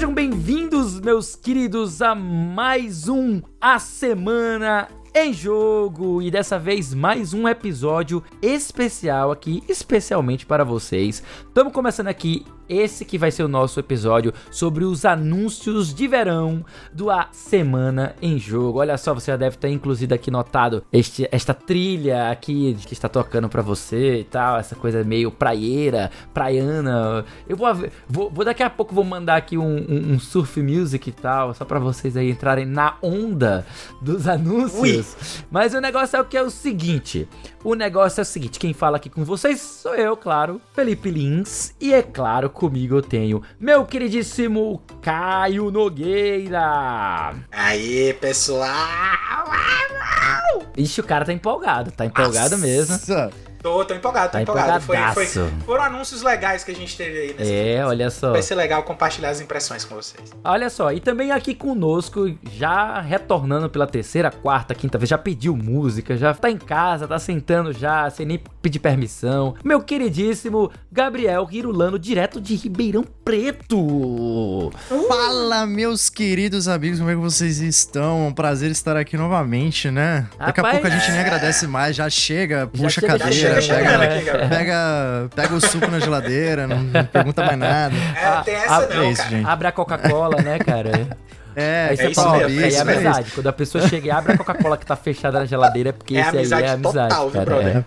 Sejam bem-vindos, meus queridos, a mais um A Semana em jogo e dessa vez mais um episódio especial aqui, especialmente para vocês. Estamos começando aqui esse que vai ser o nosso episódio sobre os anúncios de verão do A Semana em Jogo. Olha só, você já deve ter inclusive aqui notado este, esta trilha aqui que está tocando para você e tal, essa coisa meio praieira, praiana. Eu vou, vou, vou daqui a pouco vou mandar aqui um, um, um surf music e tal, só para vocês aí entrarem na onda dos anúncios. Ui. Mas o negócio é o que é o seguinte, o negócio é o seguinte, quem fala aqui com vocês sou eu, claro, Felipe Lins, e é claro, comigo eu tenho meu queridíssimo Caio Nogueira. Aí, pessoal! Ixi, o cara tá empolgado, tá empolgado Nossa. mesmo. Tô, tô empolgado, tô tá empolgado. Foi, foi, foram anúncios legais que a gente teve aí nesse É, olha só. Vai ser legal compartilhar as impressões com vocês. Olha só, e também aqui conosco, já retornando pela terceira, quarta, quinta vez, já pediu música, já tá em casa, tá sentando já, sem nem pedir permissão. Meu queridíssimo Gabriel Hirulano, direto de Ribeirão Preto. Uh! Fala, meus queridos amigos, como é que vocês estão? Um prazer estar aqui novamente, né? Daqui Rapaz, a pouco a gente nem agradece mais, já chega, puxa já a cadeira pega, pega, pega o suco na geladeira, não, não pergunta mais nada. É, tem essa não, é isso, gente. Abre a Coca-Cola, né, cara? É, aí é isso mesmo, aí é, é amizade. Quando a pessoa chega e abre a Coca-Cola que tá fechada na geladeira, é porque é esse aí é amizade. Total, cara.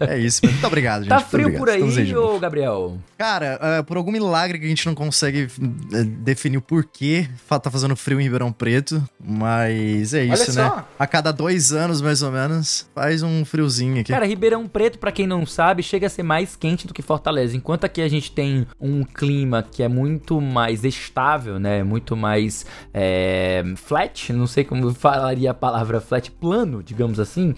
É, é, isso, muito obrigado, gente. Tá frio obrigado. por aí, ô Gabriel? Cara, uh, por algum milagre que a gente não consegue uh, definir o porquê tá fazendo frio em Ribeirão Preto, mas é isso, né? A cada dois anos, mais ou menos, faz um friozinho aqui. Cara, Ribeirão Preto, para quem não sabe, chega a ser mais quente do que Fortaleza. Enquanto aqui a gente tem um clima que é muito mais estável, né? Muito mais mais é, flat, não sei como falaria a palavra flat, plano, digamos assim.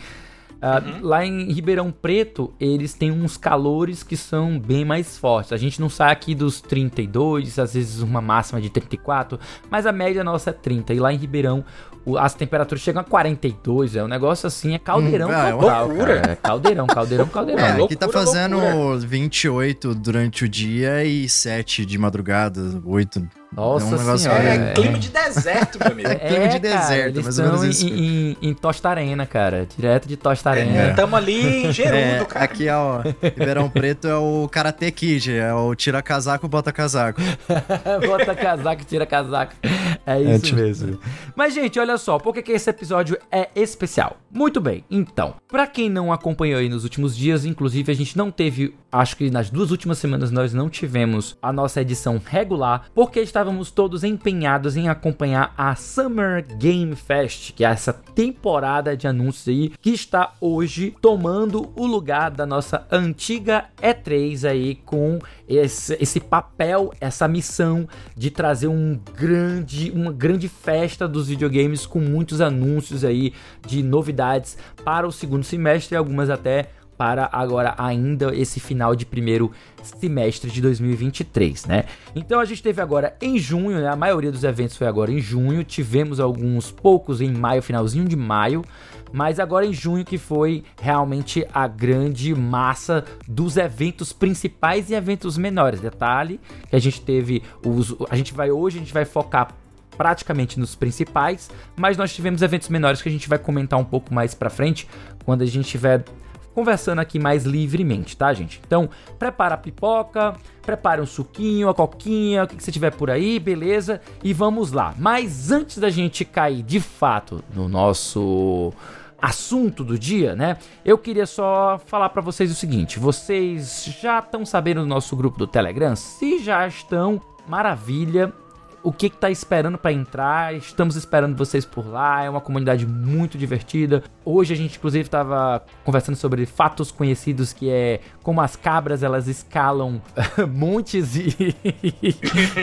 Uh, uhum. Lá em Ribeirão Preto, eles têm uns calores que são bem mais fortes. A gente não sai aqui dos 32, às vezes uma máxima de 34, mas a média nossa é 30. E lá em Ribeirão, as temperaturas chegam a 42. É um negócio assim, é caldeirão hum, é, total. Loucura. É caldeirão, caldeirão, caldeirão. É, aqui tá fazendo loucura. 28 durante o dia e 7 de madrugada, 8 nossa é um senhora. É, é, clima de deserto, meu amigo. É clima de deserto, eles estão em, em, em Tostarena, cara. Direto de Tostarena. É, Estamos ali em Gerudo, é, cara. Aqui, ó, Ribeirão Preto é o Karate Kid. É o tira casaco, bota casaco. bota casaco, tira casaco. É isso mesmo. Mas, gente, olha só. Por que, que esse episódio é especial? Muito bem. Então, pra quem não acompanhou aí nos últimos dias, inclusive, a gente não teve... Acho que nas duas últimas semanas nós não tivemos a nossa edição regular, porque está estávamos todos empenhados em acompanhar a Summer Game Fest, que é essa temporada de anúncios aí que está hoje tomando o lugar da nossa antiga E3 aí com esse, esse papel, essa missão de trazer um grande, uma grande festa dos videogames com muitos anúncios aí de novidades para o segundo semestre e algumas até para agora ainda esse final de primeiro semestre de 2023, né? Então a gente teve agora em junho, né? A maioria dos eventos foi agora em junho, tivemos alguns poucos em maio, finalzinho de maio, mas agora em junho que foi realmente a grande massa dos eventos principais e eventos menores. Detalhe que a gente teve os a gente vai hoje a gente vai focar praticamente nos principais, mas nós tivemos eventos menores que a gente vai comentar um pouco mais para frente quando a gente tiver conversando aqui mais livremente, tá, gente? Então, prepara a pipoca, prepare um suquinho, a coquinha, o que, que você tiver por aí, beleza? E vamos lá. Mas antes da gente cair de fato no nosso assunto do dia, né? Eu queria só falar para vocês o seguinte: vocês já estão sabendo do nosso grupo do Telegram? Se já estão, maravilha o que está esperando para entrar. Estamos esperando vocês por lá. É uma comunidade muito divertida. Hoje a gente inclusive estava conversando sobre fatos conhecidos que é como as cabras elas escalam montes e,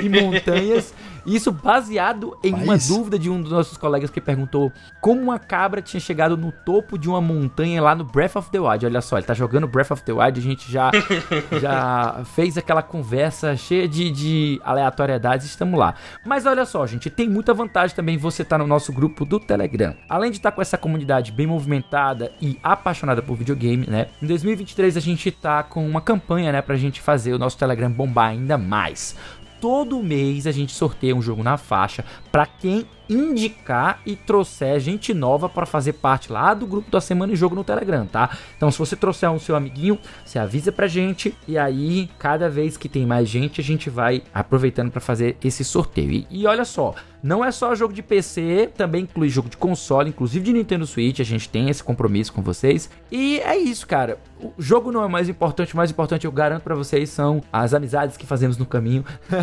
e montanhas. Isso baseado em Mas... uma dúvida de um dos nossos colegas que perguntou como uma cabra tinha chegado no topo de uma montanha lá no Breath of the Wild. Olha só, ele tá jogando Breath of the Wild, a gente já, já fez aquela conversa cheia de, de aleatoriedades, estamos lá. Mas olha só, gente, tem muita vantagem também você estar tá no nosso grupo do Telegram. Além de estar tá com essa comunidade bem movimentada e apaixonada por videogame, né? Em 2023 a gente tá com uma campanha, né, pra gente fazer o nosso Telegram bombar ainda mais todo mês a gente sorteia um jogo na faixa para quem indicar e trouxer gente nova para fazer parte lá do grupo da Semana em Jogo no Telegram, tá? Então, se você trouxer um seu amiguinho, você avisa pra gente e aí, cada vez que tem mais gente, a gente vai aproveitando para fazer esse sorteio. E, e olha só, não é só jogo de PC, também inclui jogo de console, inclusive de Nintendo Switch. A gente tem esse compromisso com vocês. E é isso, cara. O jogo não é mais importante, o mais importante eu garanto para vocês são as amizades que fazemos no caminho.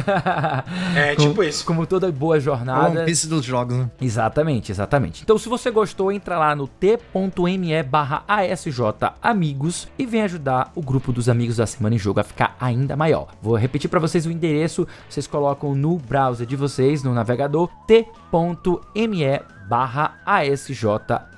É, como, tipo isso. Como toda boa jornada. One dos jogos, né? Exatamente, exatamente. Então, se você gostou, entra lá no t.me barra ASJ Amigos e vem ajudar o grupo dos amigos da Semana em Jogo a ficar ainda maior. Vou repetir para vocês o endereço, vocês colocam no browser de vocês, no navegador, t.me barra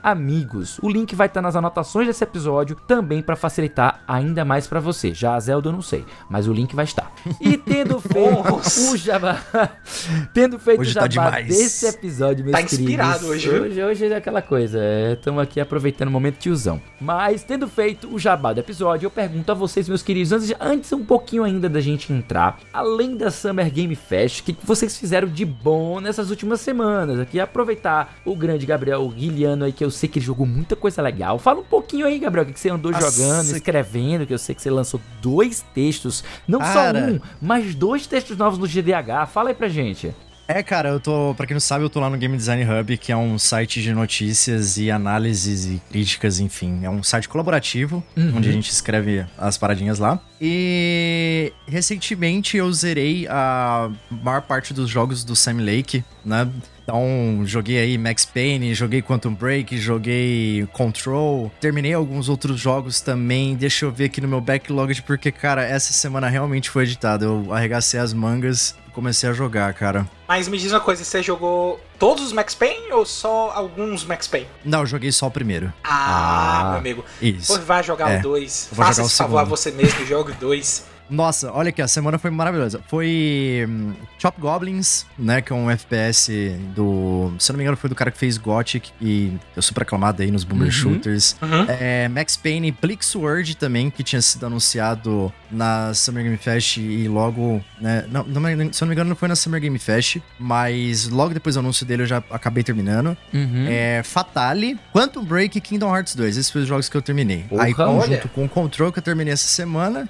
Amigos. O link vai estar nas anotações desse episódio também para facilitar ainda mais para você. Já a Zelda eu não sei, mas o link vai estar. E tendo feito o jabá, tendo feito hoje o tá jabá tá desse episódio, meus tá inspirado queridos, hoje, hoje, hoje é aquela coisa, estamos é, aqui aproveitando o momento tiozão. Mas tendo feito o jabá do episódio, eu pergunto a vocês, meus queridos, antes, antes um pouquinho ainda da gente entrar, além da Summer Game Fest, o que vocês fizeram de bom nessas últimas semanas? Aqui aproveitar o grande Gabriel Guilhano aí, que eu sei que ele jogou muita coisa legal. Fala um pouquinho aí, Gabriel, o que você andou Nossa. jogando, escrevendo, que eu sei que você lançou dois textos, não Cara. só um, mas dois textos novos no GDH. Fala aí pra gente. É, cara, eu tô, pra quem não sabe, eu tô lá no Game Design Hub, que é um site de notícias e análises e críticas, enfim. É um site colaborativo, uhum. onde a gente escreve as paradinhas lá. E recentemente eu zerei a maior parte dos jogos do Sam Lake, né? Então, joguei aí Max Payne, joguei Quantum Break, joguei Control, terminei alguns outros jogos também. Deixa eu ver aqui no meu backlog, porque, cara, essa semana realmente foi editada. Eu arregacei as mangas e comecei a jogar, cara. Mas me diz uma coisa, você jogou todos os Max Payne ou só alguns Max Payne? Não, eu joguei só o primeiro. Ah, ah meu amigo. Isso. Pô, vai jogar é, o 2. Faça esse favor a você mesmo, jogue o 2. Nossa, olha aqui, a semana foi maravilhosa. Foi um, Chop Goblins, né? Que é um FPS do. Se eu não me engano, foi do cara que fez Gothic e é super aclamado aí nos Boomer uhum. Shooters. Uhum. É, Max Payne Plix World também, que tinha sido anunciado na Summer Game Fest e logo. Né, não, não, se eu não me engano, não foi na Summer Game Fest, mas logo depois do anúncio dele eu já acabei terminando. Uhum. É, Fatale, Quantum Break e Kingdom Hearts 2. Esses foram os jogos que eu terminei. Porra, aí, conjunto com o Control que eu terminei essa semana.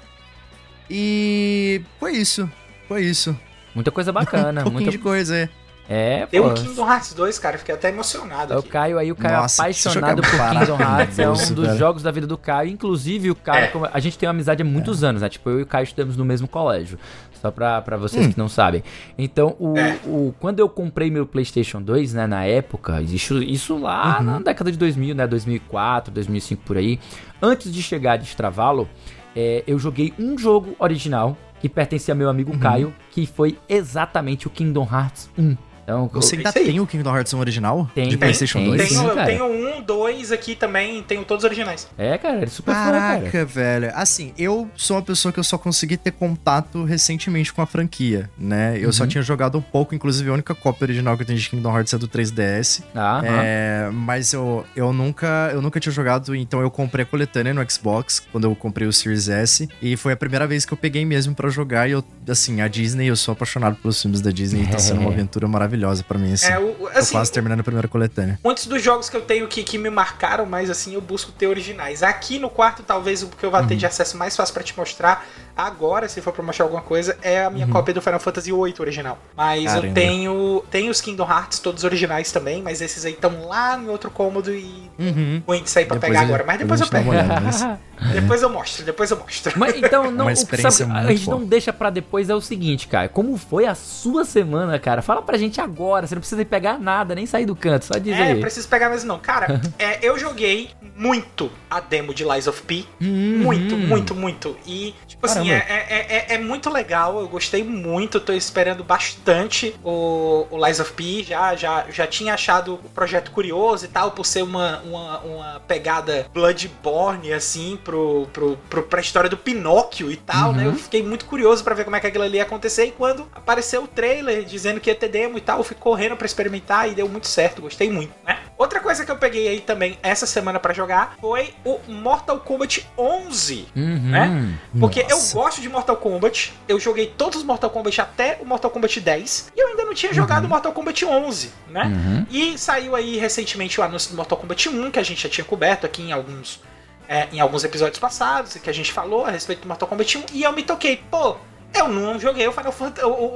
E foi isso. Foi isso. Muita coisa bacana. um pouquinho muita... de coisa, é. É, Tem um Kingdom Hearts 2, cara, fiquei até emocionado. É o Caio aí, o Caio Nossa, apaixonado por Kingdom Hearts, é um dos jogos da vida do Caio. Inclusive, o Caio, é. a gente tem uma amizade há muitos é. anos, né? Tipo, eu e o Caio estudamos no mesmo colégio. Só pra, pra vocês hum. que não sabem. Então, o, é. o, quando eu comprei meu PlayStation 2, né, na época, isso, isso lá uhum. na década de 2000, né? 2004, 2005 por aí. Antes de chegar de Stravalo, é, eu joguei um jogo original que pertencia ao meu amigo uhum. Caio, que foi exatamente o Kingdom Hearts 1. Então, Você ainda tem o Kingdom Hearts 1 original? Tem, de PlayStation tem, 2? Tenho, eu tenho um, dois aqui também, tenho todos originais. É, cara, ele é super Caraca, fã, cara. velho. Assim, eu sou uma pessoa que eu só consegui ter contato recentemente com a franquia, né? Eu uhum. só tinha jogado um pouco, inclusive a única cópia original que eu tenho de Kingdom Hearts é do 3DS. Ah, é, mas eu, eu nunca eu nunca tinha jogado, então eu comprei a coletânea no Xbox quando eu comprei o Series S e foi a primeira vez que eu peguei mesmo para jogar e eu, assim, a Disney, eu sou apaixonado pelos filmes da Disney, é. tá sendo uma aventura maravilhosa para mim, assim. É, o, assim, Tô quase terminando a primeira coletânea. Muitos dos jogos que eu tenho que, que me marcaram, mas assim, eu busco ter originais. Aqui no quarto, talvez o que eu vá ter uhum. de acesso mais fácil para te mostrar agora, se for pra mostrar alguma coisa, é a minha uhum. cópia do Final Fantasy VIII original. Mas Caramba. eu tenho, tenho os Kingdom Hearts todos originais também, mas esses aí estão lá em outro cômodo e uhum. ruim de sair pra depois pegar agora. Mas depois eu pego. depois eu mostro, depois eu mostro. Mas então, não, sabe, a gente não deixa pra depois é o seguinte, cara. Como foi a sua semana, cara? Fala pra gente agora. Você não precisa pegar nada, nem sair do canto. Só diz é, aí. Preciso pegar mesmo não. Cara, é, eu joguei muito a demo de Lies of P. Uhum. Muito, muito, muito. E, tipo Caramba. assim, é, é, é, é, muito legal. Eu gostei muito. Tô esperando bastante o, o Lies of P. Já, já, já tinha achado o projeto curioso e tal, por ser uma, uma, uma pegada Bloodborne, assim, pro, pro, pro, pra história do Pinóquio e tal, uhum. né? Eu fiquei muito curioso para ver como é que aquilo ali ia acontecer. E quando apareceu o trailer dizendo que ia ter demo e tal, eu fui correndo para experimentar e deu muito certo. Gostei muito, né? Outra coisa que eu peguei aí também essa semana para jogar foi o Mortal Kombat 11, uhum. né? Porque Nossa. eu gosto de Mortal Kombat, eu joguei todos os Mortal Kombat até o Mortal Kombat 10 e eu ainda não tinha jogado uhum. Mortal Kombat 11, né? Uhum. E saiu aí recentemente o anúncio do Mortal Kombat 1 que a gente já tinha coberto aqui em alguns é, em alguns episódios passados que a gente falou a respeito do Mortal Kombat 1 e eu me toquei, pô, eu não joguei o Final,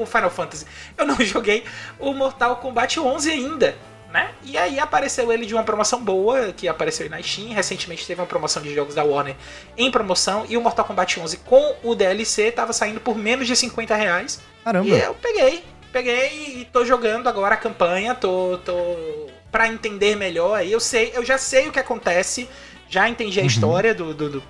o Final Fantasy. Eu não joguei o Mortal Kombat 11 ainda. Né? E aí apareceu ele de uma promoção boa, que apareceu na Steam. Recentemente teve uma promoção de jogos da Warner em promoção. E o Mortal Kombat 11 com o DLC tava saindo por menos de 50 reais. Caramba! E eu peguei. Peguei e tô jogando agora a campanha. Tô, tô pra entender melhor. aí Eu sei, eu já sei o que acontece. Já entendi a uhum. história do, do, do,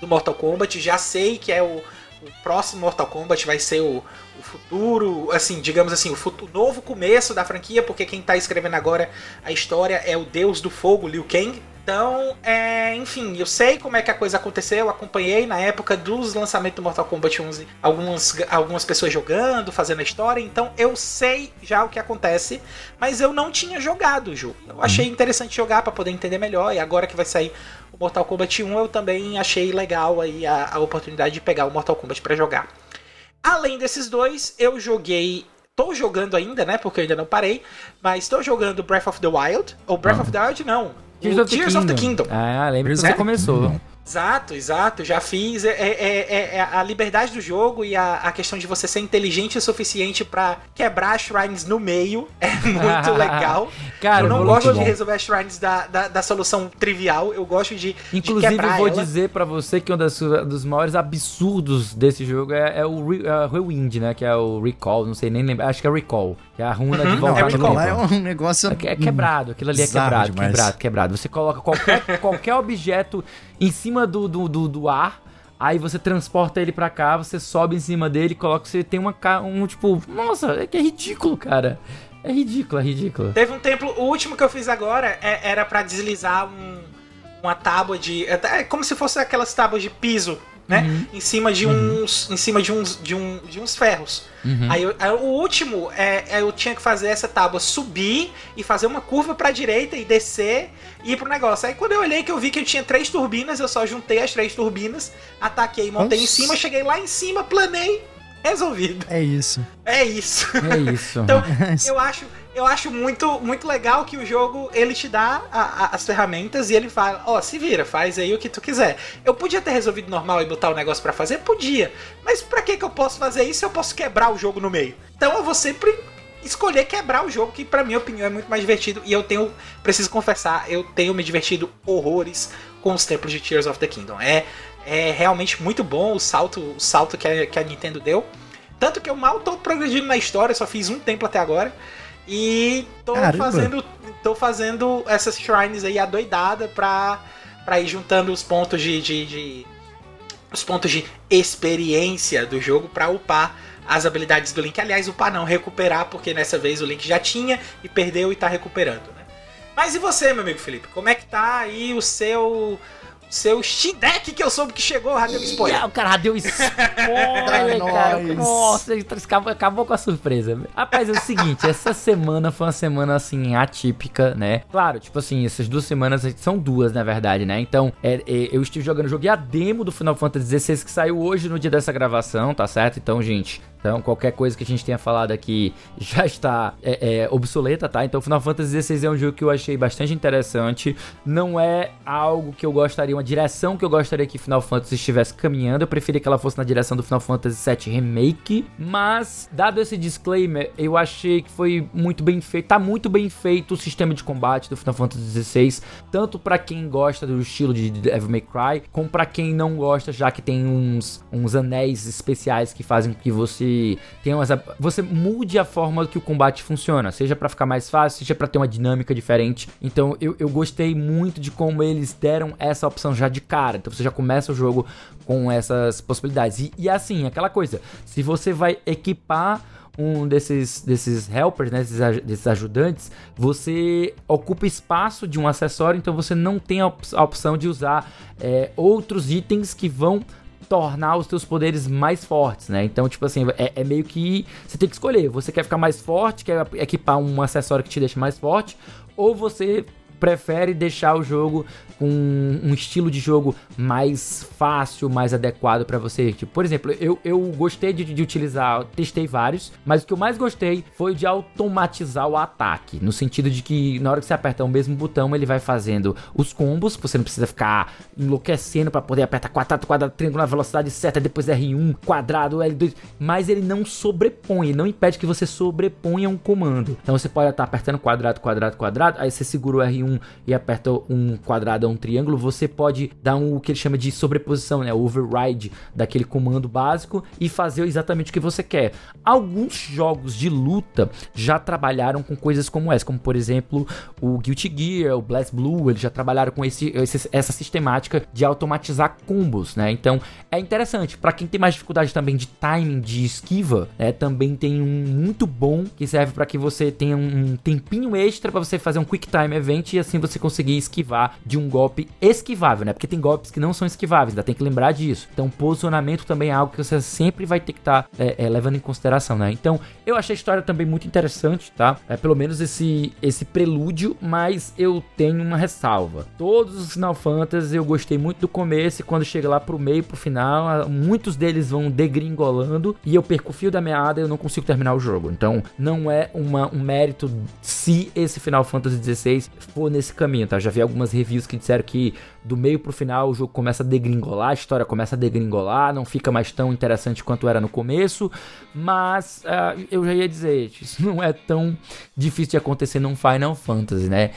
do Mortal Kombat. Já sei que é o o próximo Mortal Kombat vai ser o, o futuro, assim, digamos assim, o, futuro, novo começo da franquia, porque quem tá escrevendo agora a história é o Deus do Fogo, Liu Kang. Então, é, enfim, eu sei como é que a coisa aconteceu, acompanhei na época dos lançamentos do Mortal Kombat 11 algumas, algumas pessoas jogando, fazendo a história, então eu sei já o que acontece, mas eu não tinha jogado o jogo. Eu achei uhum. interessante jogar para poder entender melhor, e agora que vai sair o Mortal Kombat 1 eu também achei legal aí a, a oportunidade de pegar o Mortal Kombat para jogar. Além desses dois, eu joguei Tô jogando ainda, né? Porque eu ainda não parei. Mas estou jogando Breath of the Wild. Ou Breath of the Wild, não. Tears, of, Tears the of, the Kingdom. Ah, lembra que você começou. Exato, exato. Já fiz. É, é, é, é, a liberdade do jogo e a, a, questão de você ser inteligente o suficiente para quebrar shrines no meio é muito legal. Cara, eu não gosto de resolver as shrines da, da, da, solução trivial. Eu gosto de. Inclusive, de eu vou ela. dizer para você que um das, dos maiores absurdos desse jogo é, é o Re, Rewind, né? Que é o Recall. Não sei nem lembrar. Acho que é Recall. Que é a runa uhum, de voltar é, no é um negócio. É, é quebrado. Aquilo ali é quebrado, demais. quebrado, quebrado. Você coloca qualquer, qualquer objeto em cima do, do, do, do ar. Aí você transporta ele pra cá, você sobe em cima dele, coloca. Você tem uma. Um tipo. Nossa, é que é ridículo, cara. É ridículo, é ridículo. Teve um tempo. O último que eu fiz agora é, era para deslizar um, uma tábua de. É, é como se fosse aquelas tábuas de piso né? Uhum. Em cima de uhum. uns, em cima de uns, de, um, de uns ferros. Uhum. Aí, aí, o último é, é, eu tinha que fazer essa tábua subir e fazer uma curva para direita e descer e ir pro negócio. Aí quando eu olhei que eu vi que eu tinha três turbinas, eu só juntei as três turbinas, ataquei, montei Nossa. em cima, cheguei lá em cima, planei, resolvido. É isso. É isso. É isso. então, é eu acho eu acho muito, muito legal que o jogo ele te dá a, a, as ferramentas e ele fala, ó, oh, se vira, faz aí o que tu quiser. Eu podia ter resolvido normal e botar o negócio para fazer? Podia. Mas pra que que eu posso fazer isso eu posso quebrar o jogo no meio? Então eu vou sempre escolher quebrar o jogo, que pra minha opinião é muito mais divertido. E eu tenho, preciso confessar, eu tenho me divertido horrores com os templos de Tears of the Kingdom. É, é realmente muito bom o salto, o salto que a, que a Nintendo deu. Tanto que eu mal tô progredindo na história, só fiz um templo até agora. E tô Caramba. fazendo tô fazendo essas shrines aí adoidada pra, pra ir juntando os pontos de, de, de os pontos de experiência do jogo para upar as habilidades do Link. Aliás, upar não, recuperar, porque nessa vez o Link já tinha e perdeu e tá recuperando, né? Mas e você, meu amigo Felipe? Como é que tá aí o seu seu Deck que eu soube que chegou, já deu spoiler. o cara deu spoiler, cara. Nossa, ele acabou, acabou com a surpresa. Rapaz, é o seguinte, essa semana foi uma semana, assim, atípica, né? Claro, tipo assim, essas duas semanas são duas, na verdade, né? Então, é, é, eu estive jogando, joguei a demo do Final Fantasy XVI que saiu hoje no dia dessa gravação, tá certo? Então, gente, então, qualquer coisa que a gente tenha falado aqui já está é, é, obsoleta, tá? Então, Final Fantasy XVI é um jogo que eu achei bastante interessante. Não é algo que eu gostaria, uma direção que eu gostaria que Final Fantasy estivesse caminhando. Eu preferia que ela fosse na direção do Final Fantasy VII Remake. Mas, dado esse disclaimer, eu achei que foi muito bem feito. Tá muito bem feito o sistema de combate do Final Fantasy XVI. Tanto para quem gosta do estilo de Devil May Cry, como para quem não gosta, já que tem uns, uns anéis especiais que fazem com que você tem umas, você mude a forma que o combate funciona, seja para ficar mais fácil, seja para ter uma dinâmica diferente. Então eu, eu gostei muito de como eles deram essa opção já de cara. Então você já começa o jogo com essas possibilidades. E, e assim, aquela coisa, se você vai equipar um desses, desses helpers, né, desses, desses, ajudantes, você ocupa espaço de um acessório, então você não tem a opção de usar é, outros itens que vão tornar os teus poderes mais fortes, né? Então, tipo assim, é, é, meio que você tem que escolher. Você quer ficar mais forte, quer equipar um acessório que te deixa mais forte, ou você prefere deixar o jogo com um estilo de jogo mais fácil, mais adequado para você. Tipo, por exemplo, eu, eu gostei de, de utilizar, testei vários, mas o que eu mais gostei foi de automatizar o ataque, no sentido de que na hora que você aperta o mesmo botão, ele vai fazendo os combos, você não precisa ficar enlouquecendo para poder apertar quadrado, quadrado, triângulo na velocidade certa, depois R1, quadrado, L2, mas ele não sobrepõe, não impede que você sobreponha um comando. Então você pode estar apertando quadrado, quadrado, quadrado, aí você segura o R1 e aperta um quadrado um triângulo, você pode dar um, o que ele chama de sobreposição, né? Override daquele comando básico e fazer exatamente o que você quer. Alguns jogos de luta já trabalharam com coisas como essa, como por exemplo o Guilty Gear, o Blast Blue, eles já trabalharam com esse, esse essa sistemática de automatizar combos, né? Então é interessante. Para quem tem mais dificuldade também de timing, de esquiva, né? Também tem um muito bom que serve para que você tenha um tempinho extra para você fazer um quick time event e assim você conseguir esquivar de um golpe esquivável, né? Porque tem golpes que não são esquiváveis, ainda tem que lembrar disso. Então, posicionamento também é algo que você sempre vai ter que estar tá, é, é, levando em consideração, né? Então, eu achei a história também muito interessante, tá? É pelo menos esse, esse prelúdio, mas eu tenho uma ressalva. Todos os Final Fantasy eu gostei muito do começo e quando chega lá pro meio, pro final, muitos deles vão degringolando e eu perco o fio da meada e eu não consigo terminar o jogo. Então, não é uma, um mérito se esse Final Fantasy XVI for nesse caminho, tá? Já vi algumas reviews que disseram que do meio pro final o jogo começa a degringolar, a história começa a degringolar, não fica mais tão interessante quanto era no começo, mas uh, eu já ia dizer, isso não é tão difícil de acontecer num Final Fantasy, né?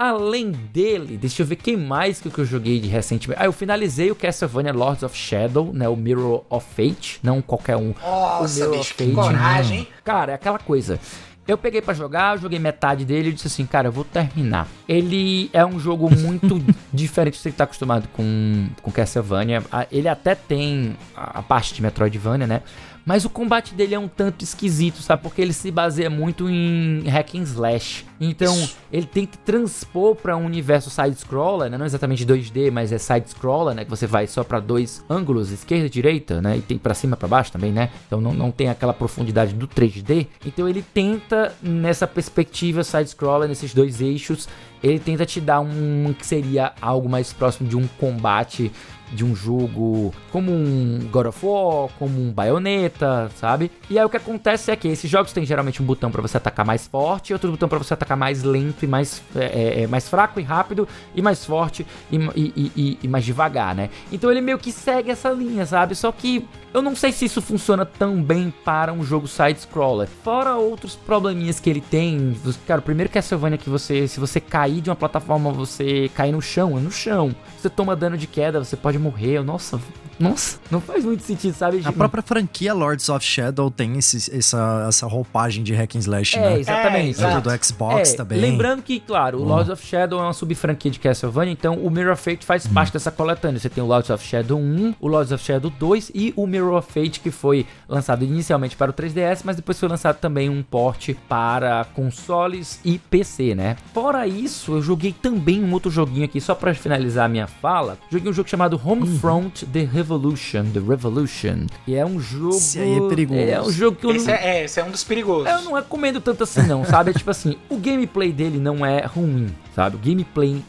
Além dele, deixa eu ver quem mais que eu joguei de recentemente. Ah, eu finalizei o Castlevania Lords of Shadow, né? O Mirror of Fate, não qualquer um. Nossa, bicho, que coragem. Cara, é aquela coisa. Eu peguei para jogar, joguei metade dele e disse assim, cara, eu vou terminar. Ele é um jogo muito diferente do que você tá acostumado com, com Castlevania. Ele até tem a parte de Metroidvania, né? Mas o combate dele é um tanto esquisito, sabe? Porque ele se baseia muito em hack and slash. Então, ele tem que transpor para um universo side-scroller, né? Não exatamente 2D, mas é side-scroller, né? Que você vai só para dois ângulos, esquerda e direita, né? E tem para cima e para baixo também, né? Então não, não tem aquela profundidade do 3D. Então ele tenta, nessa perspectiva side-scroller, nesses dois eixos, ele tenta te dar um que seria algo mais próximo de um combate de um jogo como um God of War, como um Bayonetta, sabe? E aí o que acontece é que esses jogos têm geralmente um botão para você atacar mais forte outro botão para você atacar mais lento e mais, é, é, é, mais fraco e rápido e mais forte e, e, e, e mais devagar, né? Então ele meio que segue essa linha, sabe? Só que eu não sei se isso funciona tão bem para um jogo side-scroller. Fora outros probleminhas que ele tem. Cara, o primeiro Castlevania que você, se você cair de uma plataforma, você cair no chão, é no chão. Você toma dano de queda, você pode morrer. Nossa, nossa, não faz muito sentido, sabe? A própria franquia Lords of Shadow tem esse, essa, essa roupagem de hack and slash, é, né? Exatamente. É, do Xbox é, também. Lembrando que, claro, o uhum. Lords of Shadow é uma sub-franquia de Castlevania, então o Mirror of Fate faz uhum. parte dessa coletânea. Você tem o Lords of Shadow 1, o Lords of Shadow 2 e o Mirror of Fate, que foi lançado inicialmente para o 3DS, mas depois foi lançado também um port para consoles e PC, né? Fora isso, eu joguei também um outro joguinho aqui, só para finalizar a minha fala. Joguei um jogo chamado Homefront uhum. The Revolution, The Revolution. E é um jogo. Esse aí é perigoso. É um jogo que eu esse não. É, é, esse é um dos perigosos. Eu não recomendo tanto assim, não, sabe? É tipo assim, o gameplay dele não é ruim sabe? O gameplay,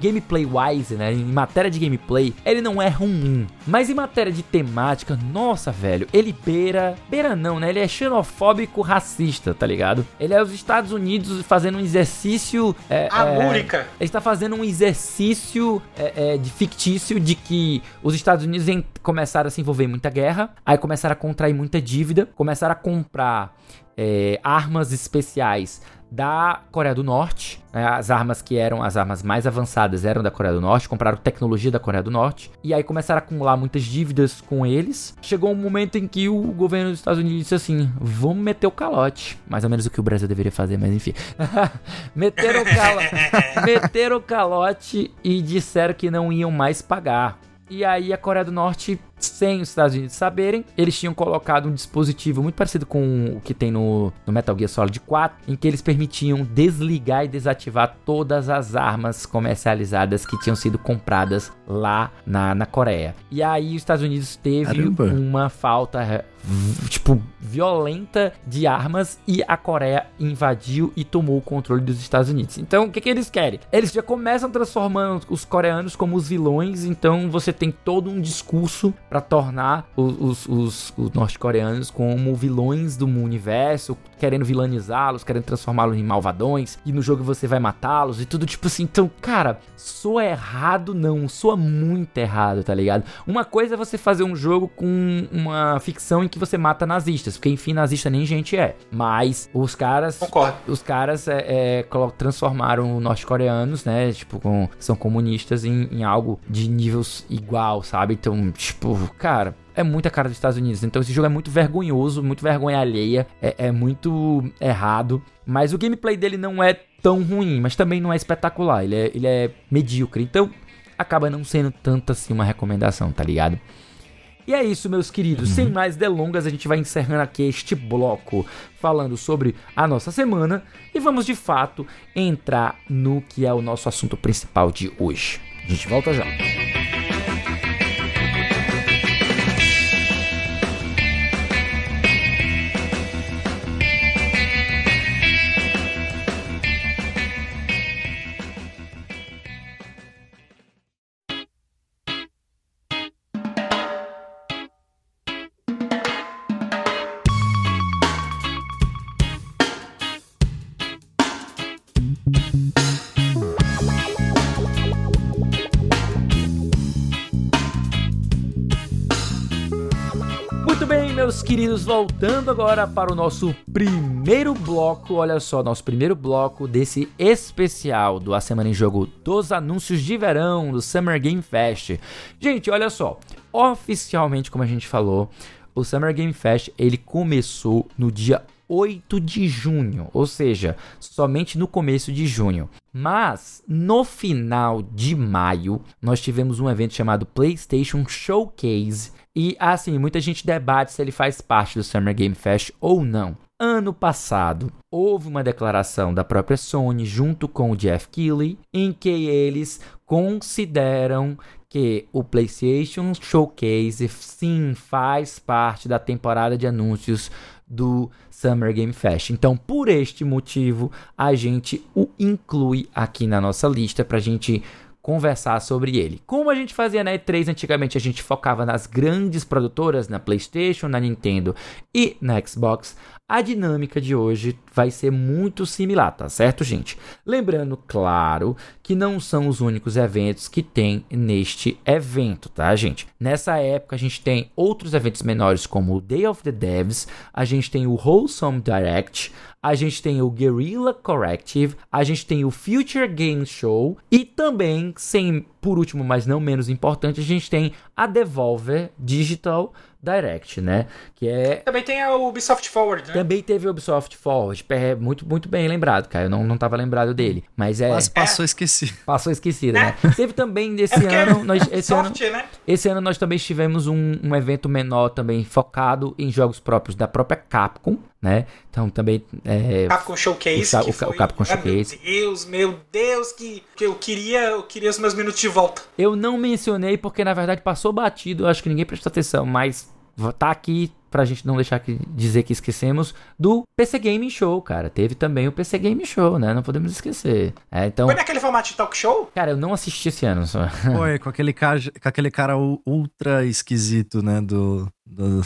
gameplay wise, né? Em matéria de gameplay, ele não é ruim. Mas em matéria de temática, nossa, velho, ele beira. Beira não, né? Ele é xenofóbico racista, tá ligado? Ele é os Estados Unidos fazendo um exercício. É. É, ele está fazendo um exercício é, é, de fictício de que os Estados Unidos começaram a se envolver em muita guerra, aí começaram a contrair muita dívida, começaram a comprar é, armas especiais da Coreia do Norte. Né? As armas que eram as armas mais avançadas eram da Coreia do Norte, compraram tecnologia da Coreia do Norte. E aí começaram a acumular muitas dívidas com eles. Chegou um momento em que o governo dos Estados Unidos disse assim: vamos meter o calote. Mais ou menos o que o Brasil deveria fazer, mas enfim. meteram, o calo... meteram o calote e disseram que não iam mais pagar. E aí a Coreia do Norte sem os Estados Unidos saberem, eles tinham colocado um dispositivo muito parecido com o que tem no, no Metal Gear Solid 4, em que eles permitiam desligar e desativar todas as armas comercializadas que tinham sido compradas lá na, na Coreia. E aí os Estados Unidos teve Caramba. uma falta tipo, violenta de armas e a Coreia invadiu e tomou o controle dos Estados Unidos. Então, o que, que eles querem? Eles já começam transformando os coreanos como os vilões, então você tem todo um discurso para tornar os, os, os, os norte-coreanos como vilões do universo, querendo vilanizá-los, querendo transformá-los em malvadões, e no jogo você vai matá-los e tudo tipo assim. Então, cara, soa errado não, soa muito errado, tá ligado? Uma coisa é você fazer um jogo com uma ficção em que você mata nazistas, porque enfim, nazista nem gente é. Mas os caras. Concordo. Os caras é, é, transformaram norte-coreanos, né? Tipo, com, são comunistas em, em algo de níveis igual, sabe? Então, tipo, cara, é muita cara dos Estados Unidos. Então esse jogo é muito vergonhoso, muito vergonha alheia, é, é, muito errado. Mas o gameplay dele não é tão ruim, mas também não é espetacular. Ele é, ele é medíocre. Então acaba não sendo tanto assim uma recomendação, tá ligado? E é isso, meus queridos. Uhum. Sem mais delongas, a gente vai encerrando aqui este bloco falando sobre a nossa semana e vamos de fato entrar no que é o nosso assunto principal de hoje. A gente volta já. Meus queridos, voltando agora para o nosso primeiro bloco. Olha só, nosso primeiro bloco desse especial do A Semana em Jogo dos anúncios de verão do Summer Game Fest. Gente, olha só, oficialmente, como a gente falou, o Summer Game Fest ele começou no dia 8 de junho, ou seja, somente no começo de junho. Mas no final de maio, nós tivemos um evento chamado PlayStation Showcase e assim, muita gente debate se ele faz parte do Summer Game Fest ou não. Ano passado, houve uma declaração da própria Sony junto com o Jeff Keighley em que eles consideram que o PlayStation Showcase sim faz parte da temporada de anúncios do Summer Game Fest. Então, por este motivo, a gente o inclui aqui na nossa lista para a gente conversar sobre ele. Como a gente fazia na E3 antigamente, a gente focava nas grandes produtoras, na PlayStation, na Nintendo e na Xbox. A dinâmica de hoje vai ser muito similar, tá certo, gente? Lembrando, claro, que não são os únicos eventos que tem neste evento, tá, gente? Nessa época a gente tem outros eventos menores como o Day of the Devs, a gente tem o Wholesome Direct, a gente tem o Guerrilla Corrective, a gente tem o Future Game Show e também, sem por último, mas não menos importante, a gente tem a Devolver Digital Direct, né? Que é. Também tem a Ubisoft Forward, né? Também teve a Ubisoft Forward. É muito, muito bem lembrado, cara. Eu não, não tava lembrado dele. Mas é. Mas passou é. esquecido. Passou esquecido, né? né? Teve também desse é ano. Nós, esse, ano né? esse ano nós também tivemos um, um evento menor também focado em jogos próprios da própria Capcom, né? Então também. É, Capcom Showcase. O, o, foi... o Capcom Showcase. Meu Deus, meu Deus, que, que eu queria. Eu queria os meus minutos de volta. Eu não mencionei porque na verdade passou batido. Eu acho que ninguém prestou atenção, mas tá aqui pra gente não deixar que dizer que esquecemos do PC Gaming Show, cara. Teve também o PC Gaming Show, né? Não podemos esquecer. É, então... Foi naquele formato de talk show? Cara, eu não assisti esse ano só. Foi, com aquele cara, com aquele cara ultra esquisito, né? Do, do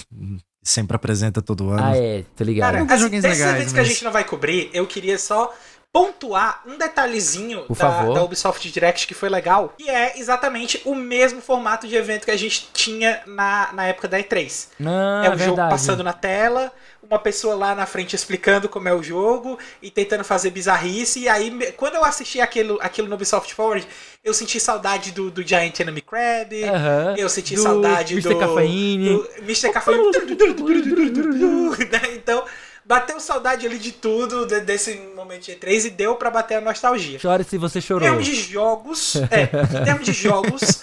sempre apresenta todo ano. Ah, é, tô ligado. Cara, assim, desses legais, eventos mas... que a gente não vai cobrir, eu queria só pontuar um detalhezinho da, da, Ubisoft Direct que foi legal, que é exatamente o mesmo formato de evento que a gente tinha na, na época da E3. Ah, é o jogo passando na tela, uma pessoa lá na frente explicando como é o jogo e tentando fazer bizarrice. E aí, quando eu assisti aquilo, aquilo no Ubisoft Forward, eu senti saudade do, do Giant Enemy Crab, uh -huh. eu senti do saudade Mr. do... Cafeine. Do Mr. Cafeine. então bateu saudade ali de tudo, de, desse momento de E3 e deu para bater a nostalgia. Chore se você chorou. Em termos de jogos, é, em termos de jogos,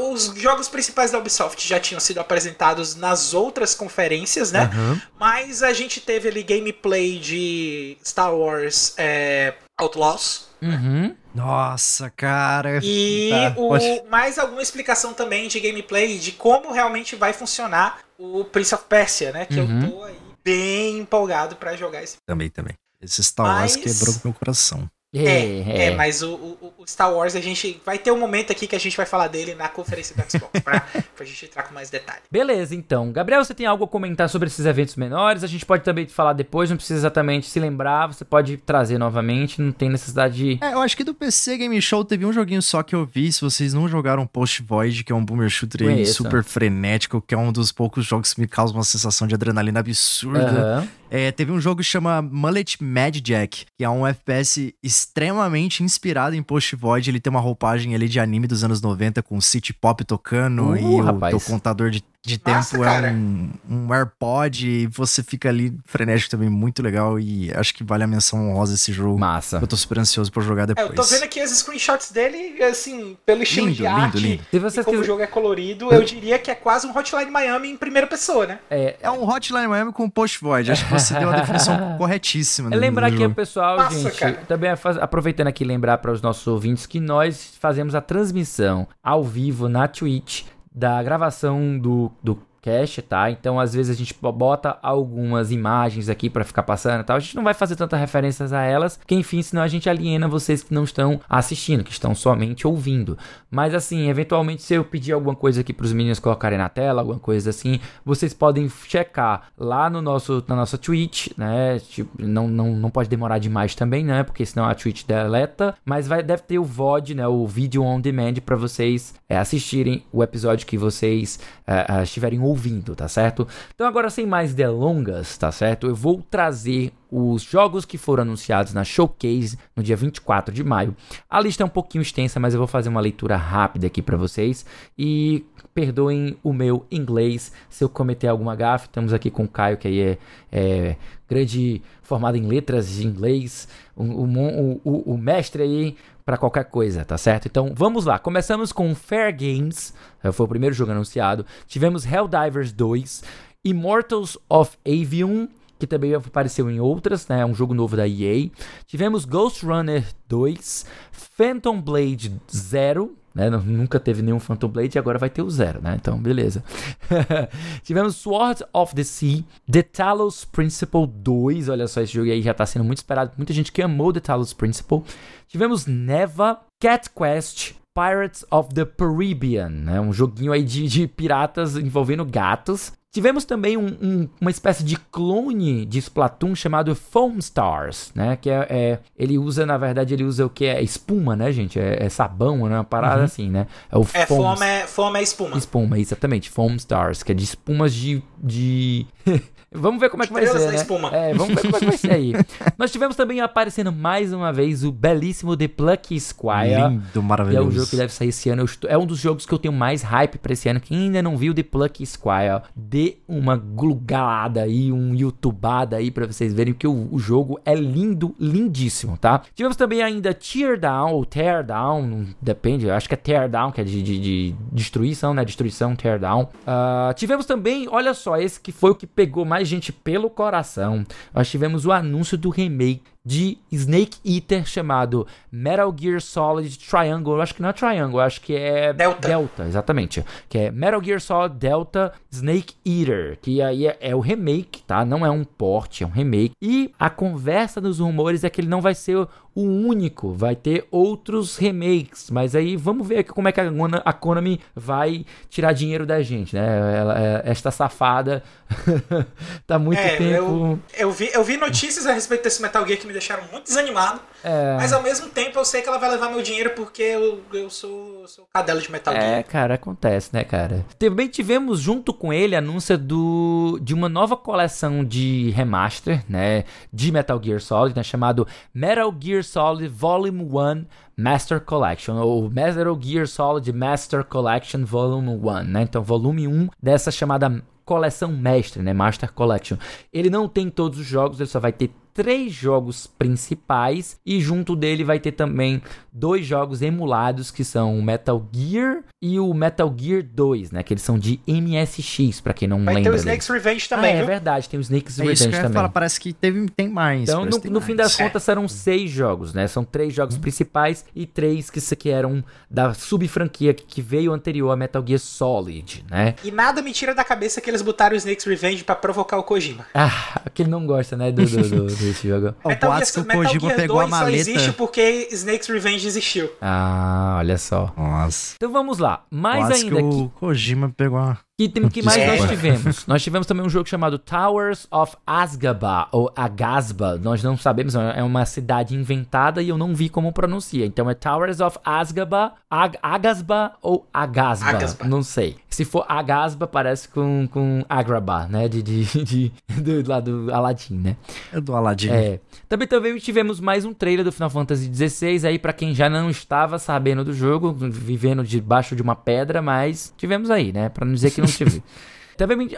os jogos principais da Ubisoft já tinham sido apresentados nas outras conferências, né? Uhum. Mas a gente teve ali gameplay de Star Wars é, Outlaws. Uhum. Nossa, cara. E tá, o, mais alguma explicação também de gameplay de como realmente vai funcionar o Prince of Persia, né? Que uhum. eu tô aí bem empolgado para jogar esse. Também, também. Esse Star Wars Mas... quebrou meu coração. É, é, é, mas o, o, o, Star Wars a gente vai ter um momento aqui que a gente vai falar dele na conferência do Xbox, pra, pra gente entrar com mais detalhes. Beleza, então. Gabriel, você tem algo a comentar sobre esses eventos menores? A gente pode também falar depois, não precisa exatamente se lembrar, você pode trazer novamente, não tem necessidade de... É, eu acho que do PC Game Show teve um joguinho só que eu vi, se vocês não jogaram Post Void, que é um boomer shooter aí super frenético, que é um dos poucos jogos que me causa uma sensação de adrenalina absurda. Uhum. É, teve um jogo que chama Mullet Mad Jack, que é um FPS extremamente inspirado em Post Void. Ele tem uma roupagem ali de anime dos anos 90 com city pop tocando uh, e o teu contador de de Nossa, tempo cara. é um, um AirPod e você fica ali frenético também, muito legal. E acho que vale a menção honrosa esse jogo. Massa. Eu tô super ansioso pra jogar depois. É, eu tô vendo aqui as screenshots dele, assim, pelo estilo lindo, de lindo, arte. Lindo. Se você como o jogo é colorido, eu diria que é quase um Hotline Miami em primeira pessoa, né? É, é um Hotline Miami com post void. Acho que você deu a definição corretíssima. É lembrar aqui, pessoal, Nossa, gente, cara. também é aproveitando aqui lembrar para os nossos ouvintes que nós fazemos a transmissão ao vivo na Twitch da gravação do, do cache, tá? Então, às vezes a gente bota algumas imagens aqui para ficar passando e tal. A gente não vai fazer tantas referências a elas, porque enfim, senão a gente aliena vocês que não estão assistindo, que estão somente ouvindo. Mas assim, eventualmente se eu pedir alguma coisa aqui para os meninos colocarem na tela, alguma coisa assim, vocês podem checar lá no nosso na nossa Twitch, né? Tipo, não, não, não pode demorar demais também, né? Porque senão a Twitch deleta, mas vai deve ter o VOD, né, o vídeo on demand para vocês é, assistirem o episódio que vocês é, estiverem ouvindo ouvindo, tá certo? Então agora sem mais delongas, tá certo? Eu vou trazer os jogos que foram anunciados na Showcase no dia 24 de maio. A lista é um pouquinho extensa, mas eu vou fazer uma leitura rápida aqui para vocês e perdoem o meu inglês se eu cometer alguma gafe. Estamos aqui com o Caio, que aí é, é grande formado em letras de inglês, o, o, o, o mestre aí para qualquer coisa, tá certo? Então vamos lá. Começamos com Fair Games, foi o primeiro jogo anunciado. Tivemos Helldivers 2, Immortals of Avium, que também apareceu em outras, né? Um jogo novo da EA. Tivemos Ghost Runner 2, Phantom Blade 0, né? Nunca teve nenhum Phantom Blade e agora vai ter o zero, né? Então, beleza. Tivemos Sword of the Sea, The Talos Principle 2. Olha só, esse jogo aí já tá sendo muito esperado. Muita gente que amou The Talos Principle. Tivemos Neva, Cat Quest, Pirates of the Caribbean, né? Um joguinho aí de, de piratas envolvendo gatos. Tivemos também um, um, uma espécie de clone de Splatoon chamado Foam Stars, né? Que é, é, ele usa, na verdade, ele usa o que é espuma, né, gente? É, é sabão, né? Uma parada uhum. assim, né? É o é, foam, é, foam é espuma. Espuma, exatamente. Foam Stars, que é de espumas de, de Vamos ver como é que vai ser, né? Espuma. É, vamos ver como é que vai ser aí. Nós tivemos também aparecendo mais uma vez o belíssimo The Plucky Squire. Lindo, maravilhoso. É um jogo que deve sair esse ano. Estou, é um dos jogos que eu tenho mais hype pra esse ano. Quem ainda não viu The Plucky Squire, dê uma glugada aí, um youtubada aí pra vocês verem que o, o, jogo é lindo, lindíssimo, tá? Tivemos também ainda Tear Down ou Tear Down, depende, acho que é Tear Down, que é de, de, de destruição, né? Destruição, Tear Down. Uh, tivemos também, olha só, esse que foi o que pegou mais gente pelo coração. Nós tivemos o anúncio do remake de Snake Eater chamado Metal Gear Solid Triangle. Eu acho que não é Triangle, acho que é Delta. Delta, exatamente. Que é Metal Gear Solid Delta Snake Eater, que aí é, é, o remake, tá? Não é um port, é um remake. E a conversa dos rumores é que ele não vai ser o único, vai ter outros remakes, mas aí vamos ver como é que a Konami vai tirar dinheiro da gente, né? Ela, é, esta safada tá muito é, tempo. Eu, eu, vi, eu vi notícias a respeito desse Metal Gear que me deixaram muito desanimado. É... Mas ao mesmo tempo eu sei que ela vai levar meu dinheiro porque eu, eu sou, sou cadela de Metal Gear. É, cara, acontece, né, cara? Também tivemos junto com ele a anúncio do, de uma nova coleção de remaster, né? De Metal Gear Solid, né? Chamado Metal Gear Solid Volume 1 Master Collection, ou Metal Gear Solid Master Collection Volume 1, né? Então, volume 1 dessa chamada coleção mestre, né? Master Collection. Ele não tem todos os jogos, ele só vai ter três jogos principais e junto dele vai ter também dois jogos emulados que são o Metal Gear e o Metal Gear 2, né? Que eles são de MSX, para quem não vai lembra. Ter o Snake's Revenge também, ah, é verdade, tem o Snake's é Revenge também. Falar, parece que teve, tem mais. Então, no, no mais. fim das contas, serão seis jogos, né? São três jogos hum. principais e três que, que eram da sub-franquia que, que veio anterior a Metal Gear Solid, né? E nada me tira da cabeça que eles botaram o Snake's Revenge para provocar o Kojima. Ah, que ele não gosta, né, do, do, do desse jogo. O Metal Gear, que o Kojima pegou a maleta. só existe porque Snake's Revenge existiu. Ah, olha só. Nossa. Então vamos lá. Mais Quase ainda que o Kojima pegou a que, tem, que mais nós tivemos? nós tivemos também um jogo chamado Towers of Asgaba, ou Agasba. Nós não sabemos, é uma cidade inventada e eu não vi como pronuncia. Então é Towers of Asgaba, Ag Agasba ou Agasba. Agasba. Não sei. Se for Agasba, parece com, com Agrabah, né? De, de, de, do, lá do Aladdin, né? É do Aladdin. É. Também, também tivemos mais um trailer do Final Fantasy XVI aí para quem já não estava sabendo do jogo, vivendo debaixo de uma pedra, mas tivemos aí, né? Para não dizer que não tive. Também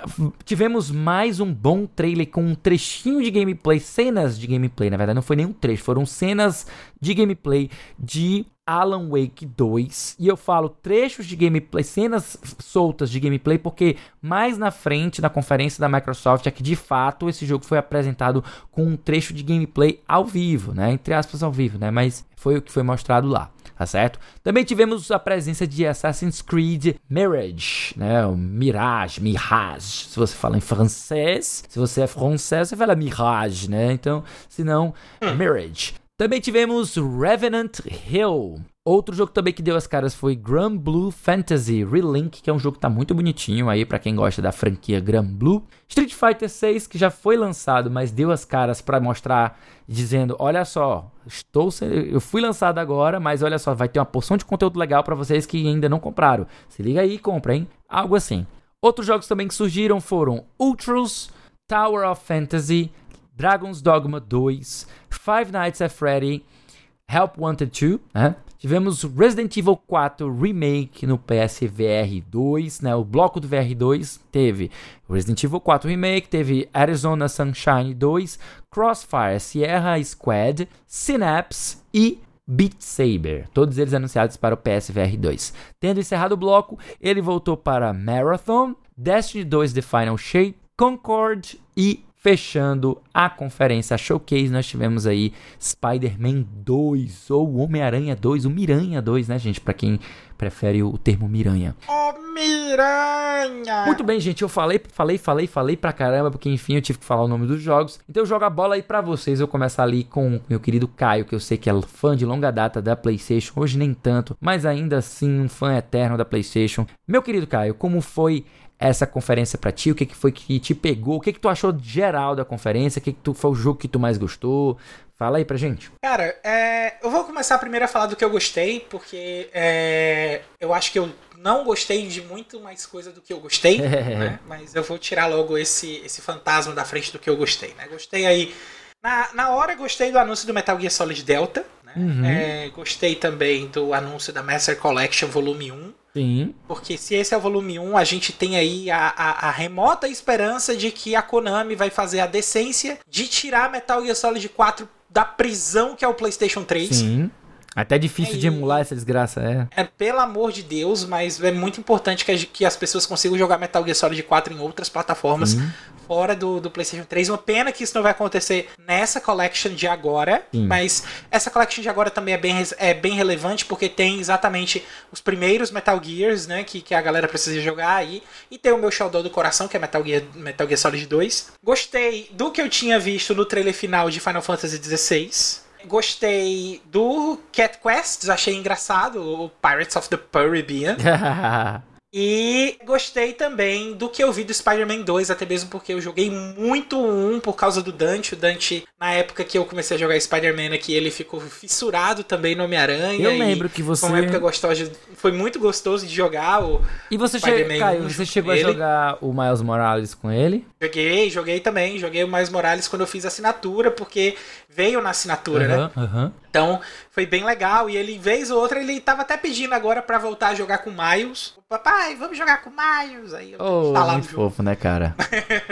tivemos mais um bom trailer com um trechinho de gameplay, cenas de gameplay, na verdade não foi nenhum trecho, foram cenas de gameplay de Alan Wake 2. E eu falo trechos de gameplay, cenas soltas de gameplay, porque mais na frente na conferência da Microsoft é que de fato esse jogo foi apresentado com um trecho de gameplay ao vivo, né? Entre aspas, ao vivo, né? Mas foi o que foi mostrado lá tá certo? Também tivemos a presença de Assassin's Creed Mirage, né? O Mirage, Mirage. Se você fala em francês, se você é francês, você fala Mirage, né? Então, se não, hum. Mirage. Também tivemos Revenant Hill. Outro jogo também que deu as caras foi Grand Blue Fantasy Relink, que é um jogo que tá muito bonitinho aí para quem gosta da franquia Grand Blue. Street Fighter 6, que já foi lançado, mas deu as caras para mostrar dizendo, olha só, estou eu fui lançado agora, mas olha só, vai ter uma porção de conteúdo legal para vocês que ainda não compraram. Se liga aí e compra, hein? Algo assim. Outros jogos também que surgiram foram Ultros, Tower of Fantasy, Dragon's Dogma 2, Five Nights at Freddy, Help Wanted 2, né? Tivemos Resident Evil 4 Remake no PSVR 2, né? O bloco do VR 2 teve Resident Evil 4 Remake, teve Arizona Sunshine 2, Crossfire Sierra Squad, Synapse e Beat Saber, todos eles anunciados para o PSVR 2. Tendo encerrado o bloco, ele voltou para Marathon, Destiny 2 The Final Shape, Concord e Fechando a conferência a Showcase, nós tivemos aí Spider-Man 2, ou Homem-Aranha 2, o Miranha 2, né, gente? Para quem prefere o termo Miranha. Oh, Miranha! Muito bem, gente, eu falei, falei, falei, falei pra caramba, porque enfim eu tive que falar o nome dos jogos. Então eu jogo a bola aí pra vocês. Eu começo ali com meu querido Caio, que eu sei que é fã de longa data da PlayStation. Hoje nem tanto, mas ainda assim um fã eterno da PlayStation. Meu querido Caio, como foi essa conferência para ti? O que, que foi que te pegou? O que, que tu achou geral da conferência? O que, que tu, foi o jogo que tu mais gostou? Fala aí pra gente. Cara, é, eu vou começar primeiro a falar do que eu gostei, porque é, eu acho que eu não gostei de muito mais coisa do que eu gostei, né? mas eu vou tirar logo esse, esse fantasma da frente do que eu gostei. Né? Gostei aí. Na, na hora, gostei do anúncio do Metal Gear Solid Delta. Né? Uhum. É, gostei também do anúncio da Master Collection Volume 1. Sim. Porque se esse é o volume 1, a gente tem aí a, a, a, remota esperança de que a Konami vai fazer a decência de tirar Metal Gear Solid 4 da prisão que é o PlayStation 3. Sim. Até difícil é, de emular essa desgraça, é. É, pelo amor de Deus, mas é muito importante que, que as pessoas consigam jogar Metal Gear Solid 4 em outras plataformas fora do, do PlayStation 3. Uma pena que isso não vai acontecer nessa collection de agora, Sim. mas essa collection de agora também é bem, é bem relevante porque tem exatamente os primeiros Metal Gears, né, que, que a galera precisa jogar aí, e tem o meu Shadow do coração, que é Metal Gear, Metal Gear Solid 2. Gostei do que eu tinha visto no trailer final de Final Fantasy XVI. Gostei do Cat Quest, achei engraçado, o Pirates of the Caribbean. E gostei também do que eu vi do Spider-Man 2, até mesmo porque eu joguei muito um por causa do Dante. O Dante, na época que eu comecei a jogar Spider-Man aqui, ele ficou fissurado também no Homem-Aranha. Eu lembro que você. Foi uma época gostosa, foi muito gostoso de jogar o. E você, che... Caio, você chegou a jogar o Miles Morales com ele? Joguei, joguei também. Joguei o Miles Morales quando eu fiz assinatura, porque veio na assinatura, uhum, né? Uhum. Então, foi bem legal. E ele, vez ou outra, ele tava até pedindo agora para voltar a jogar com Miles. Papai, vamos jogar com Miles. Aí eu oh, muito fofo, né, cara?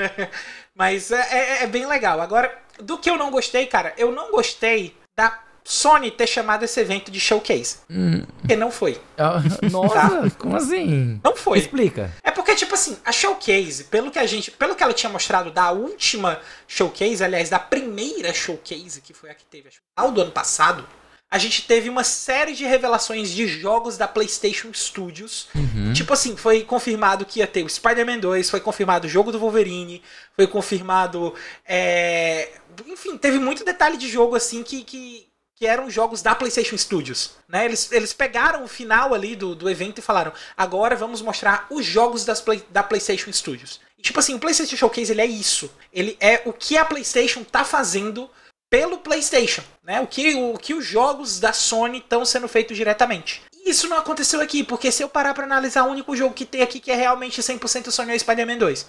Mas é, é, é bem legal. Agora, do que eu não gostei, cara, eu não gostei da Sony ter chamado esse evento de showcase. Hum. Porque não foi. Ah, nossa, tá? como assim? Não foi. Explica. É porque, tipo assim, a showcase, pelo que a gente. Pelo que ela tinha mostrado da última showcase, aliás, da primeira showcase, que foi a que teve ao do ano passado, a gente teve uma série de revelações de jogos da PlayStation Studios. Uhum. Tipo assim, foi confirmado que ia ter o Spider-Man 2, foi confirmado o jogo do Wolverine, foi confirmado. É... Enfim, teve muito detalhe de jogo assim que, que, que eram jogos da PlayStation Studios. Né? Eles, eles pegaram o final ali do, do evento e falaram: agora vamos mostrar os jogos das play, da PlayStation Studios. E, tipo assim, o PlayStation Showcase ele é isso. Ele é o que a PlayStation tá fazendo pelo PlayStation, né? O que, o que os jogos da Sony estão sendo feitos diretamente. E isso não aconteceu aqui, porque se eu parar para analisar o único jogo que tem aqui que é realmente 100% Sony é Spider-Man 2.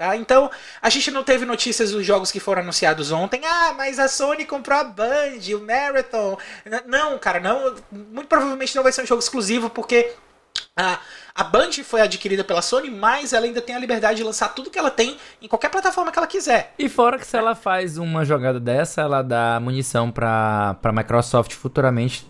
Tá? Então, a gente não teve notícias dos jogos que foram anunciados ontem. Ah, mas a Sony comprou a Band, o Marathon. Não, cara, não. Muito provavelmente não vai ser um jogo exclusivo, porque a, a Band foi adquirida pela Sony, mas ela ainda tem a liberdade de lançar tudo que ela tem em qualquer plataforma que ela quiser. E fora que se ela faz uma jogada dessa, ela dá munição pra, pra Microsoft futuramente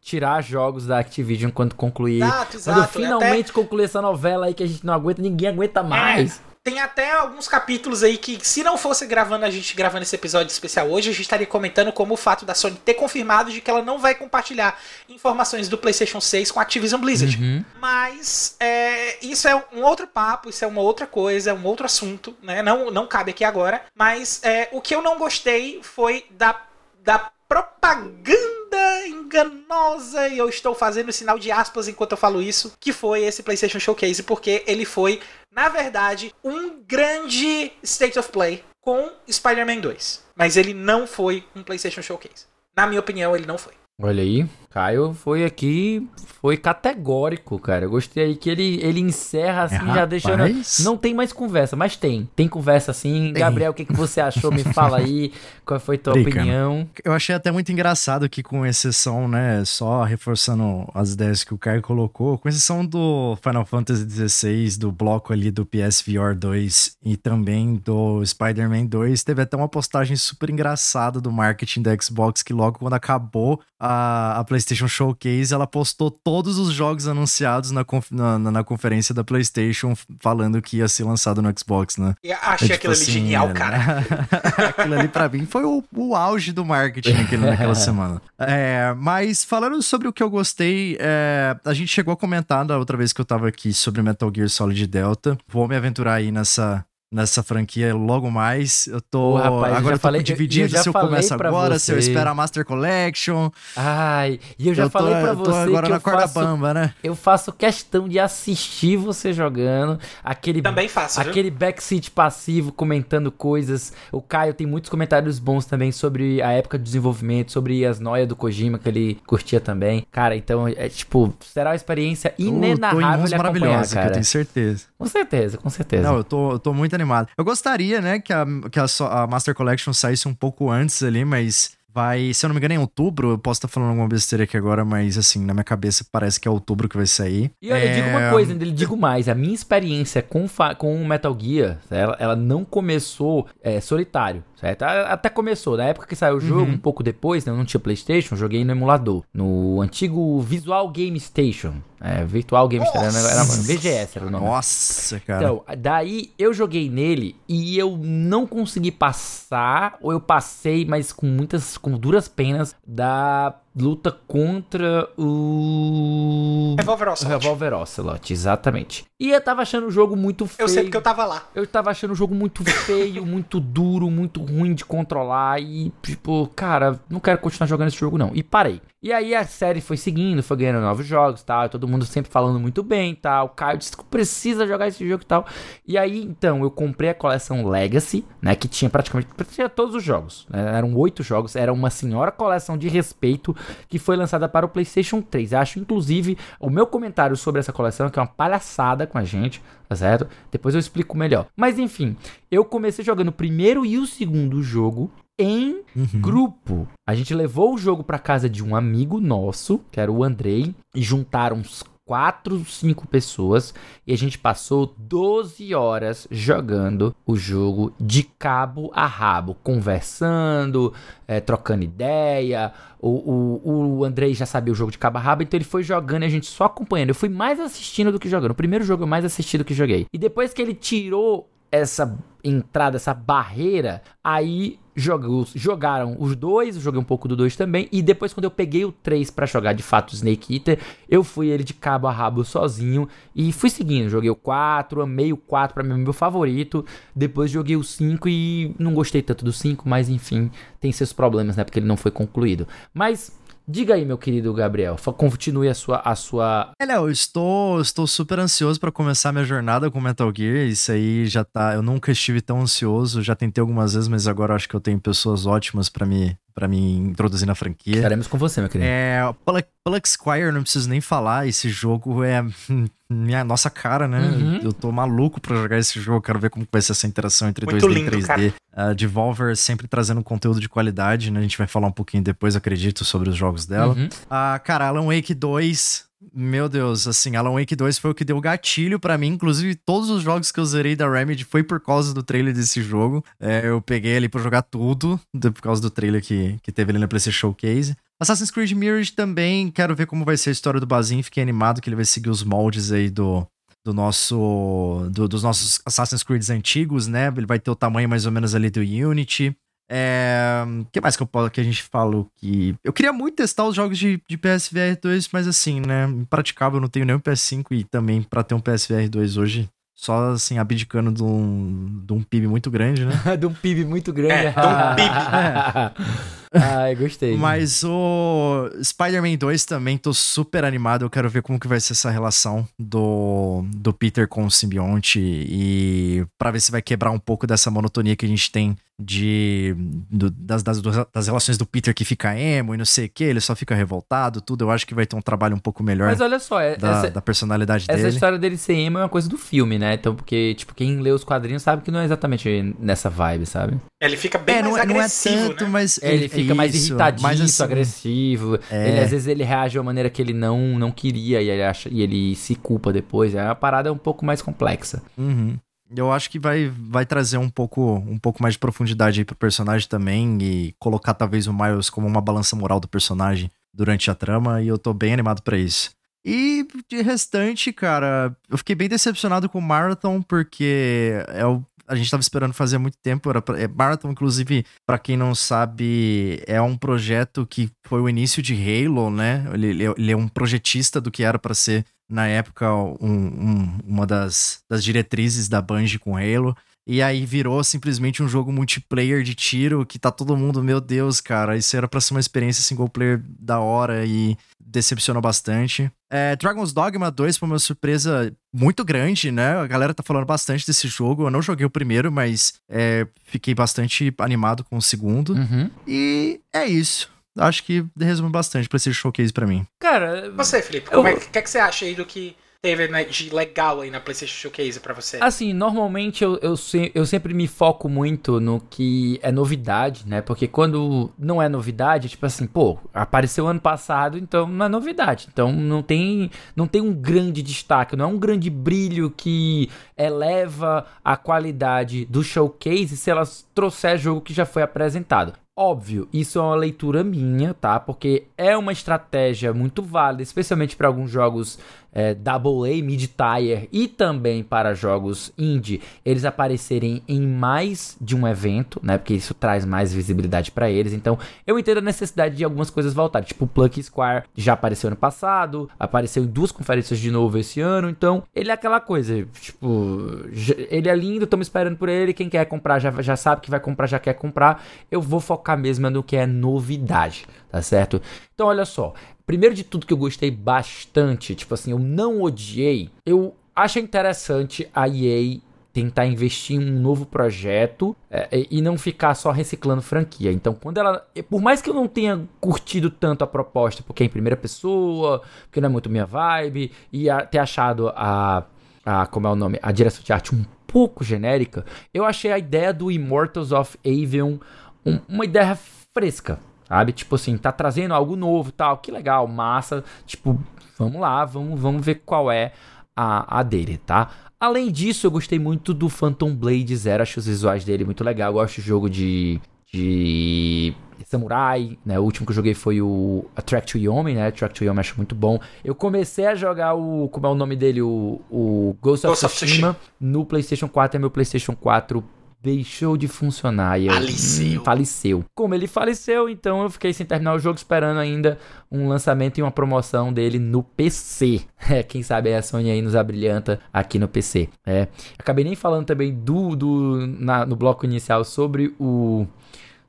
tirar jogos da Activision quando concluir. Exato, exato. Quando finalmente Até... concluir essa novela aí que a gente não aguenta, ninguém aguenta mais. É. Tem até alguns capítulos aí que, se não fosse gravando a gente gravando esse episódio especial hoje, a gente estaria comentando como o fato da Sony ter confirmado de que ela não vai compartilhar informações do PlayStation 6 com a Activision Blizzard. Uhum. Mas é, isso é um outro papo, isso é uma outra coisa, é um outro assunto, né? Não, não cabe aqui agora. Mas é, o que eu não gostei foi da, da propaganda enganosa, e eu estou fazendo sinal de aspas enquanto eu falo isso, que foi esse PlayStation Showcase, porque ele foi na verdade, um grande State of Play com Spider-Man 2. Mas ele não foi um PlayStation Showcase. Na minha opinião, ele não foi. Olha aí, Caio foi aqui, foi categórico, cara. Eu gostei aí que ele, ele encerra assim, é, já deixando. Não tem mais conversa, mas tem. Tem conversa assim. Tem. Gabriel, o que, que você achou? Me fala aí. Qual foi tua Brica. opinião? Eu achei até muito engraçado que, com exceção, né? Só reforçando as ideias que o Caio colocou, com exceção do Final Fantasy XVI, do bloco ali do PSVR 2 e também do Spider-Man 2, teve até uma postagem super engraçada do marketing da Xbox que logo quando acabou a, a PlayStation Showcase, ela postou todos os jogos anunciados na, na, na, conferência da PlayStation, falando que ia ser lançado no Xbox, né? E achei é, tipo aquilo assim, ali genial, cara. aquilo ali pra mim foi o, o auge do marketing naquele, naquela semana. É, mas falando sobre o que eu gostei, é, a gente chegou a comentar da outra vez que eu tava aqui sobre Metal Gear Solid Delta. Vou me aventurar aí nessa, nessa franquia logo mais. Eu tô. Ô, rapaz, agora eu, falei, dividido eu, eu se eu começo agora, você. se eu espero a Master Collection. Ai, e eu já eu falei tô, pra você. Tô agora que na corda faço, bamba, né? Eu faço questão de assistir você jogando. Aquele, também faço. Aquele viu? backseat passivo comentando coisas. O Caio tem muitos comentários bons também sobre a época de desenvolvimento, sobre as noias do Kojima que ele curtia também. Cara, então é tipo, será uma experiência inenarrável. Uh, tô em maravilhosa, cara. eu tenho certeza. Com certeza, com certeza. Não, eu tô, eu tô muito animado. Eu gostaria, né, que a, que a, a Master Collection saísse um pouco antes ali, mas vai, se eu não me engano, é em outubro. Eu posso estar falando alguma besteira aqui agora, mas assim, na minha cabeça parece que é outubro que vai sair. E olha, é... eu digo uma coisa, ele digo mais: a minha experiência com, com o Metal Gear, ela, ela não começou é, solitário. Certo? Até começou, na época que saiu o jogo, uhum. um pouco depois, né, eu não tinha Playstation, joguei no emulador, no antigo Visual Game Station, é, Virtual Game Station, era, era, VGS era o nome. Nossa, cara. Então, daí eu joguei nele e eu não consegui passar, ou eu passei, mas com muitas, com duras penas, da luta contra o. Revolver Ocelot. Revolver Ocelot, exatamente. E eu tava achando o jogo muito feio. Eu sei porque eu tava lá. Eu tava achando o jogo muito feio, muito duro, muito ruim de controlar. E, tipo, cara, não quero continuar jogando esse jogo, não. E parei. E aí a série foi seguindo, foi ganhando novos jogos tal. Todo mundo sempre falando muito bem tal. O Caio disse que precisa jogar esse jogo e tal. E aí, então, eu comprei a coleção Legacy, né? Que tinha praticamente tinha todos os jogos. Né, eram oito jogos. Era uma senhora coleção de respeito que foi lançada para o PlayStation 3. Acho, inclusive, o meu comentário sobre essa coleção, que é uma palhaçada com a gente, tá certo? Depois eu explico melhor. Mas enfim, eu comecei jogando o primeiro e o segundo jogo em uhum. grupo. A gente levou o jogo para casa de um amigo nosso, que era o Andrei, e juntaram uns quatro, cinco pessoas e a gente passou 12 horas jogando o jogo de cabo a rabo, conversando, é, trocando ideia. O, o, o Andrei já sabia o jogo de cabo a rabo, então ele foi jogando e a gente só acompanhando. Eu fui mais assistindo do que jogando. O primeiro jogo eu mais assisti do que joguei. E depois que ele tirou essa entrada, essa barreira, aí jogou, jogaram os dois, joguei um pouco do dois também, e depois quando eu peguei o 3 para jogar de fato Snake Eater, eu fui ele de cabo a rabo sozinho e fui seguindo, joguei o 4, amei o 4 para mim é meu favorito, depois joguei o 5 e não gostei tanto do 5, mas enfim, tem seus problemas, né, porque ele não foi concluído. Mas Diga aí, meu querido Gabriel, continue a sua. A sua... É, Léo, eu estou, estou super ansioso para começar minha jornada com Metal Gear. Isso aí já tá. Eu nunca estive tão ansioso, já tentei algumas vezes, mas agora acho que eu tenho pessoas ótimas para me para me introduzir na franquia. Estaremos com você, meu querido. É, Plug Squire, não preciso nem falar, esse jogo é minha nossa cara, né? Uhum. Eu tô maluco pra jogar esse jogo, quero ver como vai ser essa interação entre Muito 2D lindo, e 3D. A uh, Devolver sempre trazendo conteúdo de qualidade, né? A gente vai falar um pouquinho depois, acredito, sobre os jogos dela. Uhum. Uh, cara, Alan Wake 2 meu Deus, assim, Alan Wake 2 foi o que deu gatilho para mim. Inclusive, todos os jogos que eu zerei da Remedy foi por causa do trailer desse jogo. É, eu peguei ali pra jogar tudo, por causa do trailer que, que teve ali na PlayStation Showcase. Assassin's Creed Mirage também, quero ver como vai ser a história do Bazin. Fiquei animado que ele vai seguir os moldes aí do, do nosso do, dos nossos Assassin's Creed antigos, né? Ele vai ter o tamanho mais ou menos ali do Unity. É... O que mais que, eu, que a gente falou que. Eu queria muito testar os jogos de, de PSVR 2, mas assim, né? Impraticável, eu não tenho nem um PS5 e também para ter um PSVR 2 hoje. Só assim, abdicando de um, de um PIB muito grande, né? de um PIB muito grande. É, de um PIB. é. Ai, gostei. Mas o Spider-Man 2 também tô super animado. Eu quero ver como que vai ser essa relação do, do Peter com o simbionte e para ver se vai quebrar um pouco dessa monotonia que a gente tem de do, das, das, das, relações do Peter que fica emo e não sei o que, ele só fica revoltado, tudo. Eu acho que vai ter um trabalho um pouco melhor. Mas olha só, é, da, essa, da personalidade essa dele. Essa história dele ser emo é uma coisa do filme, né? Então, porque, tipo, quem lê os quadrinhos sabe que não é exatamente nessa vibe, sabe? Ele fica bem é, mais não, agressivo, não é tanto, né? mas ele, ele fica mais irritadinho, mais assim, agressivo. É... Ele, às vezes ele reage de uma maneira que ele não, não queria e ele, acha, e ele se culpa depois. É uma parada um pouco mais complexa. Uhum. Eu acho que vai, vai trazer um pouco, um pouco mais de profundidade aí pro personagem também e colocar talvez o Miles como uma balança moral do personagem durante a trama e eu tô bem animado para isso. E de restante, cara, eu fiquei bem decepcionado com o Marathon porque é o a gente estava esperando fazer há muito tempo. Era pra, é, Marathon, inclusive, para quem não sabe, é um projeto que foi o início de Halo, né? Ele, ele é um projetista do que era para ser, na época, um, um, uma das, das diretrizes da Bungie com Halo. E aí virou simplesmente um jogo multiplayer de tiro que tá todo mundo, meu Deus, cara, isso era pra ser uma experiência single player da hora e decepcionou bastante. É, Dragon's Dogma 2 foi uma surpresa muito grande, né? A galera tá falando bastante desse jogo. Eu não joguei o primeiro, mas é, fiquei bastante animado com o segundo. Uhum. E é isso. Acho que resume bastante pra esse showcase pra mim. Cara, você, Felipe, o é, que, é que você acha aí do que teve né, de legal aí na PlayStation Showcase pra você? Assim, normalmente eu, eu, eu sempre me foco muito no que é novidade, né? Porque quando não é novidade, tipo assim, pô, apareceu ano passado, então não é novidade. Então não tem, não tem um grande destaque, não é um grande brilho que eleva a qualidade do showcase se elas trouxer jogo que já foi apresentado. Óbvio, isso é uma leitura minha, tá? Porque é uma estratégia muito válida, especialmente para alguns jogos é, AA, mid-tier e também para jogos indie, eles aparecerem em mais de um evento, né? Porque isso traz mais visibilidade para eles. Então, eu entendo a necessidade de algumas coisas voltarem. Tipo, o Square já apareceu ano passado, apareceu em duas conferências de novo esse ano. Então, ele é aquela coisa, tipo, ele é lindo, estamos esperando por ele. Quem quer comprar já, já sabe que vai comprar, já quer comprar. Eu vou focar mesmo no que é novidade, tá certo? Então, olha só, Primeiro de tudo que eu gostei bastante, tipo assim, eu não odiei, eu acho interessante a EA tentar investir em um novo projeto é, e não ficar só reciclando franquia. Então, quando ela. Por mais que eu não tenha curtido tanto a proposta, porque é em primeira pessoa, porque não é muito minha vibe, e a, ter achado a, a. Como é o nome? A direção de arte um pouco genérica, eu achei a ideia do Immortals of Avion um, uma ideia fresca. Sabe? Tipo assim, tá trazendo algo novo tal. Que legal, massa. Tipo, vamos lá, vamos, vamos ver qual é a, a dele, tá? Além disso, eu gostei muito do Phantom Blade Zero, acho os visuais dele muito legal. Eu gosto de jogo de, de samurai, né? O último que eu joguei foi o Attract to Yomi, né? Attract to Yomi acho muito bom. Eu comecei a jogar o, como é o nome dele, o, o Ghost, Ghost of Tsushima no PlayStation 4, é meu PlayStation 4 deixou de funcionar. E eu, faleceu. Hum, faleceu. Como ele faleceu, então eu fiquei sem terminar o jogo esperando ainda um lançamento e uma promoção dele no PC. É, quem sabe a Sony aí nos abrilhanta aqui no PC. É. Acabei nem falando também do, do na, no bloco inicial sobre o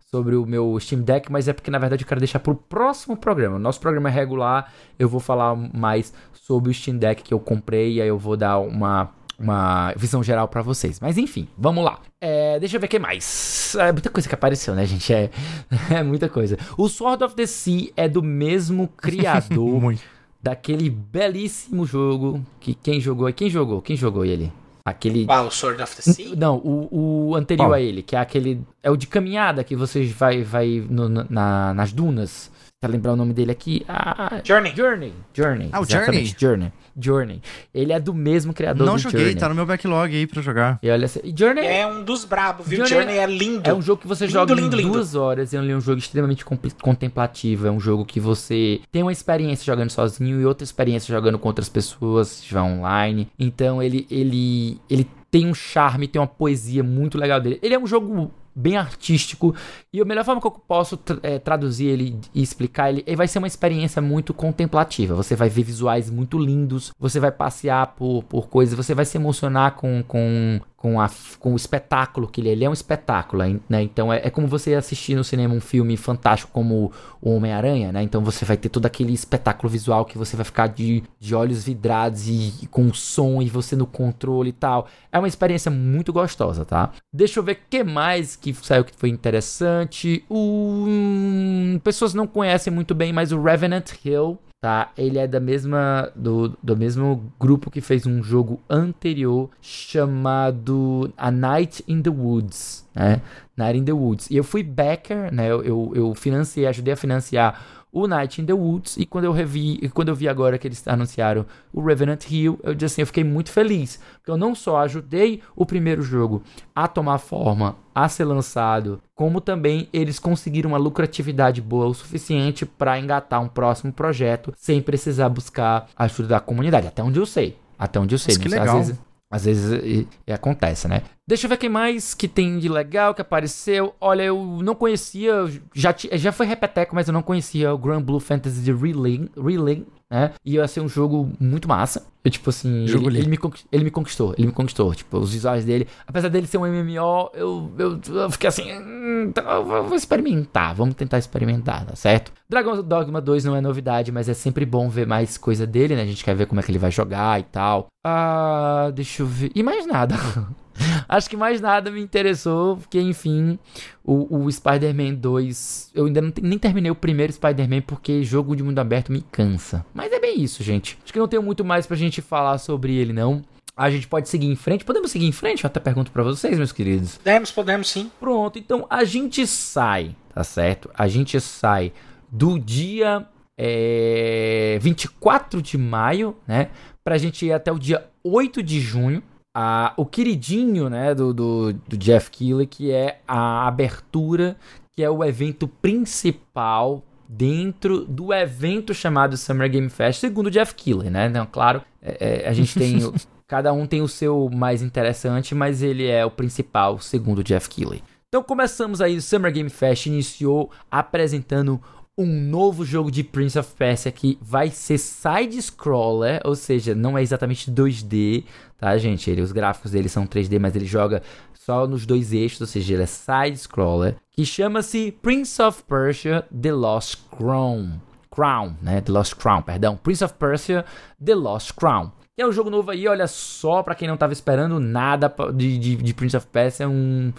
sobre o meu Steam Deck, mas é porque na verdade eu quero deixar para o próximo programa. Nosso programa é regular, eu vou falar mais sobre o Steam Deck que eu comprei e aí eu vou dar uma uma visão geral para vocês. Mas enfim, vamos lá. É, deixa eu ver o que mais. É muita coisa que apareceu, né, gente? É, é muita coisa. O Sword of the Sea é do mesmo criador daquele belíssimo jogo que quem jogou? Quem jogou? Quem jogou ele? Aquele. Ah, o Sword of the Sea? Não, o, o anterior a ele, que é aquele. É o de caminhada que você vai, vai no, na, nas dunas. Tá lembrar o nome dele aqui? Ah, Journey. Journey. Journey. Ah, o Journey. Journey. Journey. Ele é do mesmo criador Não do joguei, Journey. tá no meu backlog aí pra jogar. E olha assim, Journey é um dos brabos, viu? Journey, Journey, é lindo. É um jogo que você lindo, joga lindo, em duas horas. É um jogo extremamente contemplativo. É um jogo que você tem uma experiência jogando sozinho e outra experiência jogando com outras pessoas, se estiver online. Então ele, ele, ele tem um charme, tem uma poesia muito legal dele. Ele é um jogo bem artístico. E a melhor forma que eu posso é, traduzir ele e explicar ele, ele vai ser uma experiência muito contemplativa. Você vai ver visuais muito lindos, você vai passear por, por coisas, você vai se emocionar com, com, com, a, com o espetáculo que ele é. Ele é um espetáculo, né? Então é, é como você assistir no cinema um filme fantástico como o Homem-Aranha, né? Então você vai ter todo aquele espetáculo visual que você vai ficar de, de olhos vidrados e, e com som e você no controle e tal. É uma experiência muito gostosa, tá? Deixa eu ver o que mais que saiu que foi interessante. Um, pessoas não conhecem muito bem, mas o Revenant Hill tá? Ele é da mesma do, do mesmo grupo que fez um jogo anterior chamado A Night in the Woods, né? Night in the Woods. E eu fui backer, né? Eu, eu, eu financiei, ajudei a financiar o Night in the Woods. E quando eu revi, quando eu vi agora que eles anunciaram o Revenant Hill, eu disse assim, eu fiquei muito feliz. Porque eu não só ajudei o primeiro jogo a tomar forma, a ser lançado, como também eles conseguiram uma lucratividade boa o suficiente para engatar um próximo projeto sem precisar buscar a ajuda da comunidade. Até onde eu sei. Até onde eu sei. Mas que legal. Às vezes, às vezes e, e acontece, né? Deixa eu ver quem mais que tem de legal que apareceu. Olha, eu não conhecia, já, já foi repeteco, mas eu não conhecia o Grand Blue Fantasy de Relink né? E ia ser um jogo muito massa. Eu, tipo assim, ele, ele, me ele me conquistou, ele me conquistou. Tipo, os visuais dele, apesar dele ser um MMO, eu, eu, eu fiquei assim, hum, tá, vou experimentar, vamos tentar experimentar, tá certo? Dragon Dogma 2 não é novidade, mas é sempre bom ver mais coisa dele, né? A gente quer ver como é que ele vai jogar e tal. Ah, deixa eu ver. E mais nada. Acho que mais nada me interessou, porque enfim, o, o Spider-Man 2. Eu ainda não, nem terminei o primeiro Spider-Man porque jogo de mundo aberto me cansa. Mas é bem isso, gente. Acho que não tenho muito mais pra gente falar sobre ele, não. A gente pode seguir em frente? Podemos seguir em frente? Eu até pergunto para vocês, meus queridos. Podemos, podemos sim. Pronto, então a gente sai, tá certo? A gente sai do dia é, 24 de maio, né? Pra gente ir até o dia 8 de junho a, o queridinho né, do, do, do Jeff Keighley, que é a abertura, que é o evento principal dentro do evento chamado Summer Game Fest, segundo o Jeff Keighley, né? Então, claro, é, é, a gente tem... cada um tem o seu mais interessante, mas ele é o principal, segundo o Jeff Keighley. Então começamos aí, o Summer Game Fest iniciou apresentando um novo jogo de Prince of Persia que vai ser side-scroller, ou seja, não é exatamente 2D, tá, gente? Ele, os gráficos dele são 3D, mas ele joga só nos dois eixos, ou seja, ele é side-scroller, que chama-se Prince of Persia The Lost Crown. Crown, né? The Lost Crown, perdão. Prince of Persia The Lost Crown. Que é um jogo novo aí, olha só, para quem não tava esperando nada de, de, de Prince of Persia, é um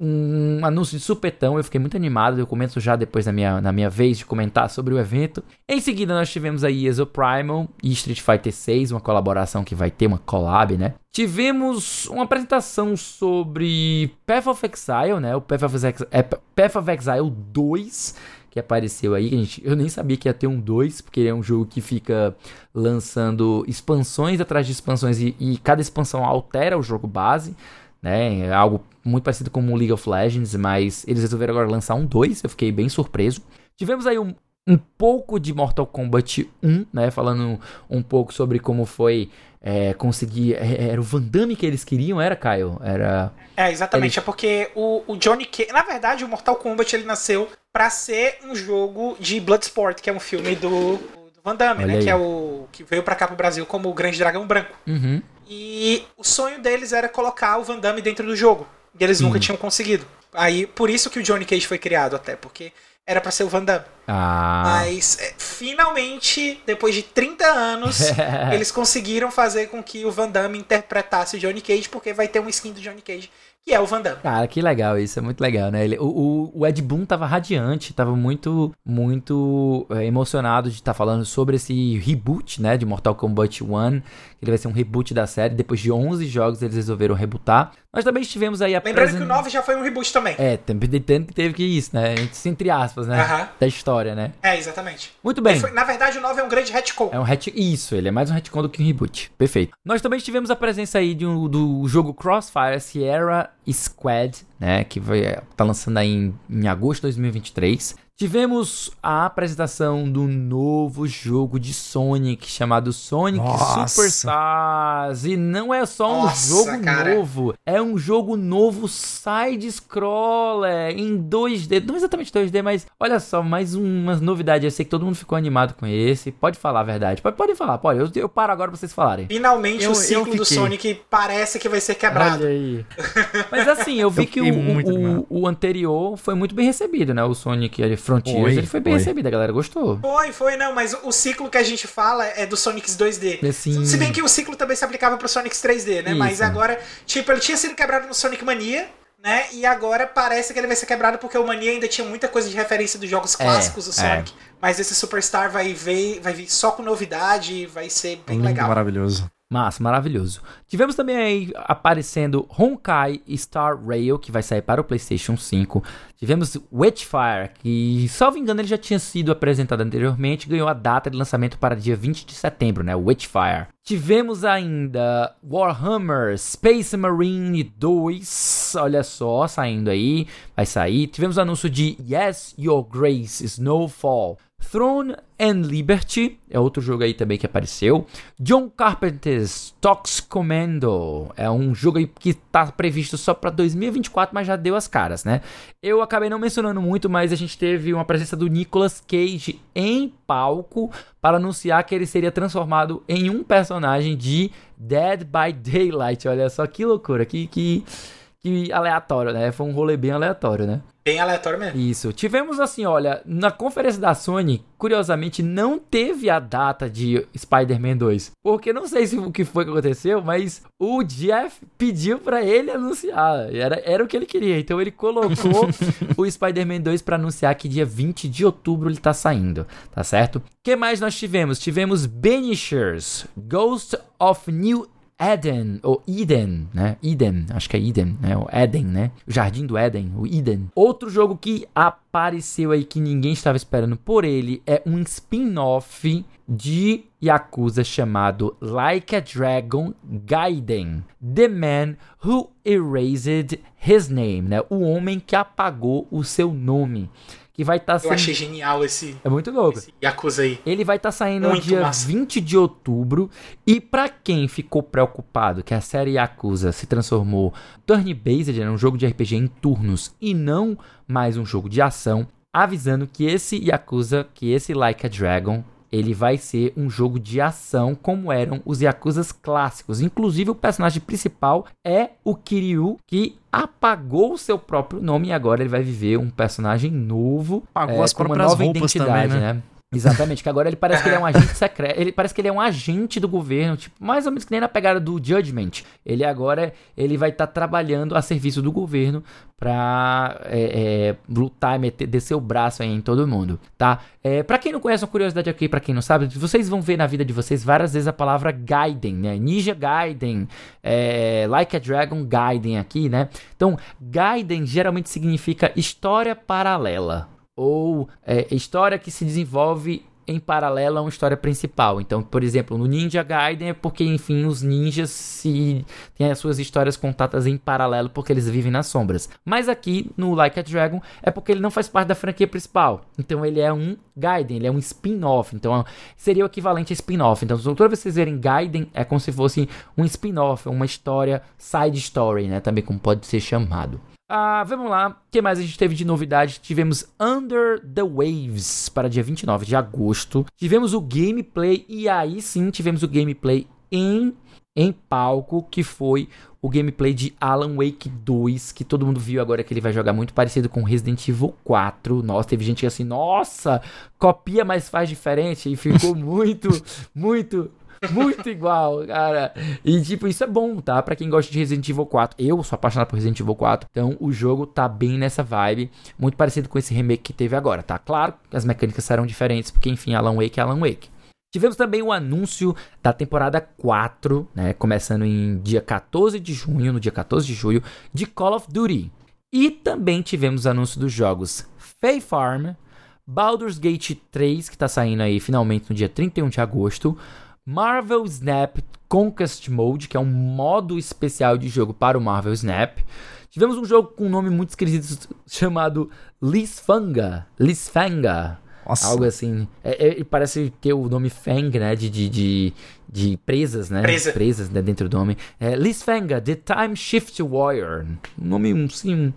um anúncio de supetão. Eu fiquei muito animado. Eu comento já depois na minha, na minha vez de comentar sobre o evento. Em seguida, nós tivemos aí Exoprimal e Street Fighter 6, uma colaboração que vai ter, uma collab, né? Tivemos uma apresentação sobre Path of Exile, né? O Path of Exile, é, Path of Exile 2, que apareceu aí. Gente, eu nem sabia que ia ter um 2, porque ele é um jogo que fica lançando expansões atrás de expansões e, e cada expansão altera o jogo base né? É algo muito parecido com o League of Legends, mas eles resolveram agora lançar um 2, eu fiquei bem surpreso. Tivemos aí um, um pouco de Mortal Kombat 1, né? Falando um pouco sobre como foi é, conseguir. É, era o Van Damme que eles queriam, era, Caio? Era. É, exatamente. Ele... É porque o, o Johnny Cage. Na verdade, o Mortal Kombat ele nasceu para ser um jogo de Bloodsport, que é um filme do, do Van Damme, Olha né? Aí. Que é o. que veio pra cá pro Brasil como o Grande Dragão Branco. Uhum. E o sonho deles era colocar o Van Damme dentro do jogo. E eles nunca tinham conseguido. Aí, por isso que o Johnny Cage foi criado até, porque era para ser o Van Damme. Ah. Mas, é, finalmente, depois de 30 anos, eles conseguiram fazer com que o Van Damme interpretasse o Johnny Cage, porque vai ter um skin do Johnny Cage que é o Van Damme. Cara, que legal isso, é muito legal, né? Ele, o, o, Ed Boon tava radiante, tava muito, muito é, emocionado de estar tá falando sobre esse reboot, né, de Mortal Kombat 1, ele vai ser um reboot da série, depois de 11 jogos eles resolveram rebootar. Nós também tivemos aí a Lembrando presen... que o 9 já foi um reboot também. É, tanto que teve que isso, né? Entre aspas, né? Uh -huh. Da história, né? É, exatamente. Muito bem. Foi, na verdade, o 9 é um grande retcon. É um retcon. Isso, ele é mais um retcon do que um reboot. Perfeito. Nós também tivemos a presença aí de um, do jogo Crossfire Sierra Squad, né? Que vai, tá lançando aí em, em agosto de 2023. Tivemos a apresentação do novo jogo de Sonic chamado Sonic Nossa. Superstars. E não é só um Nossa, jogo cara. novo, é um jogo novo side-scroller em 2D. Não exatamente 2D, mas olha só, mais umas novidades. Eu sei que todo mundo ficou animado com esse. Pode falar a verdade. Pode, pode falar, pode. Eu, eu paro agora pra vocês falarem. Finalmente eu, o ciclo do Sonic parece que vai ser quebrado. Olha aí. mas assim, eu vi eu que o, o, o, anterior foi muito bem recebido, né? O Sonic ele Frontiers, foi, ele foi bem foi. recebido, a galera gostou. Foi, foi, não, mas o ciclo que a gente fala é do Sonics 2D. Assim... Se bem que o ciclo também se aplicava pro Sonics 3D, né? Isso. Mas agora, tipo, ele tinha sido quebrado no Sonic Mania, né? E agora parece que ele vai ser quebrado porque o Mania ainda tinha muita coisa de referência dos jogos é, clássicos é, do Sonic. É. Mas esse Superstar vai vir, vai vir só com novidade, vai ser bem Lindo, legal. Maravilhoso. Massa, maravilhoso. Tivemos também aí aparecendo Honkai Star Rail, que vai sair para o PlayStation 5. Tivemos Witchfire, que, salvo engano, ele já tinha sido apresentado anteriormente, ganhou a data de lançamento para dia 20 de setembro, né? Witchfire. Tivemos ainda Warhammer Space Marine 2, olha só, saindo aí, vai sair. Tivemos o anúncio de Yes, Your Grace, Snowfall. Throne and Liberty é outro jogo aí também que apareceu. John Carpenter's Tox Commando é um jogo aí que está previsto só para 2024, mas já deu as caras, né? Eu acabei não mencionando muito, mas a gente teve uma presença do Nicolas Cage em palco para anunciar que ele seria transformado em um personagem de Dead by Daylight. Olha só que loucura, que, que, que aleatório, né? Foi um rolê bem aleatório, né? Bem aleatório mesmo. Isso. Tivemos assim, olha, na conferência da Sony, curiosamente, não teve a data de Spider-Man 2. Porque não sei se o que foi que aconteceu, mas o Jeff pediu para ele anunciar. Era, era o que ele queria. Então ele colocou o Spider-Man 2 para anunciar que dia 20 de outubro ele tá saindo, tá certo? O que mais nós tivemos? Tivemos Banishers, Ghost of New Eden, ou Eden, né? Eden, acho que é Eden, né? O Eden, né? O Jardim do Eden, o Eden. Outro jogo que apareceu aí que ninguém estava esperando por ele é um spin-off de Yakuza chamado Like a Dragon Gaiden. The Man Who Erased His Name, né? O homem que apagou o seu nome que vai estar tá sendo... Eu achei genial esse. É muito louco. Esse Yakuza aí. Ele vai estar tá saindo muito no dia massa. 20 de outubro. E para quem ficou preocupado que a série Yakuza se transformou turn-based, né, um jogo de RPG em turnos e não mais um jogo de ação, avisando que esse Yakuza, que esse Like a Dragon ele vai ser um jogo de ação como eram os Yakuzas clássicos. Inclusive o personagem principal é o Kiryu, que apagou o seu próprio nome e agora ele vai viver um personagem novo, Pagou é, as com uma nova identidade, também, né? né? Exatamente, que agora ele parece que ele é um agente secreto. Ele parece que ele é um agente do governo, tipo, mais ou menos que nem na pegada do Judgment. Ele agora ele vai estar tá trabalhando a serviço do governo pra é, é, lutar e meter, descer o braço aí em todo mundo, tá? É, pra quem não conhece, uma curiosidade aqui, pra quem não sabe, vocês vão ver na vida de vocês várias vezes a palavra Gaiden, né? Ninja Gaiden, é, Like a Dragon Gaiden aqui, né? Então, Gaiden geralmente significa história paralela, ou é, história que se desenvolve em paralelo a uma história principal. Então, por exemplo, no Ninja Gaiden é porque, enfim, os ninjas se têm as suas histórias contadas em paralelo porque eles vivem nas sombras. Mas aqui no Like a Dragon é porque ele não faz parte da franquia principal. Então ele é um Gaiden, ele é um spin-off. Então seria o equivalente a spin-off. Então, toda vez vocês verem Gaiden é como se fosse um spin-off, uma história side story, né, também como pode ser chamado. Ah, vamos lá. O que mais a gente teve de novidade? Tivemos Under the Waves para dia 29 de agosto. Tivemos o gameplay e aí sim tivemos o gameplay em em palco, que foi o gameplay de Alan Wake 2, que todo mundo viu agora que ele vai jogar muito parecido com Resident Evil 4. Nossa, teve gente assim, nossa, copia, mas faz diferente. E ficou muito, muito muito igual, cara. E, tipo, isso é bom, tá? Pra quem gosta de Resident Evil 4. Eu sou apaixonado por Resident Evil 4. Então, o jogo tá bem nessa vibe. Muito parecido com esse remake que teve agora, tá? Claro que as mecânicas serão diferentes, porque, enfim, Alan Wake é Alan Wake. Tivemos também o anúncio da temporada 4, né? Começando em dia 14 de junho, no dia 14 de julho, de Call of Duty. E também tivemos anúncio dos jogos Fae Farm, Baldur's Gate 3, que está saindo aí finalmente no dia 31 de agosto, Marvel Snap Conquest Mode, que é um modo especial de jogo para o Marvel Snap. Tivemos um jogo com um nome muito esquisito chamado Lisfanga. Lisfanga. Nossa. Algo assim. É, é, parece ter o nome Fang, né? De, de, de, de presas, né? Presa. Presas né? dentro do nome. É, Lisfanga, The Time Shift Warrior. Um nome, sim,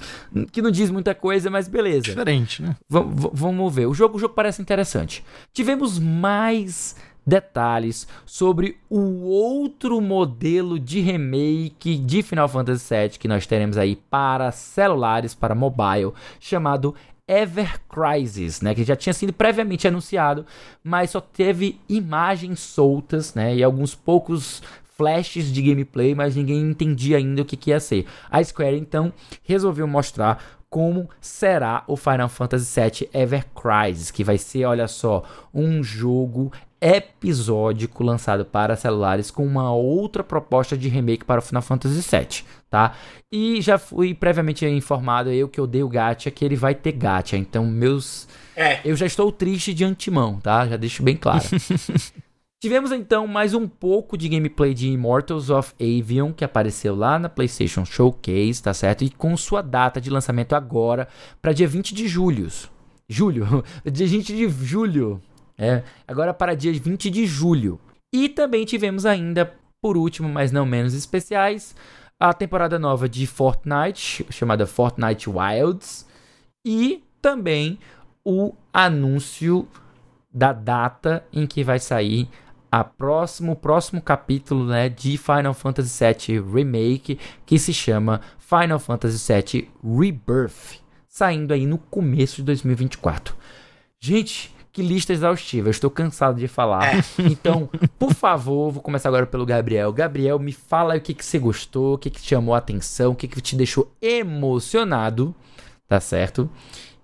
que não diz muita coisa, mas beleza. Diferente, né? V vamos ver. O jogo, o jogo parece interessante. Tivemos mais detalhes sobre o outro modelo de remake de Final Fantasy VII que nós teremos aí para celulares, para mobile, chamado Ever Crisis, né, que já tinha sido previamente anunciado, mas só teve imagens soltas, né, e alguns poucos flashes de gameplay, mas ninguém entendia ainda o que, que ia ser. A Square então resolveu mostrar como será o Final Fantasy VII Ever Crisis, que vai ser, olha só, um jogo episódico lançado para celulares com uma outra proposta de remake para o Final Fantasy VII, tá? E já fui previamente informado eu que odeio gacha que ele vai ter gacha, então meus é. eu já estou triste de antemão, tá? Já deixo bem claro. Tivemos então mais um pouco de gameplay de Immortals of Avion, que apareceu lá na PlayStation Showcase, tá certo? E com sua data de lançamento agora, para dia 20 de julho. Julho? dia 20 de julho. É, agora para dia 20 de julho. E também tivemos ainda, por último, mas não menos especiais, a temporada nova de Fortnite, chamada Fortnite Wilds. E também o anúncio da data em que vai sair a próximo próximo capítulo né, de Final Fantasy VII Remake, que se chama Final Fantasy VII Rebirth, saindo aí no começo de 2024. Gente, que lista exaustiva, eu estou cansado de falar. É. Então, por favor, vou começar agora pelo Gabriel. Gabriel, me fala aí o que, que você gostou, o que, que te chamou a atenção, o que, que te deixou emocionado, tá certo?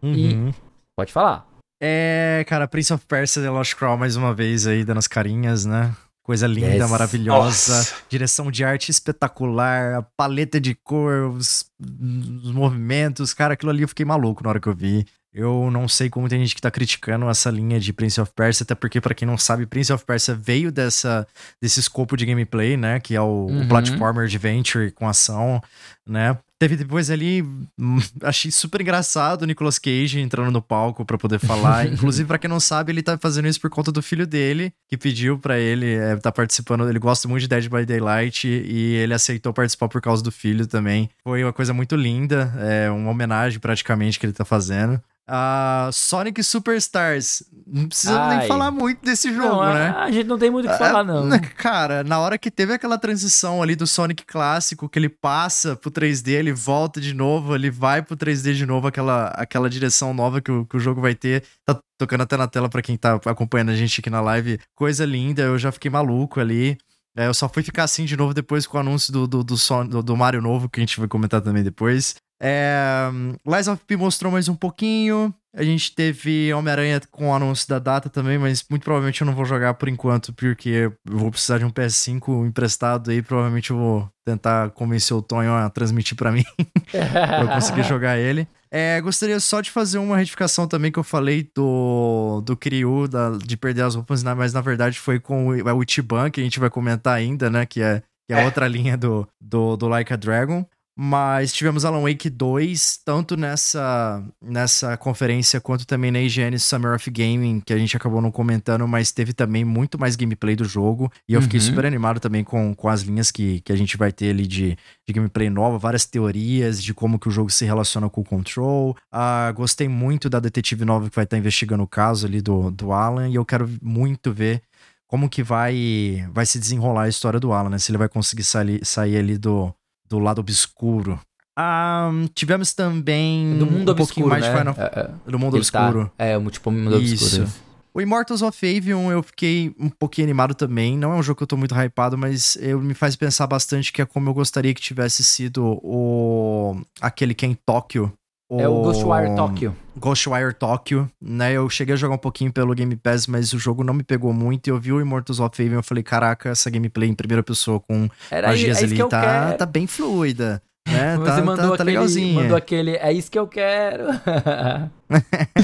Uhum. E pode falar. É, cara, Prince of Persia The Lost Crown mais uma vez aí dando as carinhas, né? Coisa linda, yes. maravilhosa, Nossa. direção de arte espetacular, a paleta de cor, os, os, movimentos, cara, aquilo ali eu fiquei maluco na hora que eu vi. Eu não sei como tem gente que tá criticando essa linha de Prince of Persia, até porque, para quem não sabe, Prince of Persia veio dessa, desse escopo de gameplay, né? Que é o, uhum. o platformer adventure com ação, né? Teve depois ali, achei super engraçado o Nicolas Cage entrando no palco para poder falar. Inclusive, para quem não sabe, ele tá fazendo isso por conta do filho dele, que pediu para ele é, tá participando. Ele gosta muito de Dead by Daylight e ele aceitou participar por causa do filho também. Foi uma coisa muito linda, é uma homenagem praticamente que ele tá fazendo. Uh, Sonic Superstars. Não precisa Ai. nem falar muito desse jogo, não, né? A gente não tem muito o que falar, não. Né, cara, na hora que teve aquela transição ali do Sonic clássico, que ele passa pro 3D, ele volta de novo, ele vai pro 3D de novo, aquela, aquela direção nova que o, que o jogo vai ter. Tá tocando até na tela para quem tá acompanhando a gente aqui na live. Coisa linda, eu já fiquei maluco ali. É, eu só fui ficar assim de novo depois com o anúncio do, do, do, son, do, do Mario novo, que a gente vai comentar também depois. É, Lies of P mostrou mais um pouquinho. A gente teve Homem-Aranha com o anúncio da data também, mas muito provavelmente eu não vou jogar por enquanto, porque eu vou precisar de um PS5 emprestado aí. Provavelmente eu vou tentar convencer o Tonho a transmitir para mim, pra eu conseguir jogar ele. É, gostaria só de fazer uma retificação também que eu falei do, do Kiryu, da, de perder as roupas, mas na verdade foi com o, o Ichiban, que a gente vai comentar ainda, né? Que é, que é, é. outra linha do, do, do Like a Dragon. Mas tivemos Alan Wake 2, tanto nessa, nessa conferência quanto também na IGN Summer of Gaming, que a gente acabou não comentando, mas teve também muito mais gameplay do jogo. E eu uhum. fiquei super animado também com, com as linhas que, que a gente vai ter ali de, de gameplay nova, várias teorias de como que o jogo se relaciona com o Control. Uh, gostei muito da detetive nova que vai estar investigando o caso ali do, do Alan, e eu quero muito ver como que vai, vai se desenrolar a história do Alan, né? Se ele vai conseguir sair, sair ali do do lado obscuro. Um, tivemos também do mundo um obscuro, mais né? Final... É, é. Do mundo Ele tá- obscuro. Tá... É, o tipo mundo Isso. obscuro. O Immortals of Avion eu fiquei um pouquinho animado também. Não é um jogo que eu tô muito hypado, mas eu, me faz pensar bastante que é como eu gostaria que tivesse sido o aquele que é em Tóquio, o... É o Ghostwire Tokyo. Ghostwire Tokyo, né? Eu cheguei a jogar um pouquinho pelo Game Pass, mas o jogo não me pegou muito. E eu vi o Immortals of Avium e eu falei, caraca, essa gameplay em primeira pessoa com Era magias é ali tá, tá bem fluida. Né? Você tá, mandou, tá, tá aquele, legalzinho. mandou aquele, é isso que eu quero.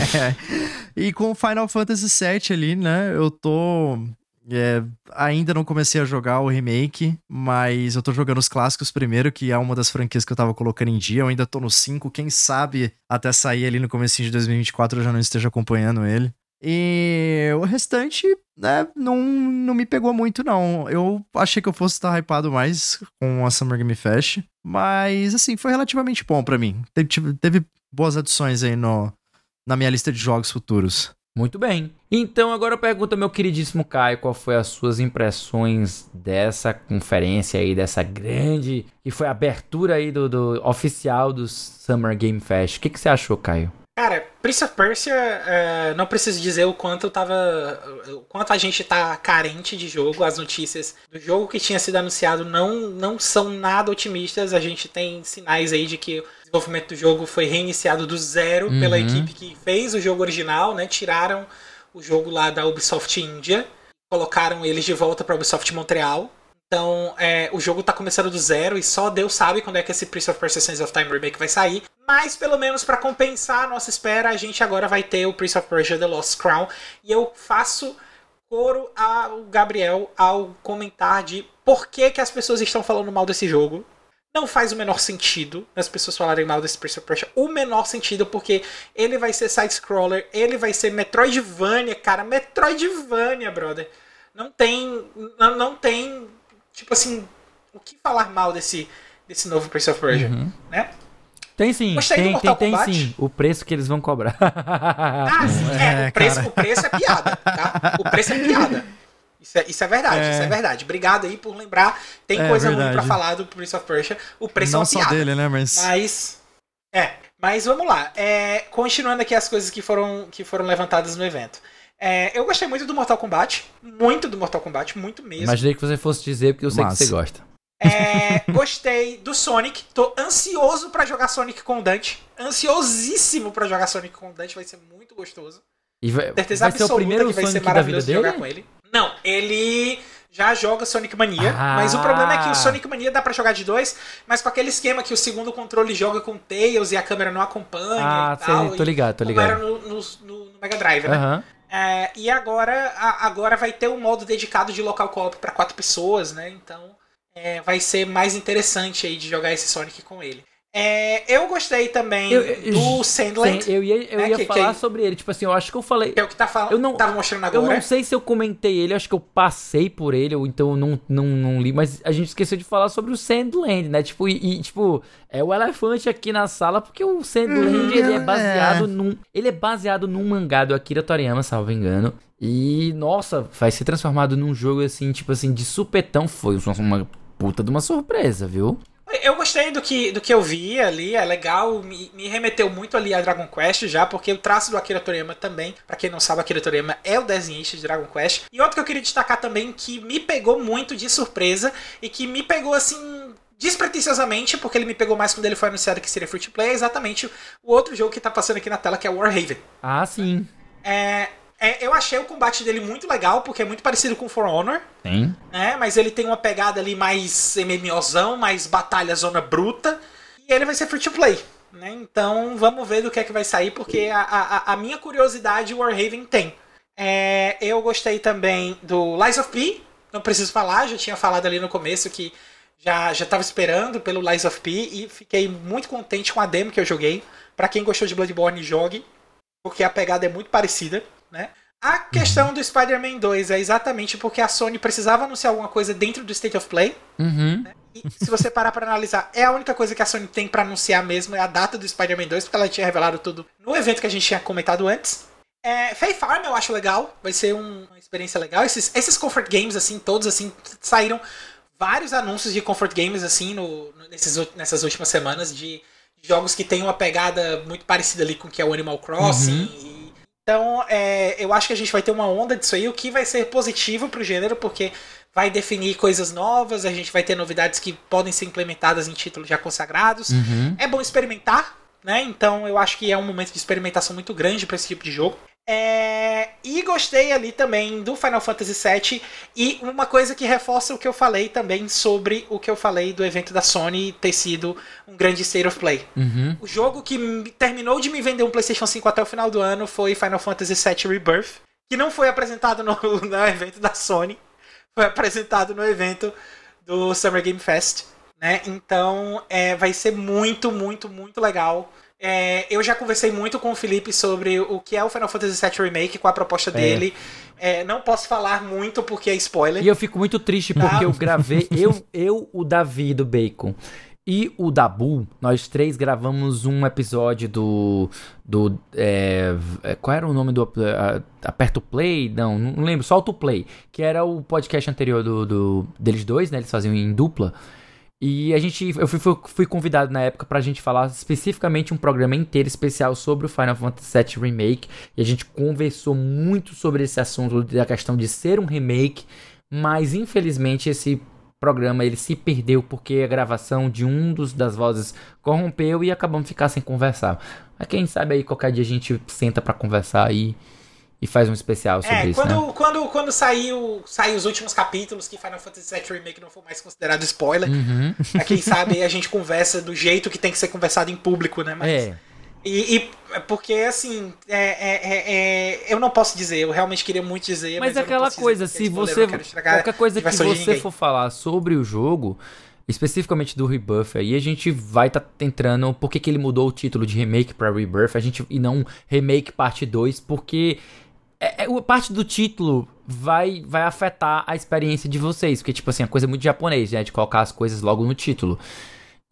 e com Final Fantasy VII ali, né? Eu tô é, ainda não comecei a jogar o remake, mas eu tô jogando os clássicos primeiro, que é uma das franquias que eu tava colocando em dia. Eu ainda tô no 5, quem sabe até sair ali no começo de 2024 eu já não esteja acompanhando ele. E o restante, né, não, não me pegou muito, não. Eu achei que eu fosse estar hypado mais com a Summer Game Fest, mas, assim, foi relativamente bom para mim. Teve, teve boas adições aí no, na minha lista de jogos futuros. Muito bem. Então agora eu pergunto meu queridíssimo Caio, qual foi as suas impressões dessa conferência aí, dessa grande, que foi a abertura aí do, do oficial do Summer Game Fest. O que, que você achou, Caio? Cara, Prince of Persia, é, não preciso dizer o quanto eu tava. O quanto a gente tá carente de jogo. As notícias do jogo que tinha sido anunciado não, não são nada otimistas. A gente tem sinais aí de que desenvolvimento do jogo foi reiniciado do zero uhum. pela equipe que fez o jogo original, né? Tiraram o jogo lá da Ubisoft India, colocaram eles de volta pra Ubisoft Montreal. Então, é, o jogo tá começando do zero e só Deus sabe quando é que esse Prince of Persia Sands of Time Remake vai sair. Mas, pelo menos para compensar a nossa espera, a gente agora vai ter o Prince of Persia The Lost Crown. E eu faço coro ao Gabriel ao comentar de por que, que as pessoas estão falando mal desse jogo. Não faz o menor sentido as pessoas falarem mal desse Prince of Persia. O menor sentido, porque ele vai ser side-scroller, ele vai ser Metroidvania, cara. Metroidvania, brother. Não tem. Não, não tem tipo assim, o que falar mal desse, desse novo Prince of Persia, uhum. né? Tem sim, tem, tem, tem sim. O preço que eles vão cobrar. ah, sim, é, é o, preço, o preço é piada, tá? O preço é piada. Isso é, isso é verdade, é. isso é verdade. Obrigado aí por lembrar. Tem é, coisa verdade. ruim pra falar do Prince of Persia. O preço Não é uma só piada. dele, né? Mas... mas. É. Mas vamos lá. É, continuando aqui as coisas que foram, que foram levantadas no evento. É, eu gostei muito do Mortal Kombat. Muito do Mortal Kombat, muito mesmo. Imaginei que você fosse dizer, porque eu sei Massa. que você gosta. É, gostei do Sonic. Tô ansioso para jogar Sonic com o Dante. Ansiosíssimo para jogar Sonic com o Dante. Vai ser muito gostoso. E vai, Certeza vai ser o primeiro que vai Sonic ser maravilhoso de jogar com ele. Não, ele já joga Sonic Mania, ah. mas o problema é que o Sonic Mania dá para jogar de dois, mas com aquele esquema que o segundo controle joga com Tails e a câmera não acompanha ah, e tal. Sei, tô ligado, tô ligado. Era no, no, no, Mega Drive, né? Uhum. É, e agora, a, agora vai ter um modo dedicado de local co-op para quatro pessoas, né? Então é, vai ser mais interessante aí de jogar esse Sonic com ele. É, eu gostei também eu, do Sandland. eu ia, eu né, ia que, falar que, sobre ele. Tipo assim, eu acho que eu falei. é o que tá falando, eu não, tava mostrando agora. Eu não sei se eu comentei ele, acho que eu passei por ele, ou então não, não, não li, mas a gente esqueceu de falar sobre o Sandland, né? Tipo, e, e tipo, é o elefante aqui na sala, porque o Sandland hum, ele é baseado é. num. Ele é baseado num mangá do Akira Toriyama, salvo engano. E, nossa, vai ser transformado num jogo assim, tipo assim, de supetão. Foi uma puta de uma surpresa, viu? Eu gostei do que, do que eu vi ali, é legal, me, me, remeteu muito ali a Dragon Quest já, porque o traço do Akira Toriyama também, para quem não sabe, Akira Toriyama é o desenhista de Dragon Quest. E outro que eu queria destacar também, que me pegou muito de surpresa e que me pegou assim despretensiosamente, porque ele me pegou mais quando ele foi anunciado que seria free to play, é exatamente o outro jogo que tá passando aqui na tela, que é Warhaven. Ah, sim. É, é, eu achei o combate dele muito legal, porque é muito parecido com For Honor. Sim. Né? Mas ele tem uma pegada ali mais MMOzão, mais batalha zona bruta. E ele vai ser free to play. Né? Então vamos ver do que é que vai sair, porque a, a, a minha curiosidade o Warhaven tem. É, eu gostei também do Lies of P. Não preciso falar, já tinha falado ali no começo que já já estava esperando pelo Lies of P e fiquei muito contente com a demo que eu joguei. Para quem gostou de Bloodborne, jogue, porque a pegada é muito parecida né? A questão do Spider-Man 2 é exatamente porque a Sony precisava anunciar alguma coisa dentro do State of Play. Uhum. Né? E se você parar para analisar, é a única coisa que a Sony tem para anunciar mesmo, é a data do Spider-Man 2, porque ela tinha revelado tudo no evento que a gente tinha comentado antes. É, Faith Farm eu acho legal, vai ser um, uma experiência legal. Esses, esses Comfort Games, assim, todos assim, saíram vários anúncios de Comfort Games, assim, no, nesses, nessas últimas semanas, de jogos que têm uma pegada muito parecida ali com o que é o Animal Crossing uhum. e então, é, eu acho que a gente vai ter uma onda disso aí, o que vai ser positivo pro gênero, porque vai definir coisas novas, a gente vai ter novidades que podem ser implementadas em títulos já consagrados. Uhum. É bom experimentar, né? Então, eu acho que é um momento de experimentação muito grande para esse tipo de jogo. É... E gostei ali também do Final Fantasy VII. E uma coisa que reforça o que eu falei também sobre o que eu falei do evento da Sony ter sido um grande state of play. Uhum. O jogo que terminou de me vender um PlayStation 5 até o final do ano foi Final Fantasy VII Rebirth, que não foi apresentado no, no evento da Sony, foi apresentado no evento do Summer Game Fest. Né? Então é, vai ser muito, muito, muito legal é, eu já conversei muito com o Felipe sobre o que é o Final Fantasy VII Remake, qual a proposta é. dele. É, não posso falar muito porque é spoiler. E eu fico muito triste porque tá? eu gravei, eu, eu, o Davi do Bacon e o Dabu, nós três gravamos um episódio do. do é, é qual era o nome do. Aperto Play? Não, não lembro, solta o Play. Que era o podcast anterior do, do deles dois, né? Eles faziam em dupla. E a gente, eu fui, fui convidado na época pra gente falar especificamente um programa inteiro especial sobre o Final Fantasy VII Remake. E a gente conversou muito sobre esse assunto da questão de ser um remake, mas infelizmente esse programa ele se perdeu porque a gravação de um dos das vozes corrompeu e acabamos ficar sem conversar. Mas quem sabe aí qualquer dia a gente senta para conversar. E e faz um especial sobre é, isso. Quando, né? quando, quando saiu, saiu os últimos capítulos que Final Fantasy VII Remake não foi mais considerado spoiler, uhum. pra quem sabe a gente conversa do jeito que tem que ser conversado em público, né? Mas, é. E, e porque, assim, é, é, é, é, eu não posso dizer, eu realmente queria muito dizer. Mas, mas aquela coisa, se você. Qualquer coisa que você for falar sobre o jogo, especificamente do Rebirth aí, a gente vai estar tá entrando por que, que ele mudou o título de remake para Rebirth, a gente e não remake parte 2, porque é, é, parte do título vai, vai afetar a experiência de vocês. Porque, tipo assim, a coisa é muito japonês, né? De colocar as coisas logo no título.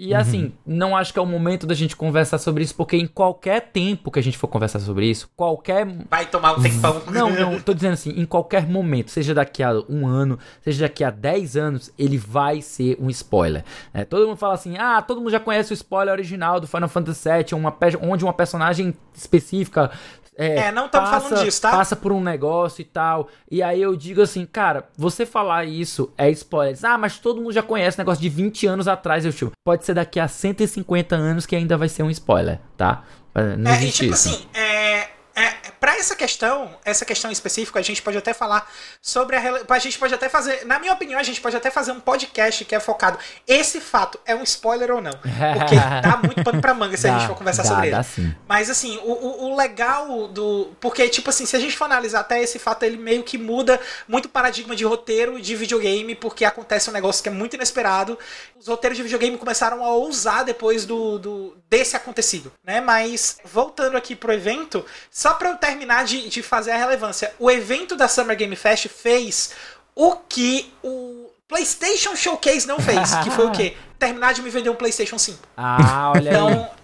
E uhum. assim, não acho que é o momento da gente conversar sobre isso, porque em qualquer tempo que a gente for conversar sobre isso, qualquer. Vai tomar um tempão. Não, não, tô dizendo assim, em qualquer momento, seja daqui a um ano, seja daqui a 10 anos, ele vai ser um spoiler. É, todo mundo fala assim, ah, todo mundo já conhece o spoiler original do Final Fantasy VII, uma, onde uma personagem específica é, é não estamos falando disso, tá? Passa por um negócio e tal. E aí eu digo assim, cara, você falar isso é spoiler. Ah, mas todo mundo já conhece o negócio de 20 anos atrás. Eu tipo, pode ser daqui a 150 anos que ainda vai ser um spoiler, tá? Não é, e tipo isso. assim, é, para essa questão, essa questão específica, a gente pode até falar sobre a. A gente pode até fazer. Na minha opinião, a gente pode até fazer um podcast que é focado. Esse fato é um spoiler ou não? Porque dá muito pano pra manga se dá, a gente for conversar dá, sobre dá ele. Sim. Mas assim, o, o, legal do. Porque, tipo assim, se a gente for analisar até esse fato, ele meio que muda muito o paradigma de roteiro de videogame, porque acontece um negócio que é muito inesperado. Os roteiros de videogame começaram a ousar depois do, do desse acontecido, né? Mas voltando aqui pro evento, só pra eu terminar de, de fazer a relevância. O evento da Summer Game Fest fez o que o PlayStation Showcase não fez, que foi o quê? Terminar de me vender um PlayStation 5. Ah, olha então, aí.